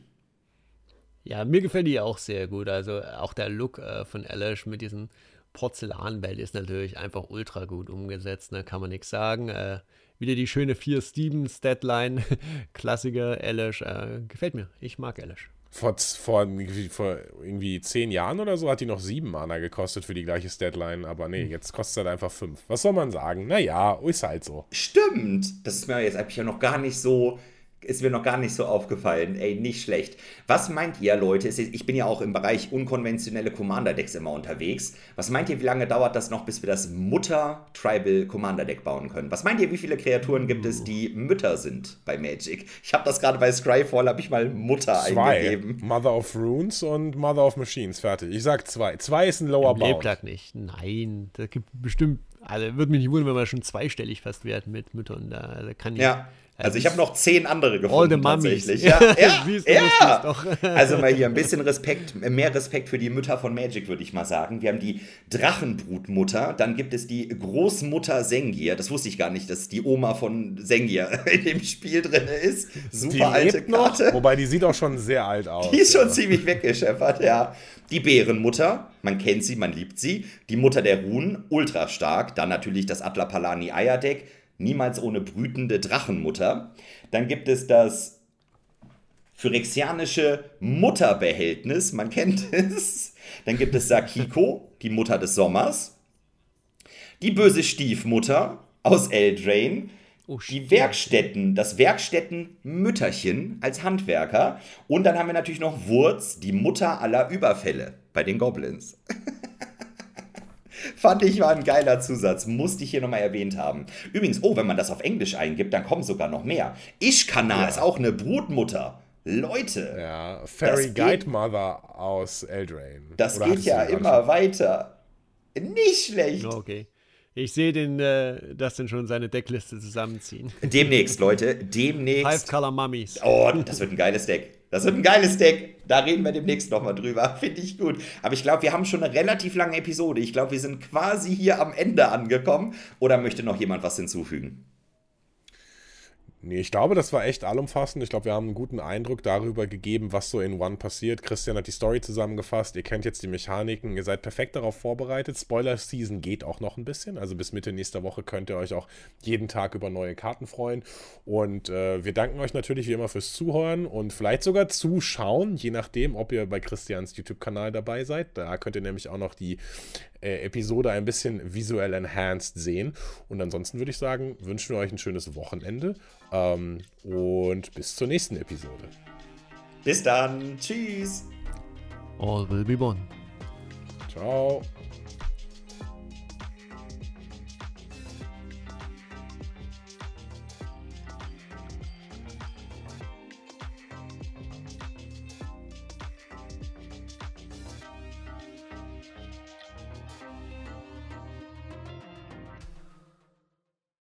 Ja, mir gefällt die auch sehr gut. Also auch der Look äh, von Elesh mit diesen Porzellanwelt ist natürlich einfach ultra gut umgesetzt, ne? kann man nichts sagen. Äh, wieder die schöne 4 Stevens Deadline, (laughs) Klassiker Elesh, äh, gefällt mir. Ich mag Elesh. Vor, vor, vor irgendwie zehn Jahren oder so hat die noch sieben Mana gekostet für die gleiche Statline, aber nee, jetzt kostet es halt einfach fünf. Was soll man sagen? Naja, ist halt so. Stimmt. Das ist mir jetzt eigentlich ja noch gar nicht so ist mir noch gar nicht so aufgefallen. Ey, nicht schlecht. Was meint ihr, Leute? Ich bin ja auch im Bereich unkonventionelle Commander-Decks immer unterwegs. Was meint ihr, wie lange dauert das noch, bis wir das Mutter-Tribal Commander-Deck bauen können? Was meint ihr, wie viele Kreaturen gibt es, die Mütter sind bei Magic? Ich habe das gerade bei Scryfall, habe ich mal Mutter zwei. eingegeben. Mother of Runes und Mother of Machines, fertig. Ich sag zwei. Zwei ist ein Lower Bound. Leblatt nicht. Nein, da gibt bestimmt also würde mich nicht wundern, wenn wir schon zweistellig fast werden mit Müttern. Da also kann ich, ja. Also ich habe noch zehn andere gefunden. All the tatsächlich. (laughs) Ja, ja, ja. (laughs) Also mal hier ein bisschen Respekt, mehr Respekt für die Mütter von Magic, würde ich mal sagen. Wir haben die Drachenbrutmutter, dann gibt es die Großmutter Sengir. Das wusste ich gar nicht, dass die Oma von Sengir (laughs) in dem Spiel drin ist. Super die alte Karte. Noch, wobei die sieht auch schon sehr alt aus. Die ist schon ziemlich weggeschäffert, ja. Die Bärenmutter, man kennt sie, man liebt sie. Die Mutter der Runen, ultra stark. Dann natürlich das Atlapalani Eierdeck niemals ohne brütende Drachenmutter. Dann gibt es das phyrexianische Mutterbehältnis, man kennt (laughs) es. Dann gibt es Sakiko, die Mutter des Sommers. Die böse Stiefmutter aus Eldrain. Oh, die Werkstätten, das Werkstättenmütterchen als Handwerker. Und dann haben wir natürlich noch Wurz, die Mutter aller Überfälle bei den Goblins. (laughs) Fand ich war ein geiler Zusatz. Musste ich hier nochmal erwähnt haben. Übrigens, oh, wenn man das auf Englisch eingibt, dann kommen sogar noch mehr. Ishkana ja. ist auch eine Brutmutter. Leute. Ja, Fairy Guide Mother aus Eldraine. Das Oder geht ja immer weiter. Nicht schlecht. Okay. Ich sehe den, äh, das denn schon seine Deckliste zusammenziehen. Demnächst, Leute. Demnächst. Five Color Mummies. Oh, das wird ein geiles Deck. Das wird ein geiles Deck. Da reden wir demnächst nochmal drüber. (laughs) Finde ich gut. Aber ich glaube, wir haben schon eine relativ lange Episode. Ich glaube, wir sind quasi hier am Ende angekommen. Oder möchte noch jemand was hinzufügen? Nee, ich glaube, das war echt allumfassend. Ich glaube, wir haben einen guten Eindruck darüber gegeben, was so in One passiert. Christian hat die Story zusammengefasst. Ihr kennt jetzt die Mechaniken. Ihr seid perfekt darauf vorbereitet. Spoiler-Season geht auch noch ein bisschen. Also bis Mitte nächster Woche könnt ihr euch auch jeden Tag über neue Karten freuen. Und äh, wir danken euch natürlich wie immer fürs Zuhören und vielleicht sogar zuschauen, je nachdem, ob ihr bei Christians YouTube-Kanal dabei seid. Da könnt ihr nämlich auch noch die äh, Episode ein bisschen visuell enhanced sehen. Und ansonsten würde ich sagen, wünschen wir euch ein schönes Wochenende ähm, und bis zur nächsten Episode. Bis dann. Tschüss. All will be one. Ciao.